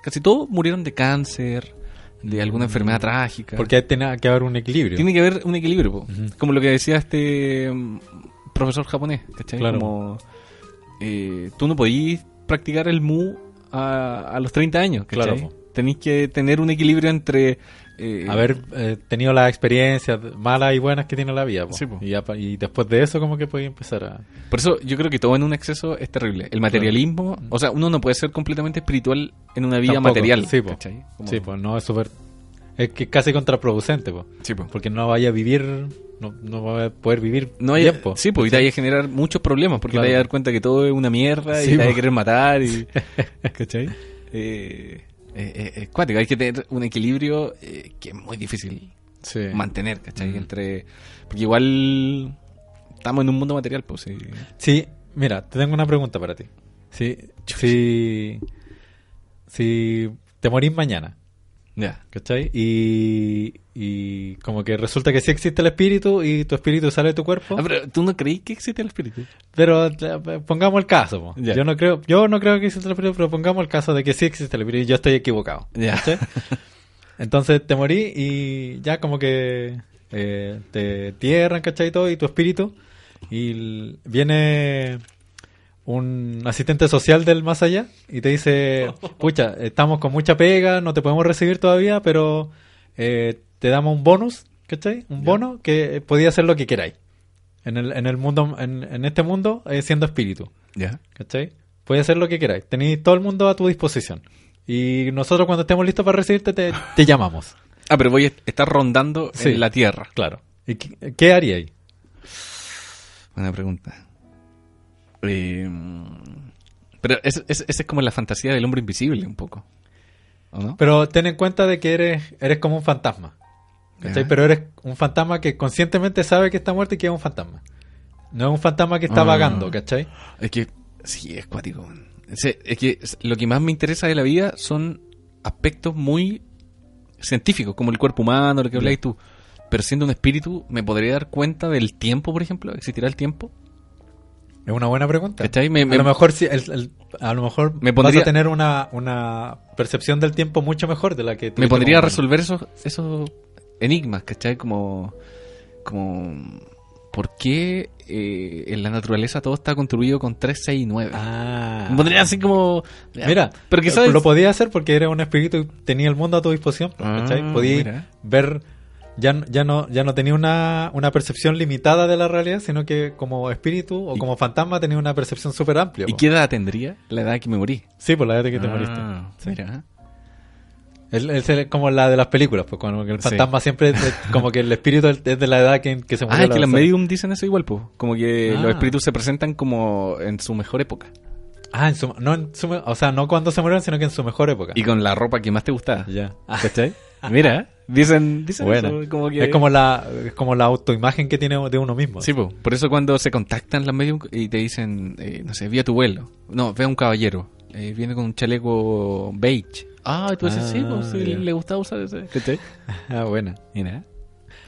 casi todos murieron de cáncer, de alguna enfermedad trágica. Porque tiene que haber un equilibrio. Tiene que haber un equilibrio, como lo que decía este mm, profesor japonés, ¿cachai? Claro. Como eh, tú no podís practicar el mu a, a los 30 años, ¿cachai? Claro. Tenéis que tener un equilibrio entre... eh, haber eh, tenido las experiencias malas y buenas que tiene la vida. po. Sí, po. y, después de eso como que puede empezar a... Por eso yo creo que todo en un exceso es terrible. El materialismo, o sea, uno no puede ser completamente espiritual en una vida Tampoco. material. Sí, po. Sí, pues no es súper... Es que es casi contraproducente, po. Sí, po. porque no vaya a vivir, no, no va a poder vivir No hay, bien, po. sí, pues y te vaya a generar muchos problemas porque Claro. te vas a dar cuenta que todo es una mierda Sí, y te vas a querer matar y *laughs* ¿cachai? Eh, eh, eh, es cuático, hay que tener un equilibrio eh, que es muy difícil Sí. mantener, ¿cachai? Mm. Entre porque igual estamos en un mundo material, pues sí. Sí, mira, te tengo una pregunta para ti. Si, si, si te morís mañana, Ya. ¿cachai? Y, y como que resulta que sí existe el espíritu y tu espíritu sale de tu cuerpo, Ah, pero tú no creí que existe el espíritu. pero eh, pongamos el caso. Ya. Yo no creo yo no creo que exista el espíritu, pero pongamos el caso de que sí existe el espíritu y yo estoy equivocado. ¿cachai? *laughs* Entonces te morí y ya como que eh, te tierran, ¿cachai? Y todo, y tu espíritu. Y viene un asistente social del más allá y te dice, *laughs* pucha, estamos con mucha pega, no te podemos recibir todavía, pero eh, te damos un bonus, ¿cachai? Un bono que podía hacer lo que queráis. En el, en el mundo, en, en este mundo, eh, siendo espíritu. Ya. ¿Cachai? Puedes hacer lo que queráis. Tenéis todo el mundo a tu disposición. Y nosotros cuando estemos listos para recibirte te, te llamamos. *laughs* Ah, pero voy a estar rondando Sí. en la tierra. Claro. ¿Y qué, qué haríais? Buena pregunta. Eh, pero es- es- esa es como la fantasía del hombre invisible, un poco. ¿O no? Pero ten en cuenta de que eres, eres como un fantasma. ¿Cachai? Pero eres un fantasma que conscientemente sabe que está muerto y que es un fantasma. No es un fantasma que está Ah. vagando, ¿cachai? Es que sí, es cuático. se- es que lo que más me interesa de la vida son aspectos muy científicos, como el cuerpo humano, lo que habláis tú. Pero siendo un espíritu, ¿me podría dar cuenta del tiempo, por ejemplo? ¿Existirá el tiempo? Es una buena pregunta. ¿Cachai? Me- me- a lo mejor sí, el- el- a lo mejor Me vas pondría- a tener una, una percepción del tiempo mucho mejor de la que Me tuviste pondría a como humano. resolver esos, esos enigmas, ¿cachai? Como, como ¿por qué eh, en la naturaleza todo está construido con 3, 6 y 9? Ah. Pondría así como... Mira, pero lo podía hacer porque era un espíritu y tenía el mundo a tu disposición. pues, Ah, ¿cachai? Podía mira. ver, ya, ya no ya no tenía una, una percepción limitada de la realidad, sino que como espíritu o como fantasma tenía una percepción súper amplia. ¿Y pues. qué edad tendría? La edad que me morí. Sí, por la edad que te Ah, moriste. Sí. Mira. Es, es como la de las películas, pues cuando el Sí. fantasma siempre es como que el espíritu es de la edad que, que se murió. Ah, es que persona. medium dicen eso igual, pues. Como que Ah. los espíritus se presentan como en su mejor época. Ah, en su, no en su, o sea, no cuando se murieron, sino que en su mejor época. Y con la ropa que más te gustaba. ya. *laughs* ¿Cachai? Mira, dicen, dicen Bueno, eso, como que... es como la es como la autoimagen que tiene de uno mismo. Sí, po. por eso cuando se contactan las medium y te dicen, eh, no sé, vi a tu vuelo. No, ve a un caballero. Eh, viene con un chaleco beige. Ah, tú dices, Ah, sí, pues sí, le gustaba usar ese. ¿Cachai? *laughs* Ah, buena. Mira.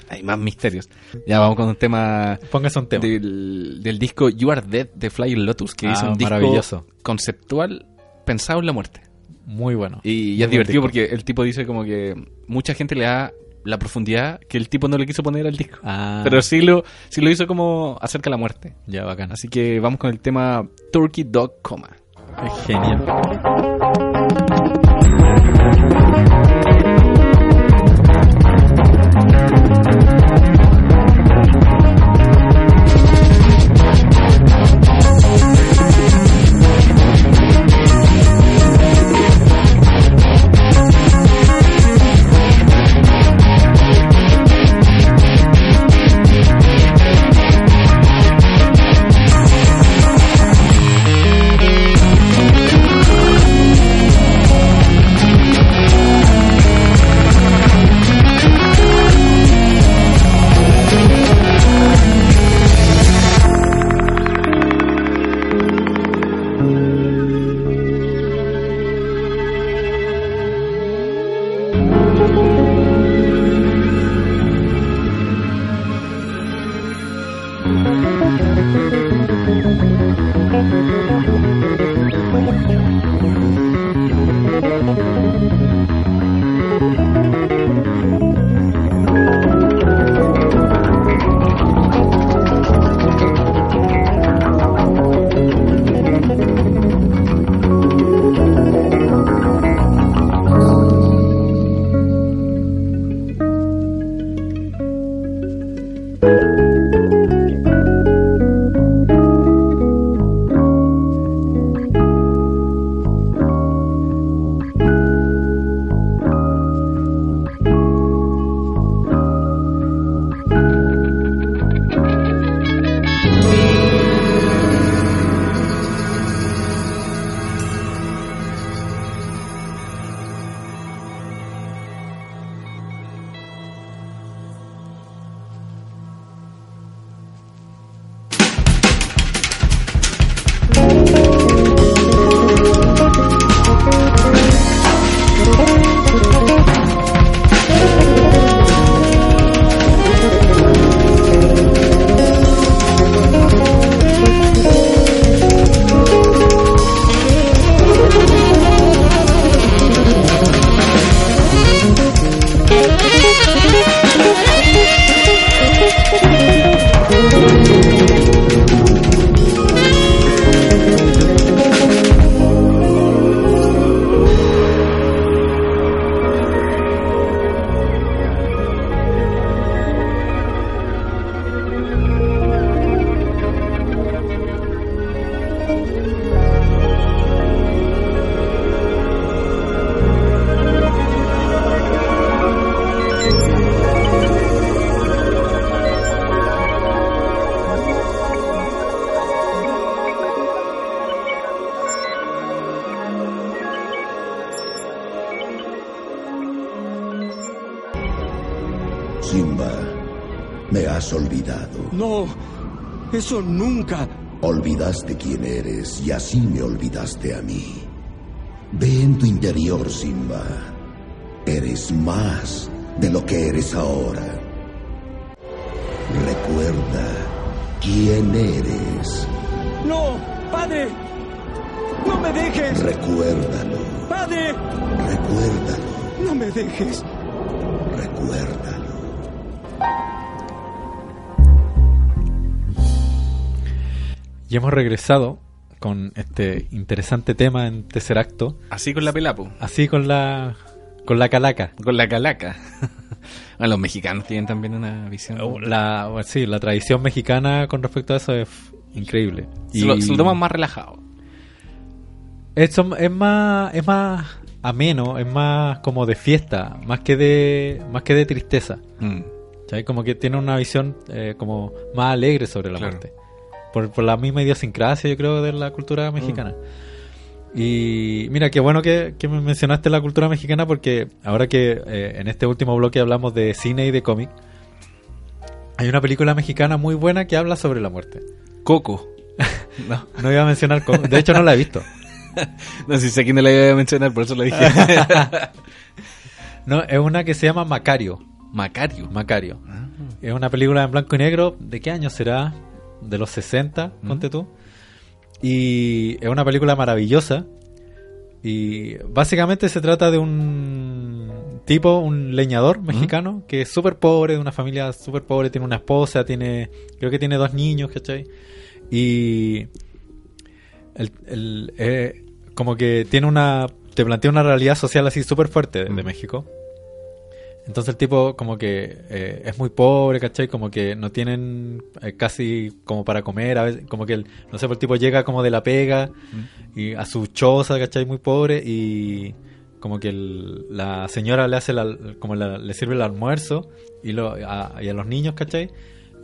Hay más misterios. Ya vamos con un tema, Póngase un tema. Del, del disco You Are Dead de Flying Lotus, que Ah, es un disco conceptual pensado en la muerte. Muy bueno. Y, y es divertido porque el tipo dice como que mucha gente le da la profundidad que el tipo no le quiso poner al disco. Ah, Pero sí lo, sí lo hizo como acerca de la muerte. ya bacán. Así que vamos con el tema Turkey Dog Coma. Genial. Eso nunca. Olvidaste quién eres y así me olvidaste a mí. Ve en tu interior, Simba. Eres más de lo que eres ahora. Recuerda quién eres. ¡No! ¡Padre! ¡No me dejes! Recuérdalo. ¡Padre! Recuérdalo. ¡No me dejes! Y hemos regresado con este interesante tema en tercer acto, Así con la pelapo. así con la con la calaca. Con la calaca. *laughs* Ah, los mexicanos tienen también una visión. La, bueno, sí, la tradición mexicana con respecto a eso es increíble. se, lo, se lo toman más relajado. Es, es más es más ameno, es más como de fiesta, más que de más que de tristeza. Mm. ¿Sabes? Como que tiene una visión eh, como más alegre sobre la Claro. muerte. Por, por la misma idiosincrasia, yo creo, de la cultura mexicana. Y mira, qué bueno que, que me mencionaste la cultura mexicana porque ahora que eh, en este último bloque hablamos de cine y de cómic, hay una película mexicana muy buena que habla sobre la muerte. Coco. *laughs* no, No iba a mencionar, cómo- de hecho no la he visto. *laughs* no si sé quién la iba a mencionar, por eso lo dije. *laughs* No, es una que se llama Macario. Macario. Macario. Es una película en blanco y negro. ¿De qué año será? De los 60, ponte tú. Y es una película maravillosa. Y básicamente se trata de un tipo, un leñador mexicano, que es súper pobre, de una familia súper pobre, tiene una esposa, tiene, creo que tiene dos niños, ¿cachai? Y el, el, eh, como que tiene una, te plantea una realidad social así súper fuerte de, de México. Entonces el tipo como que eh, es muy pobre, ¿cachai? Como que no tienen eh, casi como para comer, a veces, como que el, no sé, pues el tipo llega como de la pega y a su choza, ¿cachai? Muy pobre y como que el- la señora le hace la- como la- le sirve el almuerzo y, lo, a, y a los niños, ¿cachai?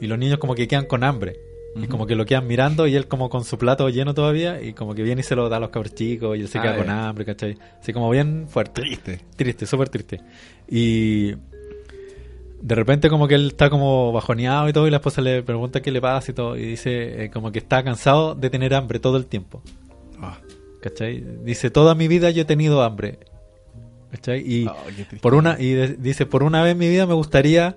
Y los niños como que quedan con hambre. Y como que lo quedan mirando y él como con su plato lleno todavía y como que viene y se lo da a los cabros chicos y él se Ah, queda ya. con hambre, ¿cachai? Así como bien fuerte. Triste. Triste, súper triste. Y de repente como que él está como bajoneado y todo y la esposa le pregunta qué le pasa y todo y dice eh, como que está cansado de tener hambre todo el tiempo. Ah. ¿Cachai? Dice, toda mi vida yo he tenido hambre. ¿Cachai? Y Oh, triste. por una y de- dice, por una vez en mi vida me gustaría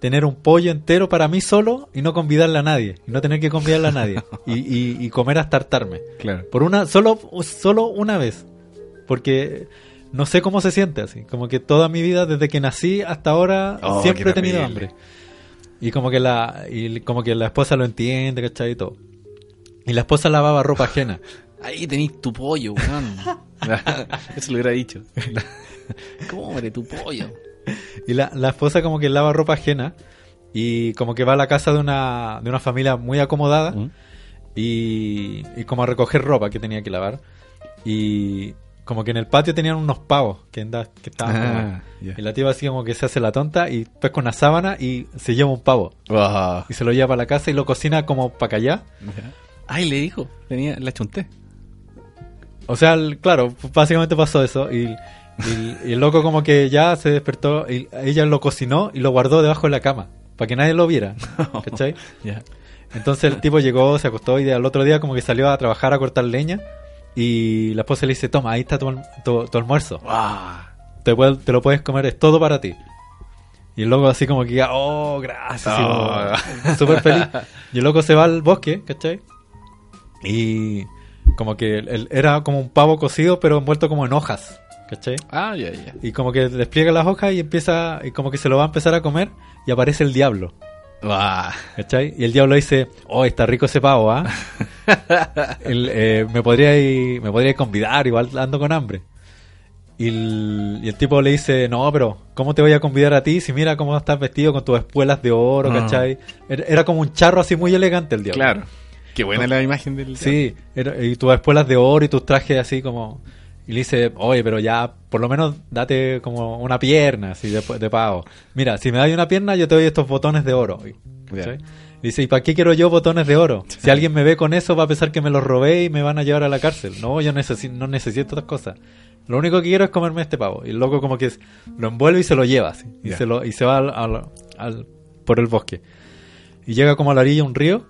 tener un pollo entero para mí solo y no convidarle a nadie, y no tener que convidarle a nadie y, *laughs* y- y comer hasta hartarme. Claro. Por una solo solo una vez. Porque no sé cómo se siente así, como que toda mi vida desde que nací hasta ahora Oh, siempre he tenido hambre. Y como que la y como que la esposa lo entiende, ¿cachai? Y todo. Y la esposa lavaba ropa ajena. *laughs* Ahí tenéis tu pollo, weón. *laughs* Eso lo hubiera dicho. *laughs* Come tu pollo. Y la, la esposa como que lava ropa ajena y como que va a la casa de una, de una familia muy acomodada ¿Mm? y, y como a recoger ropa que tenía que lavar. Y como que en el patio tenían unos pavos que, anda- que estaban Ah, como- ya. Y la tía así como que se hace la tonta y pesca una sábana y se lleva un pavo. Y se lo lleva para la casa y lo cocina como para allá. Ay, le dijo. Tenía, la chunté. O sea, el- claro, básicamente pasó eso. Y, y- y el loco como que ya se despertó y ella lo cocinó y lo guardó debajo de la cama. Para que nadie lo viera. *laughs* ¿Cachai? Entonces el tipo llegó, se acostó y al otro día como que salió a trabajar a cortar leña. Y la esposa le dice, toma, ahí está tu, tu- tu almuerzo. Te, puedes- te lo puedes comer, es todo para ti. Y el loco así como que, oh, gracias. Oh. Súper feliz. Y el loco se va al bosque, ¿cachai? Y como que él- era como un pavo cocido, pero envuelto como en hojas, ¿cachai? Ah, ya, ya. Y como que despliega las hojas y empieza, y como que se lo va a empezar a comer y aparece el diablo. ¿Cachai? Y el diablo dice, oh, está rico ese pavo, ¿ah? *laughs* Eh, me podría me podría convidar, igual ando con hambre. Y el, y el tipo le dice, no, pero ¿cómo te voy a convidar a ti si mira cómo estás vestido con tus espuelas de oro, Ah. ¿cachai? Era, era como un charro así muy elegante el diablo. Claro. Qué buena la imagen del. Sí, era- y tus espuelas de oro y tus trajes así como... Y le dice, oye, pero ya por lo menos date como una pierna así de, de pavo. Mira, si me das una pierna yo te doy estos botones de oro. Y dice, ¿y para qué quiero yo botones de oro? *laughs* Si alguien me ve con eso va a pensar que me los robé y me van a llevar a la cárcel. No, yo no necesito estas cosas. Lo único que quiero es comerme este pavo. Y el loco como que es- lo envuelve y se lo lleva así. Y, se, lo, y se va al- al- al- por el bosque. Y llega como a la orilla un río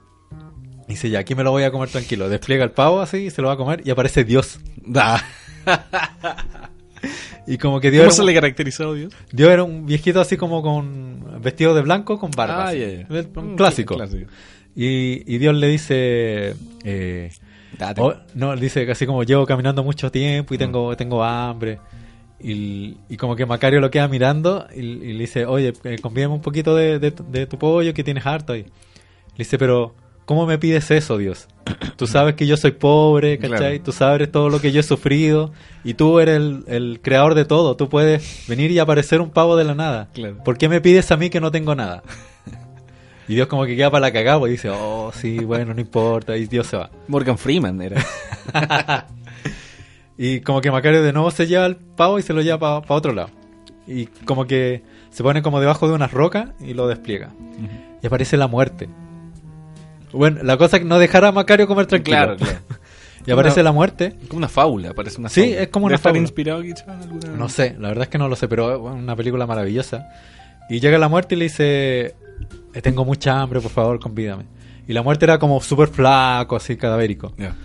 Y dice, ya, aquí me lo voy a comer tranquilo. Despliega el pavo así y se lo va a comer y aparece Dios. Da. *laughs* *laughs* Y como que Dios ¿Cómo era, se un, le caracterizó Dios? Dios era un viejito así como con vestido de blanco con barba. Ah, ya. El- Un Mm, clásico. clásico. Y, y Dios le dice... eh, oh, no, le dice así como llevo caminando mucho tiempo Mm. y tengo, tengo hambre. Y, y como que Macario lo queda mirando y, y le dice, oye, eh, convídame un poquito de, de tu- de tu pollo que tienes harto ahí. Le dice, pero ¿cómo me pides eso, Dios? Tú sabes que yo soy pobre, ¿cachai? Claro. Tú sabes todo lo que yo he sufrido y tú eres el, el creador de todo. Tú puedes venir y aparecer un pavo de la nada. Claro. ¿Por qué me pides a mí que no tengo nada? Y Dios como que queda para la cagada pues, y dice, oh, sí, bueno, no importa. Y Dios se va. Morgan Freeman era. *laughs* Y como que Macario de nuevo se lleva el pavo y se lo lleva para otro lado. Y como que se pone como debajo de unas rocas y lo despliega. Y aparece la muerte. Bueno, la cosa es que no dejar a Macario comer tranquilo. Claro, *laughs* claro. Y aparece Una- la muerte. Como una fábula, parece una Sí, fábula. es como ¿Debe una fábula. inspirado quizá en alguna... No sé, la verdad es que no lo sé, pero es una película maravillosa. Y llega la muerte y le dice, "Eh, tengo mucha hambre, por favor, convídame. Y la muerte era como súper flaco, así cadavérico. Ya.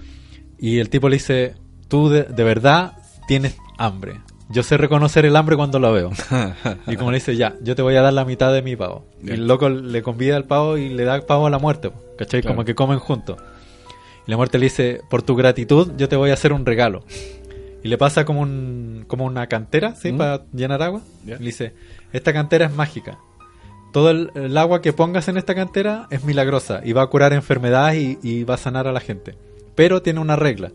Y el tipo le dice, tú de, de verdad tienes hambre. Yo sé reconocer el hambre cuando lo veo. *laughs* Y como le dice, ya, yo te voy a dar la mitad de mi pavo. Y el loco le convida al pavo y le da pavo a la muerte. po, ¿Cachai? Claro. Como que comen juntos. Y la muerte le dice, por tu gratitud yo te voy a hacer un regalo. Y le pasa como un como una cantera, ¿sí? Mm. Para llenar agua. Ya. Y le dice, esta cantera es mágica. Todo el, el agua que pongas en esta cantera es milagrosa y va a curar enfermedades y, y va a sanar a la gente. Pero tiene una regla.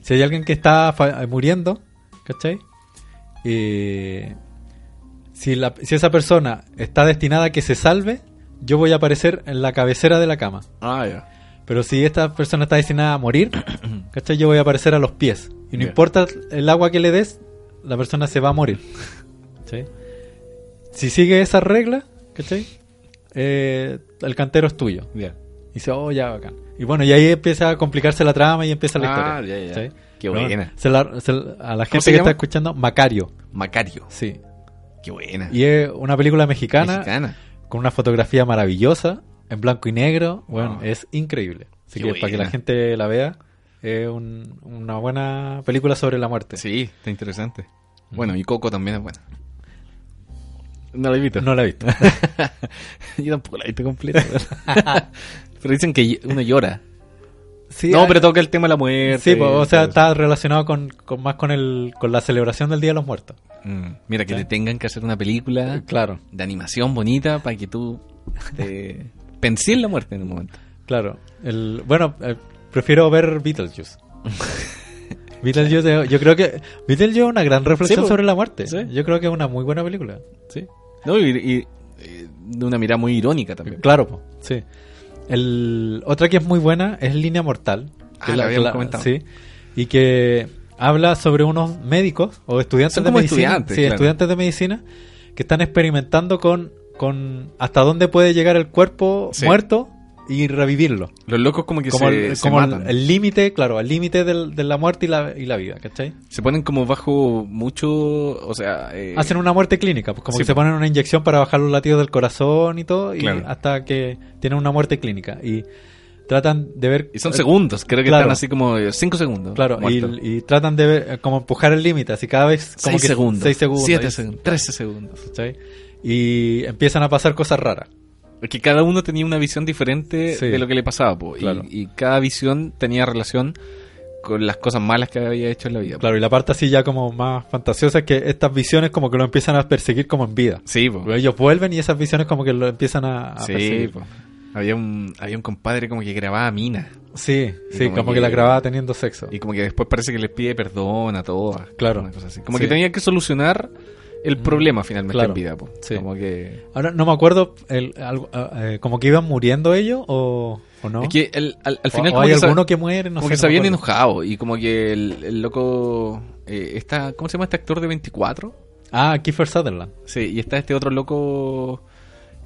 Si hay alguien que está fa- muriendo, ¿cachai? Eh, si, la- si esa persona está destinada a que se salve, yo voy a aparecer en la cabecera de la cama. Ah, ya. Pero si esta persona está destinada a morir, *clears throat* ¿cachai? Yo voy a aparecer a los pies. Y no importa el agua que le des, la persona se va a morir. ¿Cachai? Si sigue esa regla, ¿cachai? Eh, el cantero es tuyo. Ya. Y dice, oh, ya, bacán. Y bueno, y ahí empieza a complicarse la trama y empieza la Ah, historia. ya, ya. ¿cachai? Qué buena. se la- se la- a la gente que está escuchando, Macario. Macario. Sí. Qué buena. Y es una película mexicana, Mexicana. Con una fotografía maravillosa, en blanco y negro. Bueno, Ah. es increíble. Así Qué que para que la gente la vea, es un- una buena película sobre la muerte. Sí, está interesante. Bueno, y Coco también es buena. No la he visto. No la he visto. *laughs* Yo tampoco la he visto completa. *laughs* pero dicen que uno llora. Sí, no, hay- pero toca el tema de la muerte. Sí, pues, o sea, está relacionado con, con más con el con la celebración del Día de los Muertos. Mm, Mira, que ¿Sí? te tengan que hacer una película Claro, de animación bonita para que tú te *laughs* pensé en la muerte en un momento. claro. El, bueno, eh, prefiero ver Beetlejuice. *laughs* Beetlejuice, eh, yo creo que Beetlejuice es una gran reflexión Sí, pues. sobre la muerte. Sí. Yo creo que es una muy buena película. Sí. No, y, y- y de una mirada muy irónica también. Claro, po, sí. El, otra que es muy buena es Línea Mortal. Ah, la habíamos comentado. Sí. Y que habla sobre unos médicos o estudiantes Son de como medicina. estudiantes, sí, claro. estudiantes de medicina que están experimentando con, con hasta dónde puede llegar el cuerpo Sí. muerto y revivirlo. Los locos como que como se, el- se como matan. el límite, claro, el límite de la muerte y la, y la vida, ¿cachai? Se ponen como bajo mucho, o sea... eh, Hacen una muerte clínica, pues como Sí, que se po. ponen una inyección para bajar los latidos del corazón y todo, y hasta que tienen una muerte clínica. Y tratan de ver... Y son segundos, creo que Claro. están así como 5 segundos. Claro, y, tratan de ver, eh, como empujar el límite, así cada vez... Como 6 que segundos, seis segundos. 7 ahí, segundos, 13 segundos. ¿cachai? Y empiezan a pasar cosas raras. Es que cada uno tenía una visión diferente Sí. de lo que le pasaba, po, y- Claro. y, cada visión tenía relación con las cosas malas que había hecho en la vida. po. Claro, y la parte así ya como más fantasiosa es que estas visiones como que lo empiezan a perseguir como en vida. Sí, po. Ellos vuelven y esas visiones como que lo empiezan a, a sí, perseguir. Había un, había un compadre como que grababa minas. Sí, Y sí, como como, que, que- la grababa teniendo sexo. Y como que después parece que les pide perdón a todas. Claro. así. Como Sí. que tenía que solucionar el problema finalmente Claro. en vida. po. Sí. Como que... Ahora no me acuerdo, el, algo, ah, eh, como que iban muriendo ellos o, o no. Es que el- al, final o como hay que se- alguno que muere, no como sé. que no se habían enojado y como que el, el loco eh, está ¿cómo se llama este actor de 24? Ah, Kiefer Sutherland. Sí, y está este otro loco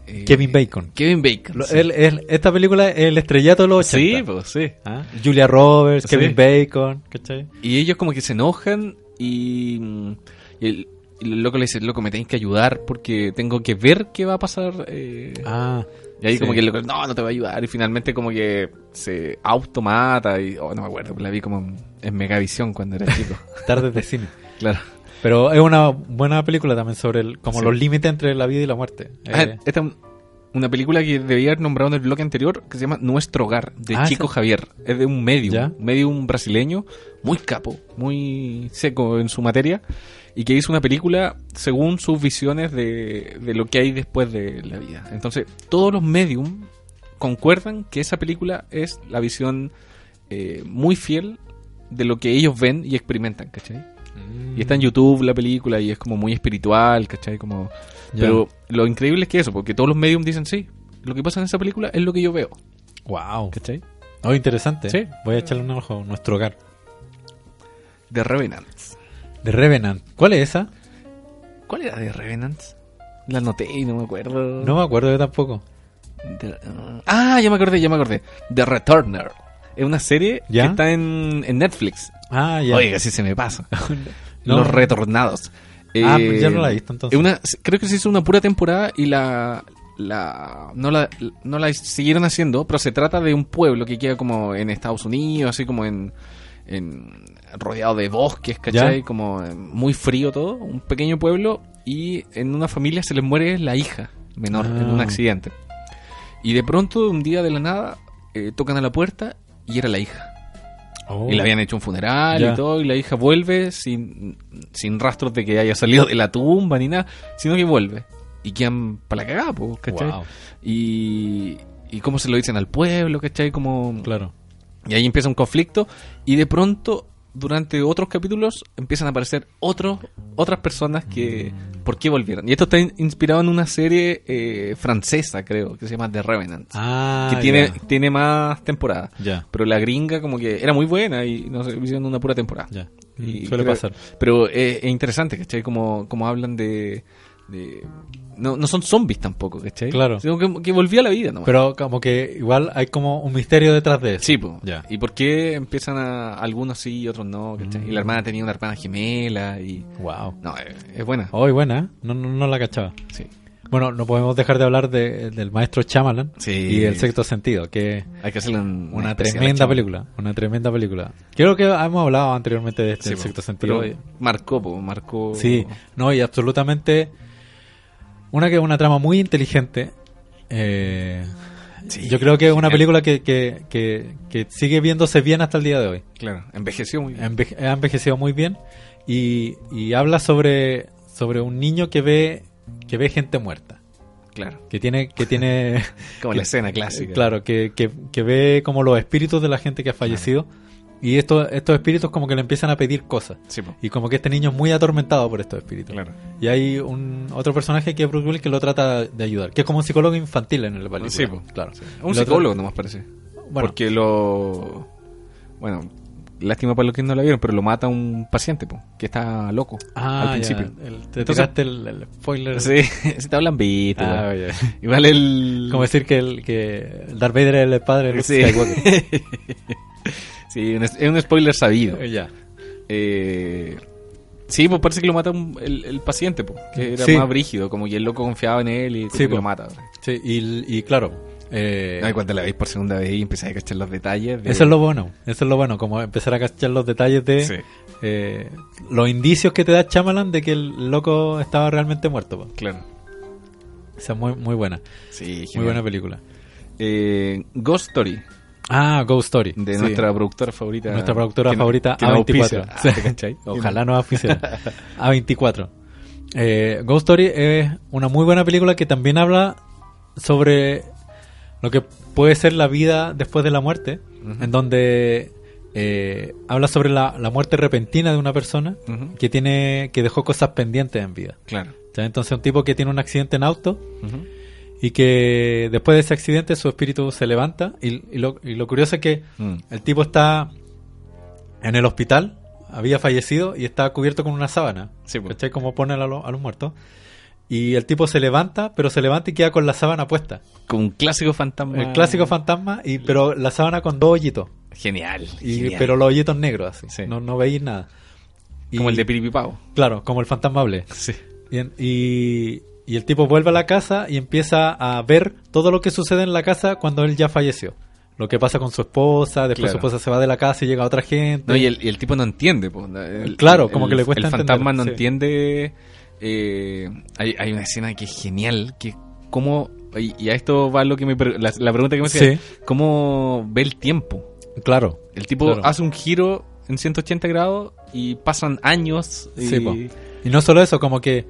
eh, Kevin Bacon. Kevin Bacon. Sí. él- esta película es el estrellato de los 80. Sí, pues sí. Ah, Julia Roberts, Sí. Kevin Bacon, ¿cachai? Y ellos como que se enojan y, mm, y el, el loco le dice, loco, me tenéis que ayudar porque tengo que ver qué va a pasar. eh, Ah, Y ahí Sí. como que el loco, no, no te va a ayudar. Y finalmente como que se automata y, oh, no me acuerdo, la vi como en, en Megavisión cuando era chico. *laughs* Tardes de cine. *laughs* claro. Pero es una buena película también sobre el, como Sí. los límites entre la vida y la muerte. Ah, Eh, esta es una película que debía haber nombrado en el bloque anterior que se llama Nuestro Hogar, de Ah, Chico sí. Javier. Es de un medium, ¿Ya? medium brasileño, muy capo, muy seco en su materia, y que hizo una película según sus visiones de, de lo que hay después de la vida. Entonces, todos los medium concuerdan que esa película es la visión eh, muy fiel de lo que ellos ven y experimentan, ¿cachai? Y está en YouTube la película y es como muy espiritual, ¿cachai? Como... Pero lo increíble es que eso, porque todos los mediums dicen, sí, lo que pasa en esa película es lo que yo veo, Wow. ¿cachai? Oh, interesante. Sí. Voy a echarle un ojo a nuestro hogar. The Revenants. The Revenant. ¿Cuál es esa? ¿Cuál era The Revenants? La anoté y no me acuerdo. No me acuerdo yo tampoco. The- uh, ah, ya me acordé, ya me acordé. The Returner. Es una serie ¿Ya? que está en, en Netflix. Ah, ya. Oiga, sí se me pasa. *laughs* No. *laughs* Los retornados. Ah, Eh, ya no la he visto, entonces. una- creo que se hizo una pura temporada y la, la no la no la siguieron haciendo, pero se trata de un pueblo que queda como en Estados Unidos, así como en, en rodeado de bosques, ¿cachai? Ya. Como eh, muy frío todo, un pequeño pueblo y en una familia se les muere la hija menor en un Ah. accidente. Y de pronto, un día de la nada, eh, tocan a la puerta y era la hija. Oh. Y le habían hecho un funeral Ya. y todo, y la hija vuelve sin, sin rastros de que haya salido de la tumba ni nada, sino que vuelve. Y quedan para la cagada, ¿cachai? Wow. Y, y cómo se lo dicen al pueblo, ¿cachai? Como, Claro. Y ahí empieza un conflicto, y de pronto, durante otros capítulos, empiezan a aparecer otros, otras personas que... ¿Por qué volvieron? Y esto está in- inspirado en una serie eh, francesa, creo, que se llama The Revenant. Ah, que tiene, tiene más temporadas. Ya. Pero la gringa como que era muy buena y no sé, hicieron una pura temporada. Ya. Y Suele creo- pasar. Pero es, es interesante, ¿cachai? Como, como hablan de... de- no, no son zombies tampoco, ¿cachai? Claro. Sino que, que volvió a la vida, ¿no? Pero como que igual hay como un misterio detrás de eso. Sí, pues. Ya. ¿Y por qué empiezan a... Algunos sí y otros no, ¿cachai? Mm. Y la hermana tenía una hermana gemela y... Wow. No, es, es buena. Hoy buena, ¿eh? no, no, no la cachaba. Sí. Bueno, no podemos dejar de hablar de- del maestro Chamalan Sí. y el sexto sentido, que Hay que hacerle un, una tremenda película, una tremenda película. Creo que hemos hablado anteriormente de este Sí, el sexto sentido. Marcó, marcó... Sí, no, y absolutamente una que es una trama muy inteligente. eh, Sí, yo creo que es una película que, que, que, que sigue viéndose bien hasta el día de hoy. Claro, envejeció muy bien. Enveje- ha envejecido muy bien y, y habla sobre, sobre un niño que ve que ve gente muerta, Claro. que tiene que tiene *laughs* Como la escena clásica. Claro, que, que, que ve como los espíritus de la gente que ha fallecido y estos estos espíritus como que le empiezan a pedir cosas. Sí. Y como que este niño es muy atormentado por estos espíritus. Claro. Y hay un otro personaje que es Bruce Willis que lo trata de ayudar, que es como un psicólogo infantil en el película. Sí, po. claro. Un Lo psicólogo nomás parece. Bueno. Porque lo... Bueno, lástima para los que no la vieron, pero lo mata un paciente, po, que está loco Ah, al ya, principio. el- te Entonces- tiraste el, el spoiler. Sí, *laughs* si te hablan. Ah. Igual el... Como decir que el que Darth Vader es el padre de Luke Sí. *laughs* Sí, es un spoiler sabido. ya. Eh, sí, pues parece que lo mata un- el, el paciente, po, que era Sí. más brígido, como que el loco confiaba en él y Sí, lo mata. güey. Sí, y, y claro. eh, No, y cuando la veis por segunda vez y empezáis a cachar los detalles. de- eso es lo bueno. Eso es lo bueno. Como empezar a cachar los detalles de Sí. eh, los indicios que te da Chamalan de que el loco estaba realmente muerto. po. Claro. Esa es muy, muy buena. Sí, Muy buena película. Eh, Ghost Story, Ah, Ghost Story. de Sí. nuestra productora favorita. Nuestra productora que favorita que no auspicia. *laughs* A24. Ah. Ojalá no oficiara. *laughs* A24. Eh, Ghost Story es una muy buena película que también habla sobre lo que puede ser la vida después de la muerte, en donde eh, habla sobre la, la muerte repentina de una persona que tiene que dejó cosas pendientes en vida. Claro. Entonces un tipo que tiene un accidente en auto. Y que después de ese accidente su espíritu se levanta y, y lo, y lo curioso es que Mm. el tipo está en el hospital, había fallecido y está cubierto con una sábana. Sí, po. ¿Cachai? Como ponen a, lo- a los muertos. Y el tipo se levanta, pero se levanta y queda con la sábana puesta. Con un clásico fantasma. El clásico fantasma, y pero la sábana con dos hoyitos. Genial. Y, genial. pero los hoyitos negros, así. Sí. No, no veis nada. Y- Como el de Piripipao. Claro, como el fantasmable. Sí. Bien, y, y el tipo vuelve a la casa y empieza a ver todo lo que sucede en la casa cuando él ya falleció. Lo que pasa con su esposa, después Claro. su esposa se va de la casa y llega otra gente. No, y el, y el tipo no entiende. po. El- Claro, como que le cuesta El fantasma entender, no sí. entiende. eh, hay, hay una escena que es genial. Que cómo. Y, y a esto va lo que me, la, la pregunta que me hacía. Sí. ¿Cómo ve el tiempo? Claro. El tipo Claro. hace un giro en 180 grados y pasan años. Y, Sí, po. Y no solo eso, como que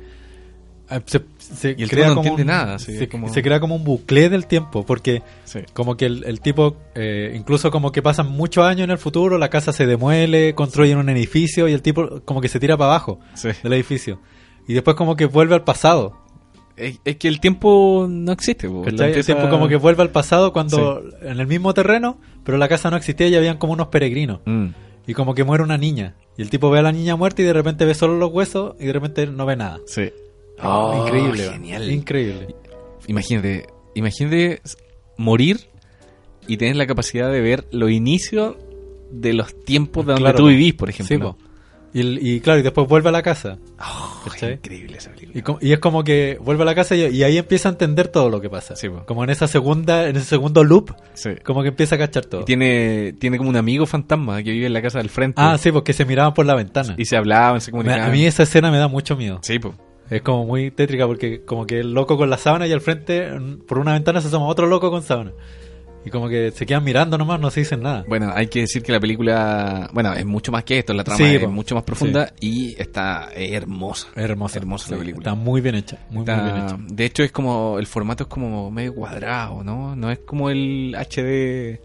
se, se Y el crea no como un, nada, sí, se, como- se crea como un bucle del tiempo, porque Sí. como que el, el tipo, eh, incluso como que pasan muchos años en el futuro, la casa se demuele, construyen un edificio y el tipo como que se tira para abajo Sí. del edificio. Y después como que vuelve al pasado. Es, es que el tiempo no existe. El tiempo como que vuelve al pasado cuando en el mismo terreno, pero la casa no existía y habían como unos peregrinos. Mm. Y como que muere una niña. Y el tipo ve a la niña muerta y de repente ve solo los huesos y de repente no ve nada. Sí. Oh, increíble. Genial. Increíble. Imagínate, imagínate morir y tener la capacidad de ver los inicios de los tiempos de donde Claro, tú vivís, por ejemplo. Y, claro, y después vuelve a la casa. Oh, increíble esa película. Y, es como que vuelve a la casa y, y ahí empieza a entender todo lo que pasa. Sí, como en esa segunda, en ese segundo loop, Sí. como que empieza a cachar todo. Tiene, tiene como un amigo fantasma que vive en la casa del frente. Ah, sí, porque se miraban por la ventana. Y se hablaban, se Me- comunicaban. a mí esa escena me da mucho miedo. Sí, pues. Es como muy tétrica porque como que el loco con la sábana y al frente, por una ventana se asoma otro loco con sábana. Y como que se quedan mirando nomás, no se dicen nada. Bueno, hay que decir que la película, bueno, es mucho más que esto, la trama Sí, es mucho más profunda y está hermosa. Hermosa. Hermosa la película. Está muy bien hecha. Muy, Está- muy bien hecha. de hecho, es como, el formato es como medio cuadrado, ¿no? No es como el HD.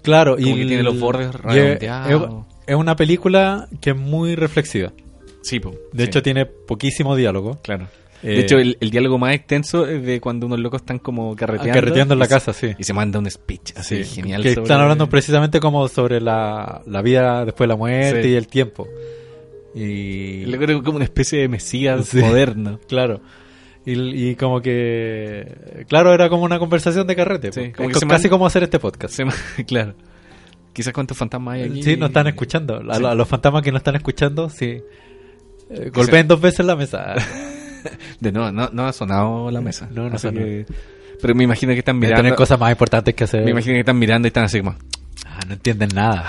Claro, Como y que tiene los bordes redondeados. Es, es una película que es muy reflexiva. Sí, po. De Sí, hecho, tiene poquísimo diálogo. claro. Eh, de hecho, el, el diálogo más extenso es de cuando unos locos están como carreteando. carreteando en la casa, sí. Y se manda un speech así, Sí, genial. Que sobre- están hablando precisamente como sobre la, la vida después de la muerte Sí. y el tiempo. Y Yo creo que como una especie de mesías Sí. moderno. *laughs* claro. Y, y como que claro, era como una conversación de carrete. Sí, como casi man- como hacer este podcast. *laughs* Claro. Quizás cuántos fantasmas hay aquí. Sí, nos están escuchando. A, Sí. a los fantasmas que nos están escuchando, sí. Eh, golpeen dos veces la mesa. *laughs* De no, no, no ha sonado la mesa. No, no Así que- Pero me imagino que están Deben mirando. tener cosas más importantes que hacer. Me imagino que están mirando y están así como. Ah, no entienden nada.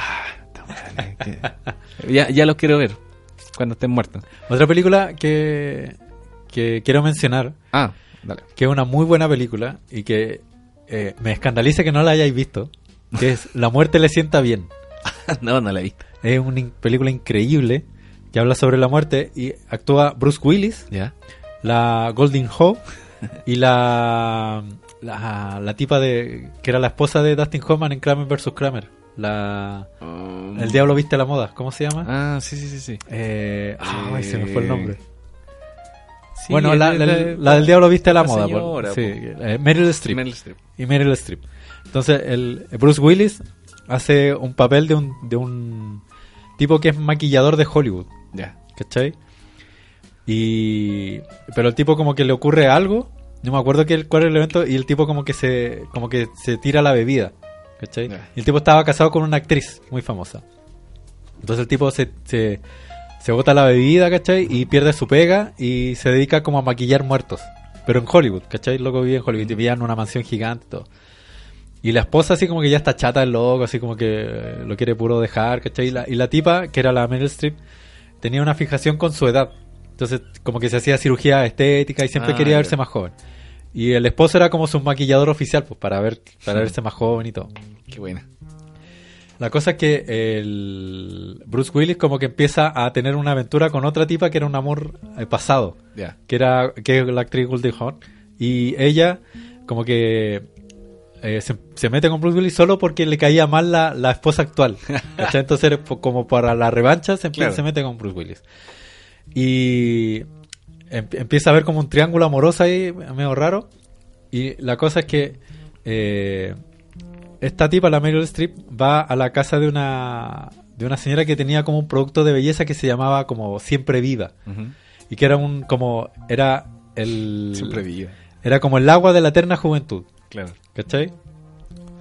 ya, ya los quiero ver. Cuando estén muertos. Otra película que, que quiero mencionar, Ah, dale. que es una muy buena película y que eh, me escandaliza que no la hayáis visto, que es La muerte le sienta bien. *laughs* no, no la he visto. Es una in- película increíble que habla sobre la muerte y actúa Bruce Willis, la Golden Howe *laughs* y la, la la tipa de que era la esposa de Dustin Hoffman en Kramer vs. Kramer. La, el diablo viste la moda, ¿cómo se llama? Ah, sí, sí, sí. sí. Eh, ay, se me fue el nombre. Sí, bueno, la, la- de- la del diablo viste la, la moda. señora, por- sí, po. eh, Meryl Streep. Meryl Streep. Y Meryl Streep. Entonces, el Bruce Willis hace un papel de un, de un tipo que es maquillador de Hollywood, Ya. ¿cachai? Y pero el tipo como que le ocurre algo, no me acuerdo qué, cuál es el evento y el tipo como que se como que se tira la bebida, ¿cachai? Y el tipo estaba casado con una actriz muy famosa. Entonces el tipo se, se, se bota la bebida, ¿cachai? Y pierde su pega y se dedica como a maquillar muertos. Pero en Hollywood, ¿cachai? El loco vive en Hollywood y vivía en una mansión gigante y todo. Y la esposa así como que ya está chata el loco, así como que lo quiere puro dejar, ¿cachai? Y la, y la tipa, que era la Meryl Streep, tenía una fijación con su edad. Entonces como que se hacía cirugía estética y siempre Ah, quería verse más joven. Y el esposo era como su maquillador oficial, pues para ver, para verse más joven y todo. Qué buena. La cosa es que el Bruce Willis como que empieza a tener una aventura con otra tipa que era un amor eh, pasado, Ya. que era que es la actriz Goldie Hawn y ella como que eh, se, se mete con Bruce Willis solo porque le caía mal la, la esposa actual. ¿cachai? *laughs* Entonces como para la revancha se, Claro. se mete con Bruce Willis. Y em- empieza a ver como un triángulo amoroso ahí medio raro. Y la cosa es que eh, esta tipa, la Meryl Streep, va a la casa de una de una señora que tenía como un producto de belleza que se llamaba como Siempre Viva y que era un como era el Siempre viva. era como el agua de la eterna juventud, Claro. ¿Cachai?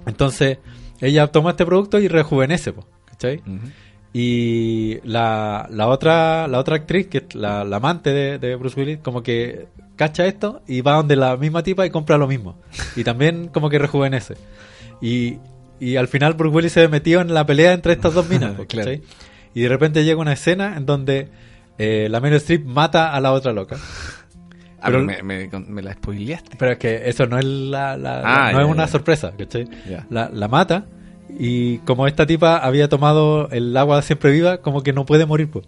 Entonces ella toma este producto y rejuvenece, po, ¿cachai? Y la, la otra la otra actriz, que es la, la amante de, de Bruce Willis, como que cacha esto y va donde la misma tipa y compra lo mismo. *laughs* Y también como que rejuvenece. Y, y al final Bruce Willis se ve metido en la pelea entre estas dos minas. *laughs* Claro. ¿cachai? Y de repente llega una escena en donde eh, la Meryl Streep mata a la otra loca. *laughs* Ah, Pero- pero me, me, me la spoileaste. Pero es que eso no es la, la- Ah, no ya, es una ya. sorpresa, ¿cachai? La, la mata y como esta tipa había tomado el agua siempre viva, como que no puede morir, pues.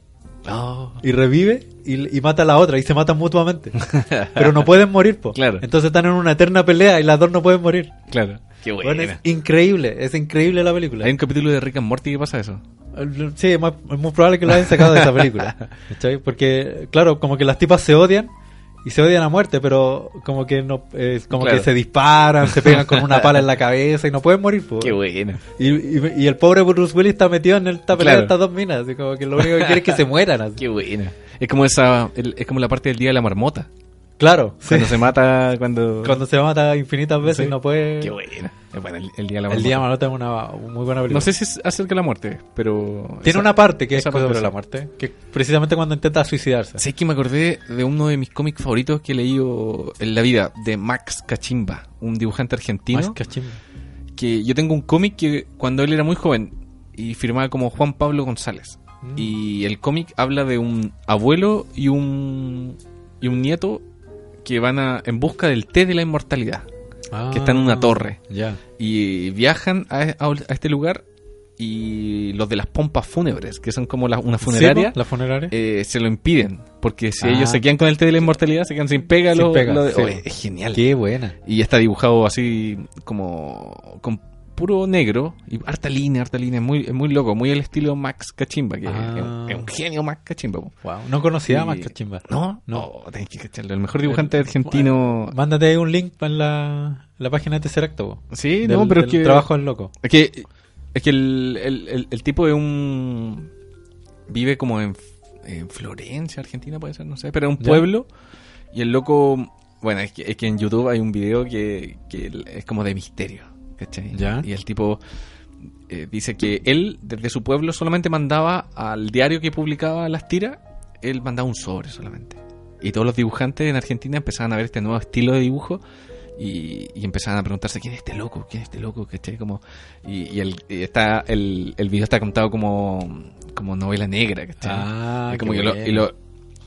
Oh. Y revive y, y mata a la otra y se matan mutuamente. *laughs* Pero no pueden morir, pues. Claro. Entonces están en una eterna pelea y las dos no pueden morir. Claro. Qué Bueno, es increíble, es increíble la película. Hay un capítulo de Rick and Morty que pasa eso. Sí, es muy probable que lo hayan sacado de esa película. *laughs* ¿cachai? Porque, claro, como que las tipas se odian y se odian a muerte, pero como que no es como Claro. que se disparan, se pegan con una pala en la cabeza y no pueden morir. po. Qué bueno. Y, y- y el pobre Bruce Willis está metido en esta pelea Claro. de estas dos minas, como que lo único que quiere es que se *laughs* mueran. así. Qué buena. Es como esa, el- es como la parte del día de la marmota. Claro, sí. Cuando se mata, cuando... cuando se mata infinitas veces Sí. no puede... Qué buena. Es buena el, el día de la marmota. El día de Marmota es una muy buena película. No sé si es acerca de la muerte, pero... Tiene esa- una parte que es sobre la muerte, que precisamente cuando intenta suicidarse. Sé que me acordé de uno de mis cómics favoritos que he leído en la vida, de Max Cachimba, un dibujante argentino. Más cachimba. que yo tengo un cómic que cuando él era muy joven y firmaba como Juan Pablo González. Mm. Y el cómic habla de un abuelo y un y un nieto que van a, en busca del té de la inmortalidad que está en una torre. Ah, Ya. y viajan a, a- a este lugar y los de las pompas fúnebres, que son como la- una funeraria. ¿La funeraria? eh, se lo impiden. Porque si Ah. ellos se quedan con el té de la inmortalidad, se quedan sin pega. Sin lo- pega, lo de- sí. Oye, es genial. Qué buena. Y está dibujado así como con puro negro y harta línea, harta línea, es muy, es muy loco, muy al estilo Max Cachimba, que Ah. es, un- es un genio Max Cachimba. Wow. No conocía Y- más cachimba. ¿No? No. No, tenés que cacharlo. El mejor dibujante argentino. Mándate un link en la, la página de Tesseracto. po. Sí, Del- no, pero es del que. trabajo del loco. Es que, es que el, el, el- el tipo de un. Vive como en, en Florencia, Argentina, puede ser, no sé, pero es un Ya. pueblo. Y el loco. Bueno, es que, es que en YouTube hay un video que, que es como de misterio. ¿Cachai? Ya. Y el tipo eh, dice que él, desde su pueblo, solamente mandaba al diario que publicaba las tiras, él mandaba un sobre solamente. Y todos los dibujantes en Argentina empezaban a ver este nuevo estilo de dibujo y, y empezaban a preguntarse quién es este loco, quién es este loco, ¿cachai? Como, y, y el, y está, el, el video está contado como, como novela negra, ¿cachai? Ah, como lo- y lo-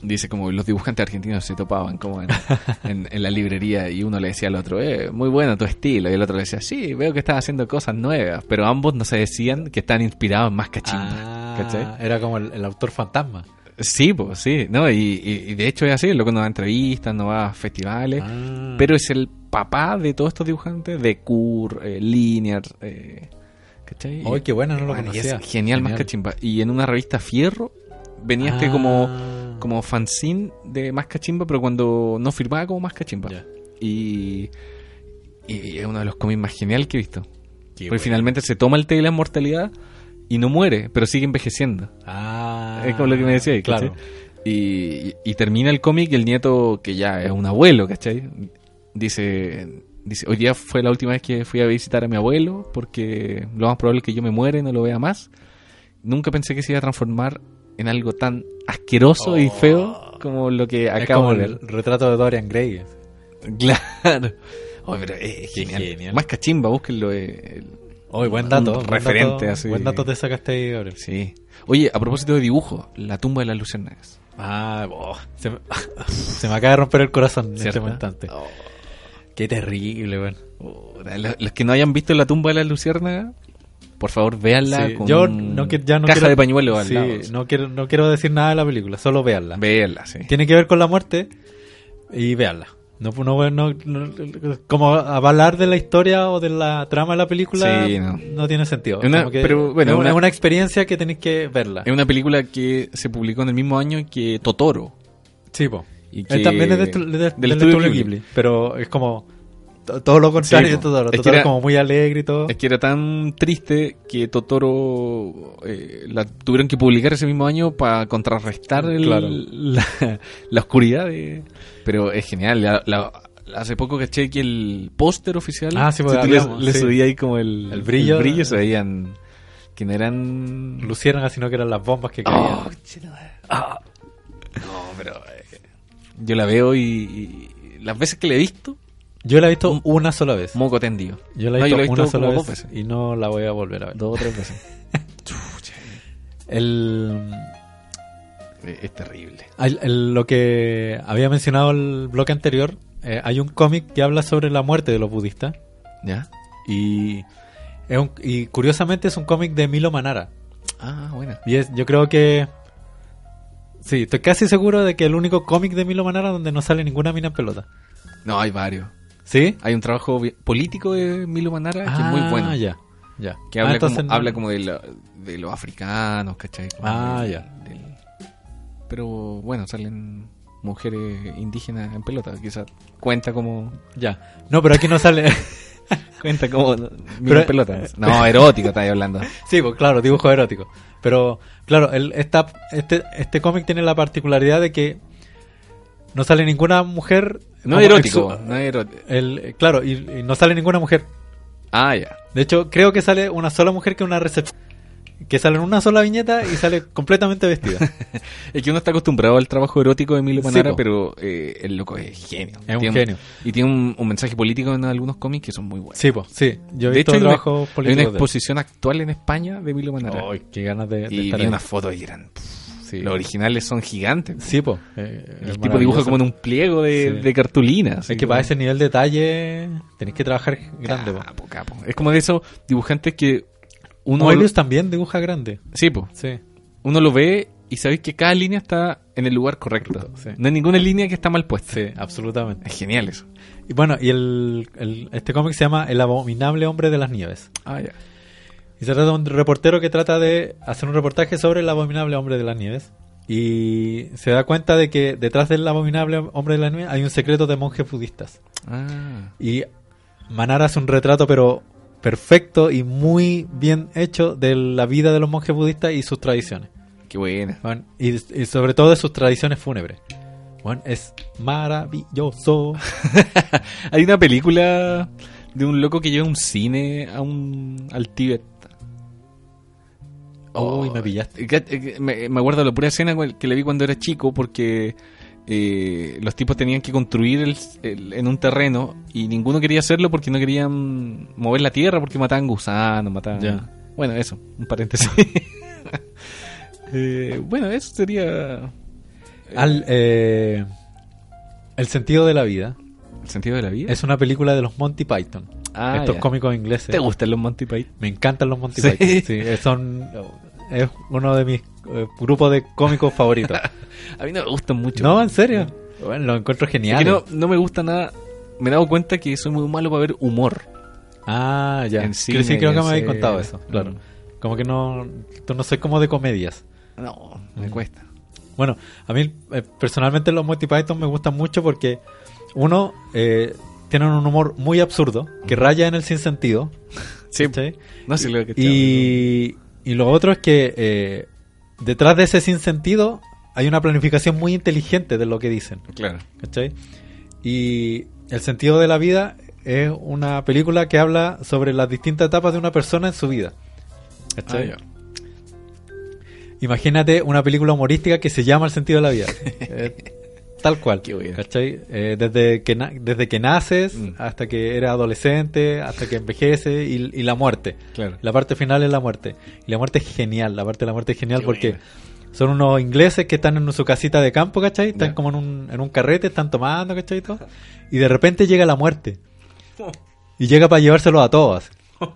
dice como los dibujantes argentinos se topaban como en, *laughs* en- en la librería y uno le decía al otro, eh, muy bueno tu estilo, y el otro le decía, sí, veo que estás haciendo cosas nuevas, pero ambos no se decían que están inspirados en más cachimba, Ah, ¿cachai? Era como el, el autor fantasma. Sí, pues sí, ¿no? Y, y- y de hecho es así, el loco no va a entrevistas, no va a festivales, Ah. pero es el papá de todos estos dibujantes, de Kur, eh, Linear, eh, ¿cachai? Ay, qué bueno, no lo Bueno, conocía. es genial, más Genial. cachimba. Y en una revista Fierro venía este Ah. como, como fanzine de más cachimba, pero cuando no firmaba como más cachimba. Ya. Y, y es uno de los cómics más genial que he visto. Qué Porque bueno. finalmente se toma el té de la inmortalidad y no muere, pero sigue envejeciendo. Ah, Es como lo que me decía, claro. Y, y- y termina el cómic y el nieto, que ya es un abuelo, ¿cachai? Dice, dice, hoy día fue la última vez que fui a visitar a mi abuelo porque lo más probable es que yo me muera y no lo vea más. Nunca pensé que se iba a transformar en algo tan asqueroso y feo como lo que acabo como de el ver. retrato de Dorian Gray. Claro. Oye, pero es genial. genial. Más cachimba, búsquenlo. eh, el- Hoy buen dato. buen referente dato, así. Buen dato te sacaste ahí, Gabriel. Sí. Oye, a propósito de dibujo, la tumba de las luciérnagas. Ah, oh, se, me, *laughs* se me acaba de romper el corazón en este instante. Oh. Qué terrible, weón. Puta, Los, los que no hayan visto la tumba de la luciérnaga, por favor, véanla Sí, con yo no, que- ya no caja quiero, de pañuelo al sí, lado. no quiero, no quiero decir nada de la película, solo véanla. Véanla, sí. Tiene que ver con la muerte y véanla. No, no, no, no- como hablar de la historia o de la trama de la película Sí, no. tiene sentido. Una- pero, bueno, es, una, experiencia que tenéis que verla. Es una película que se publicó en el mismo año que Totoro. Sí, po. Y Él también es de, de- del del estudio estudio Ghibli. Ghibli, pero es como todo lo contrario de. Totoro. Es que Totoro era- es como muy alegre y todo. Es que era tan triste que Totoro eh, la tuvieron que publicar ese mismo año para contrarrestar el- Claro. la, la oscuridad. de- pero es genial. La- la- hace poco caché que el póster oficial, Ah, sí, tú le, sí. subí ahí como el, El brillo. se veían Que no eran... luciérnagas, sino que eran las bombas que caían. Oh, chino, ah. No, pero... eh, yo la veo y, y las veces que la he visto, Yo la he visto una sola vez. moco tendido. Yo la he visto, una sola vez, veces. y no la voy a volver a ver. Dos o tres veces. *laughs* El, es terrible. el- el- lo que había mencionado el bloque anterior, eh, hay un cómic que habla sobre la muerte de los budistas. ¿Ya? Y, es un- y curiosamente es un cómic de Milo Manara. Ah, buena. Y es, yo creo que... Sí, estoy casi seguro de que el único cómic de Milo Manara donde no sale ninguna mina en pelota. No, hay varios. ¿Sí? Hay un trabajo político de Milo Manara que es muy bueno. Ah, ya. ya. Que Ah, habla, como, habla como de, la- de los africanos, ¿cachai? Como Ah, del- ya. del- Pero bueno, salen mujeres indígenas en pelota. Quizás cuenta como... Ya. No, pero aquí no sale... *laughs* Cuenta como... Pero- en pelota. No, erótico estáis hablando. *laughs* Sí, pues claro, dibujo erótico. Pero, claro, el, esta, este, este cómic tiene la particularidad de que no sale ninguna mujer. No erótico. No erótico. el, claro, y, y no sale ninguna mujer. Ah, ya. De hecho, creo que sale una sola mujer que una recepción. Que sale en una sola viñeta y sale *laughs* completamente vestida. *laughs* Es que uno está acostumbrado al trabajo erótico de Emilio Sí, Manara, po. pero eh, el loco es genio. Es un Tiene genio. Y tiene un, un mensaje político en algunos cómics que son muy buenos. Sí, pues, sí. Yo he de visto hecho, hay una, trabajos hay una políticos de exposición actual en España de Emilio Manara. Ay, qué ganas de, de y estar vi ahí. unas fotos y eran... pff, Sí. Los originales son gigantes. Sí, pues. el tipo dibuja como en un pliego de, Sí. de cartulina. Es que para ese nivel de detalle tenéis que trabajar grande, po. Capo. Es como de esos dibujantes que uno... Moebius también dibuja grande. Sí, po. Sí. Uno lo ve y sabéis que cada línea está en el lugar correcto. Sí. No hay ninguna línea que está mal puesta. Sí, absolutamente. Es genial eso. Y bueno, y el, el- este cómic se llama El abominable hombre de las nieves. Ah, ya. Y se trata de un reportero que trata de hacer un reportaje sobre el abominable hombre de las nieves. Y se da cuenta de que detrás del abominable hombre de las nieves hay un secreto de monjes budistas. Ah. Y Manara hace un retrato, pero perfecto y muy bien hecho de la vida de los monjes budistas y sus tradiciones. Qué buena. Bueno, y, y sobre todo de sus tradiciones fúnebres. Bueno, es maravilloso. *laughs* Hay una película de un loco que lleva un cine a un, al Tíbet. Uy, me pillaste. Me, me acuerdo de la pura escena que le vi cuando era chico porque eh, los tipos tenían que construir el- el- en un terreno y ninguno quería hacerlo porque no querían mover la tierra porque mataban gusanos, mataban... Ya. Bueno, eso, un paréntesis. *laughs* Eh, bueno, eso sería Al, eh, el sentido de la vida. el sentido de la vida. Es una película de los Monty Python. Ah, estos cómicos ingleses. ¿Te gustan los Monty Python? Me encantan los Monty. Python. Sí, son, es uno de mis eh, grupos de cómicos favoritos. *laughs* A mí no me gustan mucho. no, en serio. Bueno, lo encuentro Es genial. que no, no me gusta nada. Me he dado cuenta que soy muy malo para ver humor. Ah, ya. En Creo- sí, cine, creo que me habéis contado eso. Claro. Mm. Como que no. Tú no soy como de comedias. No, me Mm. cuesta. Bueno, a mí eh, personalmente los Monty Python me gustan mucho porque uno eh, tienen un humor muy absurdo que raya en el sinsentido. *laughs* Sí, ¿cachai? no sé lo que Y, y lo otro es que eh, detrás de ese sinsentido hay una planificación muy inteligente de lo que dicen. Claro. ¿cachai? Y El sentido de la vida es una película que habla sobre las distintas etapas de una persona en su vida. ¿cachai? Ah. Imagínate una película humorística que se llama El sentido de la vida. *laughs* Tal cual. ¿cachai? Eh, desde, que na- desde que naces Mm. hasta que eres adolescente, hasta que envejece y, y la muerte. Claro. La parte final es la muerte. Y la muerte es genial. La parte de la muerte es genial Qué porque buena. son unos ingleses que están en su casita de campo, ¿cachai? Están como en un, en un carrete, están tomando, ¿cachai? Y, todo. y de repente llega la muerte. *laughs* Y llega para llevárselo a todos. *laughs*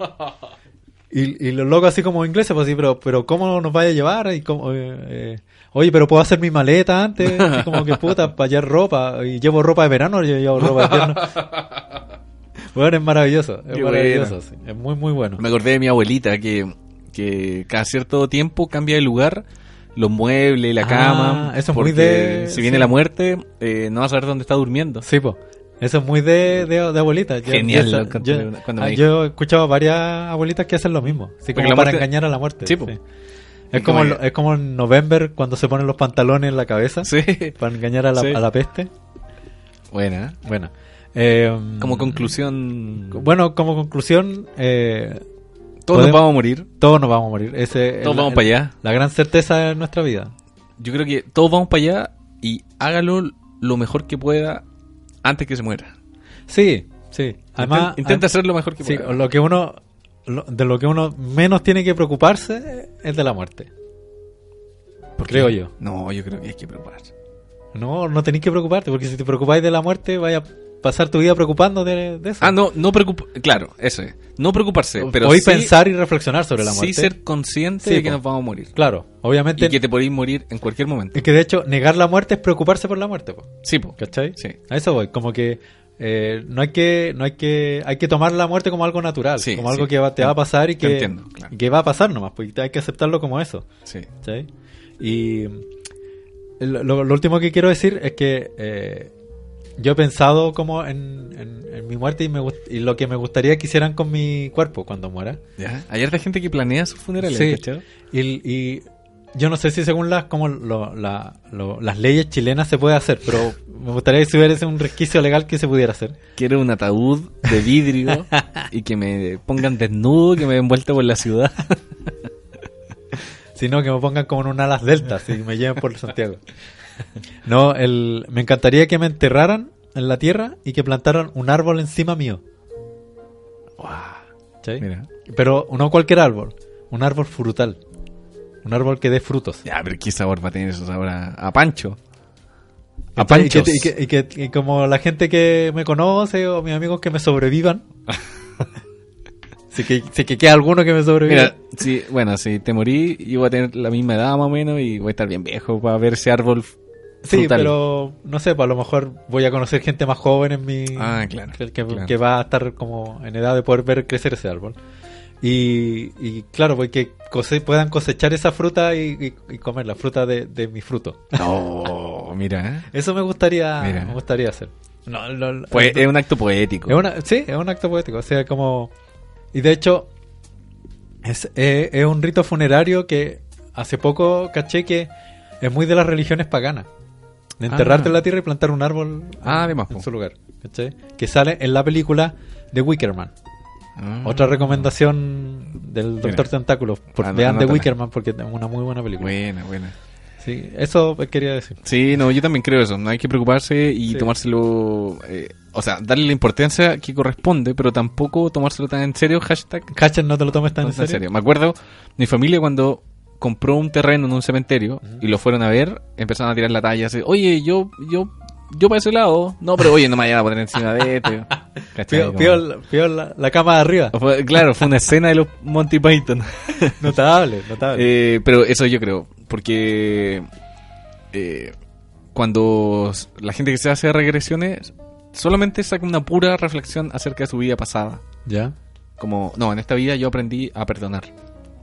Y, y los locos así como ingleses, pues así, pero, pero ¿cómo nos vaya a llevar? Y como, eh, eh, oye, pero puedo hacer mi maleta antes, así como que *laughs* puta, para hallar ropa. Y llevo ropa de verano, o yo llevo ropa de invierno. *laughs* bueno, es maravilloso, es Qué maravilloso, sí, es muy, muy bueno. Me acordé de mi abuelita que, que cada cierto tiempo cambia de lugar los muebles, la Ah, cama. eso es muy de- Si viene sí. la muerte, eh, no vas a saber dónde está durmiendo. Sí, pues. Eso es muy de, de, de abuelita. Yo- Genial, yo- lo encontré yo, cuando me ah, yo he escuchado varias abuelitas que hacen lo mismo. Así como para muerte- engañar a la muerte. Sí, sí. Es como, es como en November cuando se ponen los pantalones en la cabeza. Sí. Para engañar a la, Sí. a la peste. Buena. Bueno. eh, Como conclusión. Bueno, como conclusión, eh, Todos nos vamos a morir. Todos nos vamos a morir. Ese Todos vamos para allá. La gran certeza de nuestra vida. Yo creo que todos vamos para allá y hágalo lo mejor que pueda antes que se muera. Sí, sí. Además, Inten- intenta hacer lo mejor que sí, pueda. lo que uno lo- de lo que uno menos tiene que preocuparse es de la muerte. Creo yo. No, yo creo que hay que preocuparse. No, no tenéis que preocuparte, porque si te preocupáis de la muerte, vaya a pasar tu vida preocupando de, de eso. Ah, no, no preocup Claro, eso es. No preocuparse, pero Hoy sí, pensar y reflexionar sobre la sí muerte. ser consciente Sí, de que po. nos vamos a morir. Claro, obviamente. Y que te podéis morir en cualquier momento. Es que de hecho, negar la muerte es preocuparse por la muerte, po, Sí, po. ¿cachai? Sí. A eso voy, como que eh, no hay que no hay que hay que tomar la muerte como algo natural, Sí, como algo sí. que va- te va a pasar y que, entiendo, claro. y que va a pasar nomás, pues hay que aceptarlo como eso. Sí. Y lo, último que quiero decir es que eh, yo he pensado como en, en- en mi muerte y, me, y lo que me gustaría que hicieran con mi cuerpo cuando muera. ¿Ya? Hay harta gente que planea sus funerales, Sí. y yo no sé si según las como lo- la- lo- las leyes chilenas se puede hacer, pero me gustaría si hubiera un resquicio legal que se pudiera hacer. Quiero un ataúd de vidrio y que me pongan desnudo, que me den vuelta por la ciudad. *laughs* Sino que me pongan como en un alas deltas y me lleven por Santiago. No, el, me encantaría que me enterraran en la tierra y que plantaran un árbol encima mío. ¿Cachai? Mira. Pero no cualquier árbol, un árbol frutal. Un árbol que dé frutos. Ya, pero ¿qué sabor va a tener eso sabor a, a pancho? A ¿Cachai? Y que, panchos. y que- y que- y como la gente que me conoce o mis amigos que me sobrevivan. *laughs* si, que, si que queda alguno que me sobreviva. Mira, si, bueno, si te morí, yo voy a tener la misma edad más o menos y voy a estar bien viejo para ver ese árbol sí, pero no sé, pues a lo mejor voy a conocer gente más joven en mi. Ah, claro, que- claro. que va a estar como en edad de poder ver crecer ese árbol. Y, y claro, pues que cose- puedan cosechar esa fruta y, y- y comer la fruta de, de mi fruto. No, mira. ¿eh? *laughs* Eso me gustaría, Mira. me gustaría hacer. No, Pues es un acto poético. Es una, sí, es un acto poético. O sea, como. Y de hecho, es, es, es un rito funerario que hace poco caché que es muy de las religiones paganas. De enterrarte Ah. en la tierra y plantar un árbol Ah, en po. su lugar. Que sale en la película de Wickerman. Ah. Otra recomendación del Mira. Doctor Tentáculo. Por, An- vean The anótala. Wickerman porque es una muy buena película. Buena, buena. Sí, eso quería decir. Sí, no, yo también creo eso. No hay que preocuparse y Sí. tomárselo. eh, o sea, darle la importancia que corresponde, pero tampoco tomárselo tan en serio. Hashtag Cachas, no te lo tomes tan no en serio. Me acuerdo, mi familia cuando compró un terreno en un cementerio y lo fueron a ver, empezaron a tirar la talla así, oye, yo, yo, yo para ese lado. No, pero oye, no me vayan a poner encima de este. *laughs* Pío- pío la, la cama de arriba. Fue- claro, fue una escena de los Monty Python. *laughs* Notable, notable. Eh, pero eso yo creo, porque eh, cuando la gente que se hace regresiones solamente saca una pura reflexión acerca de su vida pasada. ¿Ya? Como, no, en esta vida yo aprendí a perdonar.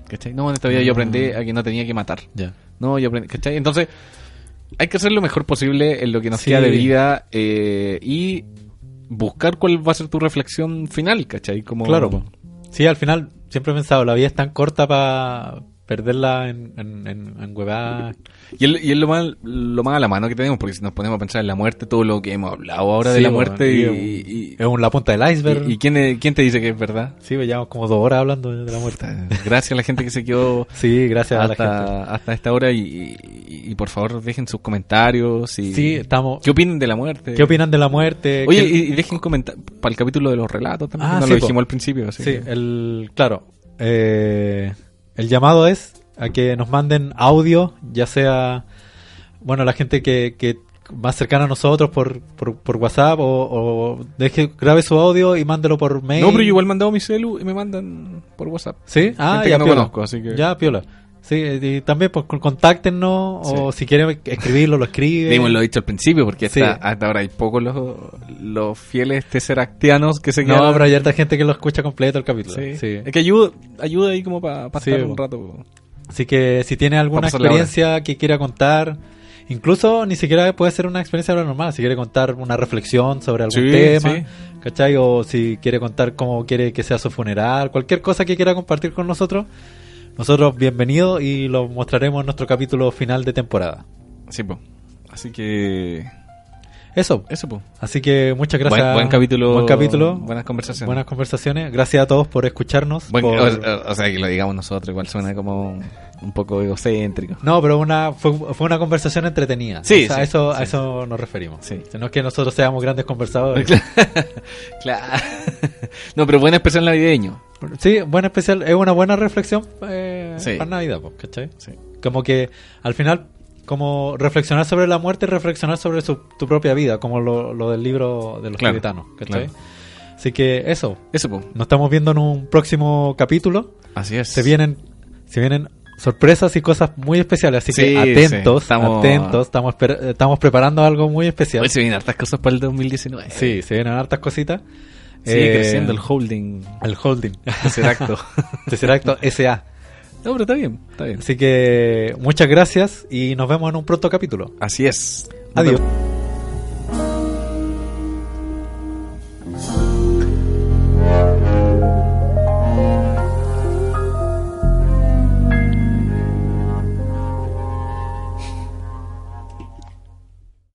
¿Cachai? No, en esta vida yo aprendí a que no tenía que matar. Ya. No, yo aprendí, ¿cachai? Entonces, hay que hacer lo mejor posible en lo que nos Sí. queda de vida eh, y buscar cuál va a ser tu reflexión final, ¿cachai? Como, Claro, sí, al final siempre he pensado, la vida es tan corta para perderla en, en, en, en huevadas. Y es, y es lo, más, lo más a la mano que tenemos, porque si nos ponemos a pensar en la muerte, todo lo que hemos hablado ahora de la muerte y- y, y- Es un- la punta del iceberg. y- quién, quién te dice que es verdad. sí, pues llevamos como dos horas hablando de la muerte. Gracias a la gente que se quedó *laughs* Sí, gracias a la gente. hasta, hasta esta hora y, y- por favor dejen sus comentarios y Sí, estamos... qué opinan de la muerte. ¿Qué opinan de la muerte? Oye, ¿Qué- y, dejen comentar para el capítulo de los relatos también, Ah, no sí, lo po. dijimos al principio. así Sí, que- el, claro. eh, el llamado es a que nos manden audio, ya sea, bueno, la gente que, que más cercana a nosotros por, por, por WhatsApp o, o deje, grabe su audio y mándelo por mail. No, pero yo igual mandado mi celu y me mandan por WhatsApp. Sí, ah, Gente ya que no piola. conozco, así que- Ya, piola. Sí, y también pues con- contáctenos o si quieren escribirlo, lo escriben. Dimos lo dicho al principio, porque Sí. hasta, ahora hay pocos los, los fieles tesseractianos que se No, quedan. pero hay harta gente que lo escucha completo el capítulo. Sí. Sí. Es que ayuda, ayuda ahí como para Sí, estar po. un rato. Así que si tiene alguna pasar experiencia que quiera contar, incluso ni siquiera puede ser una experiencia normal, si quiere contar una reflexión sobre algún Sí, tema, sí. ¿cachai? O si quiere contar cómo quiere que sea su funeral, cualquier cosa que quiera compartir con nosotros, nosotros bienvenidos y lo mostraremos en nuestro capítulo final de temporada. Sí, po. Así que. Eso. Eso, pues. Así que muchas gracias. Buen, buen capítulo. Buen capítulo. Buenas conversaciones. Buenas conversaciones. Gracias a todos por escucharnos. Buen- por- o, o sea, que lo digamos nosotros, igual suena como un poco egocéntrico. No, pero una fue, fue una conversación entretenida. Sí, O sea, sí, eso, sí. a eso nos referimos. Sí. No es que nosotros seamos grandes conversadores. *laughs* claro. *laughs* No, pero buen especial navideño. sí, buen especial. Es una buena reflexión eh, Sí. para Navidad, ¿cachai? Sí. Como que al final, como reflexionar sobre la muerte y reflexionar sobre su- tu propia vida, como lo, lo del libro de los Claro, tibetanos, ¿cachai? claro. Así que eso. Eso, pues. Nos estamos viendo en un próximo capítulo. Así es. Se vienen, se vienen sorpresas y cosas muy especiales, así Sí, que atentos, sí. Estamos- atentos, estamos, estamos preparando algo muy especial. Hoy se vienen hartas cosas para el 2019. Sí, se vienen hartas cositas. Sigue Eh, creciendo el holding. el holding. Tesseracto. *laughs* Tesseracto SA. No, pero está bien, está bien. Así que muchas gracias y nos vemos en un pronto capítulo. Así es. Adiós.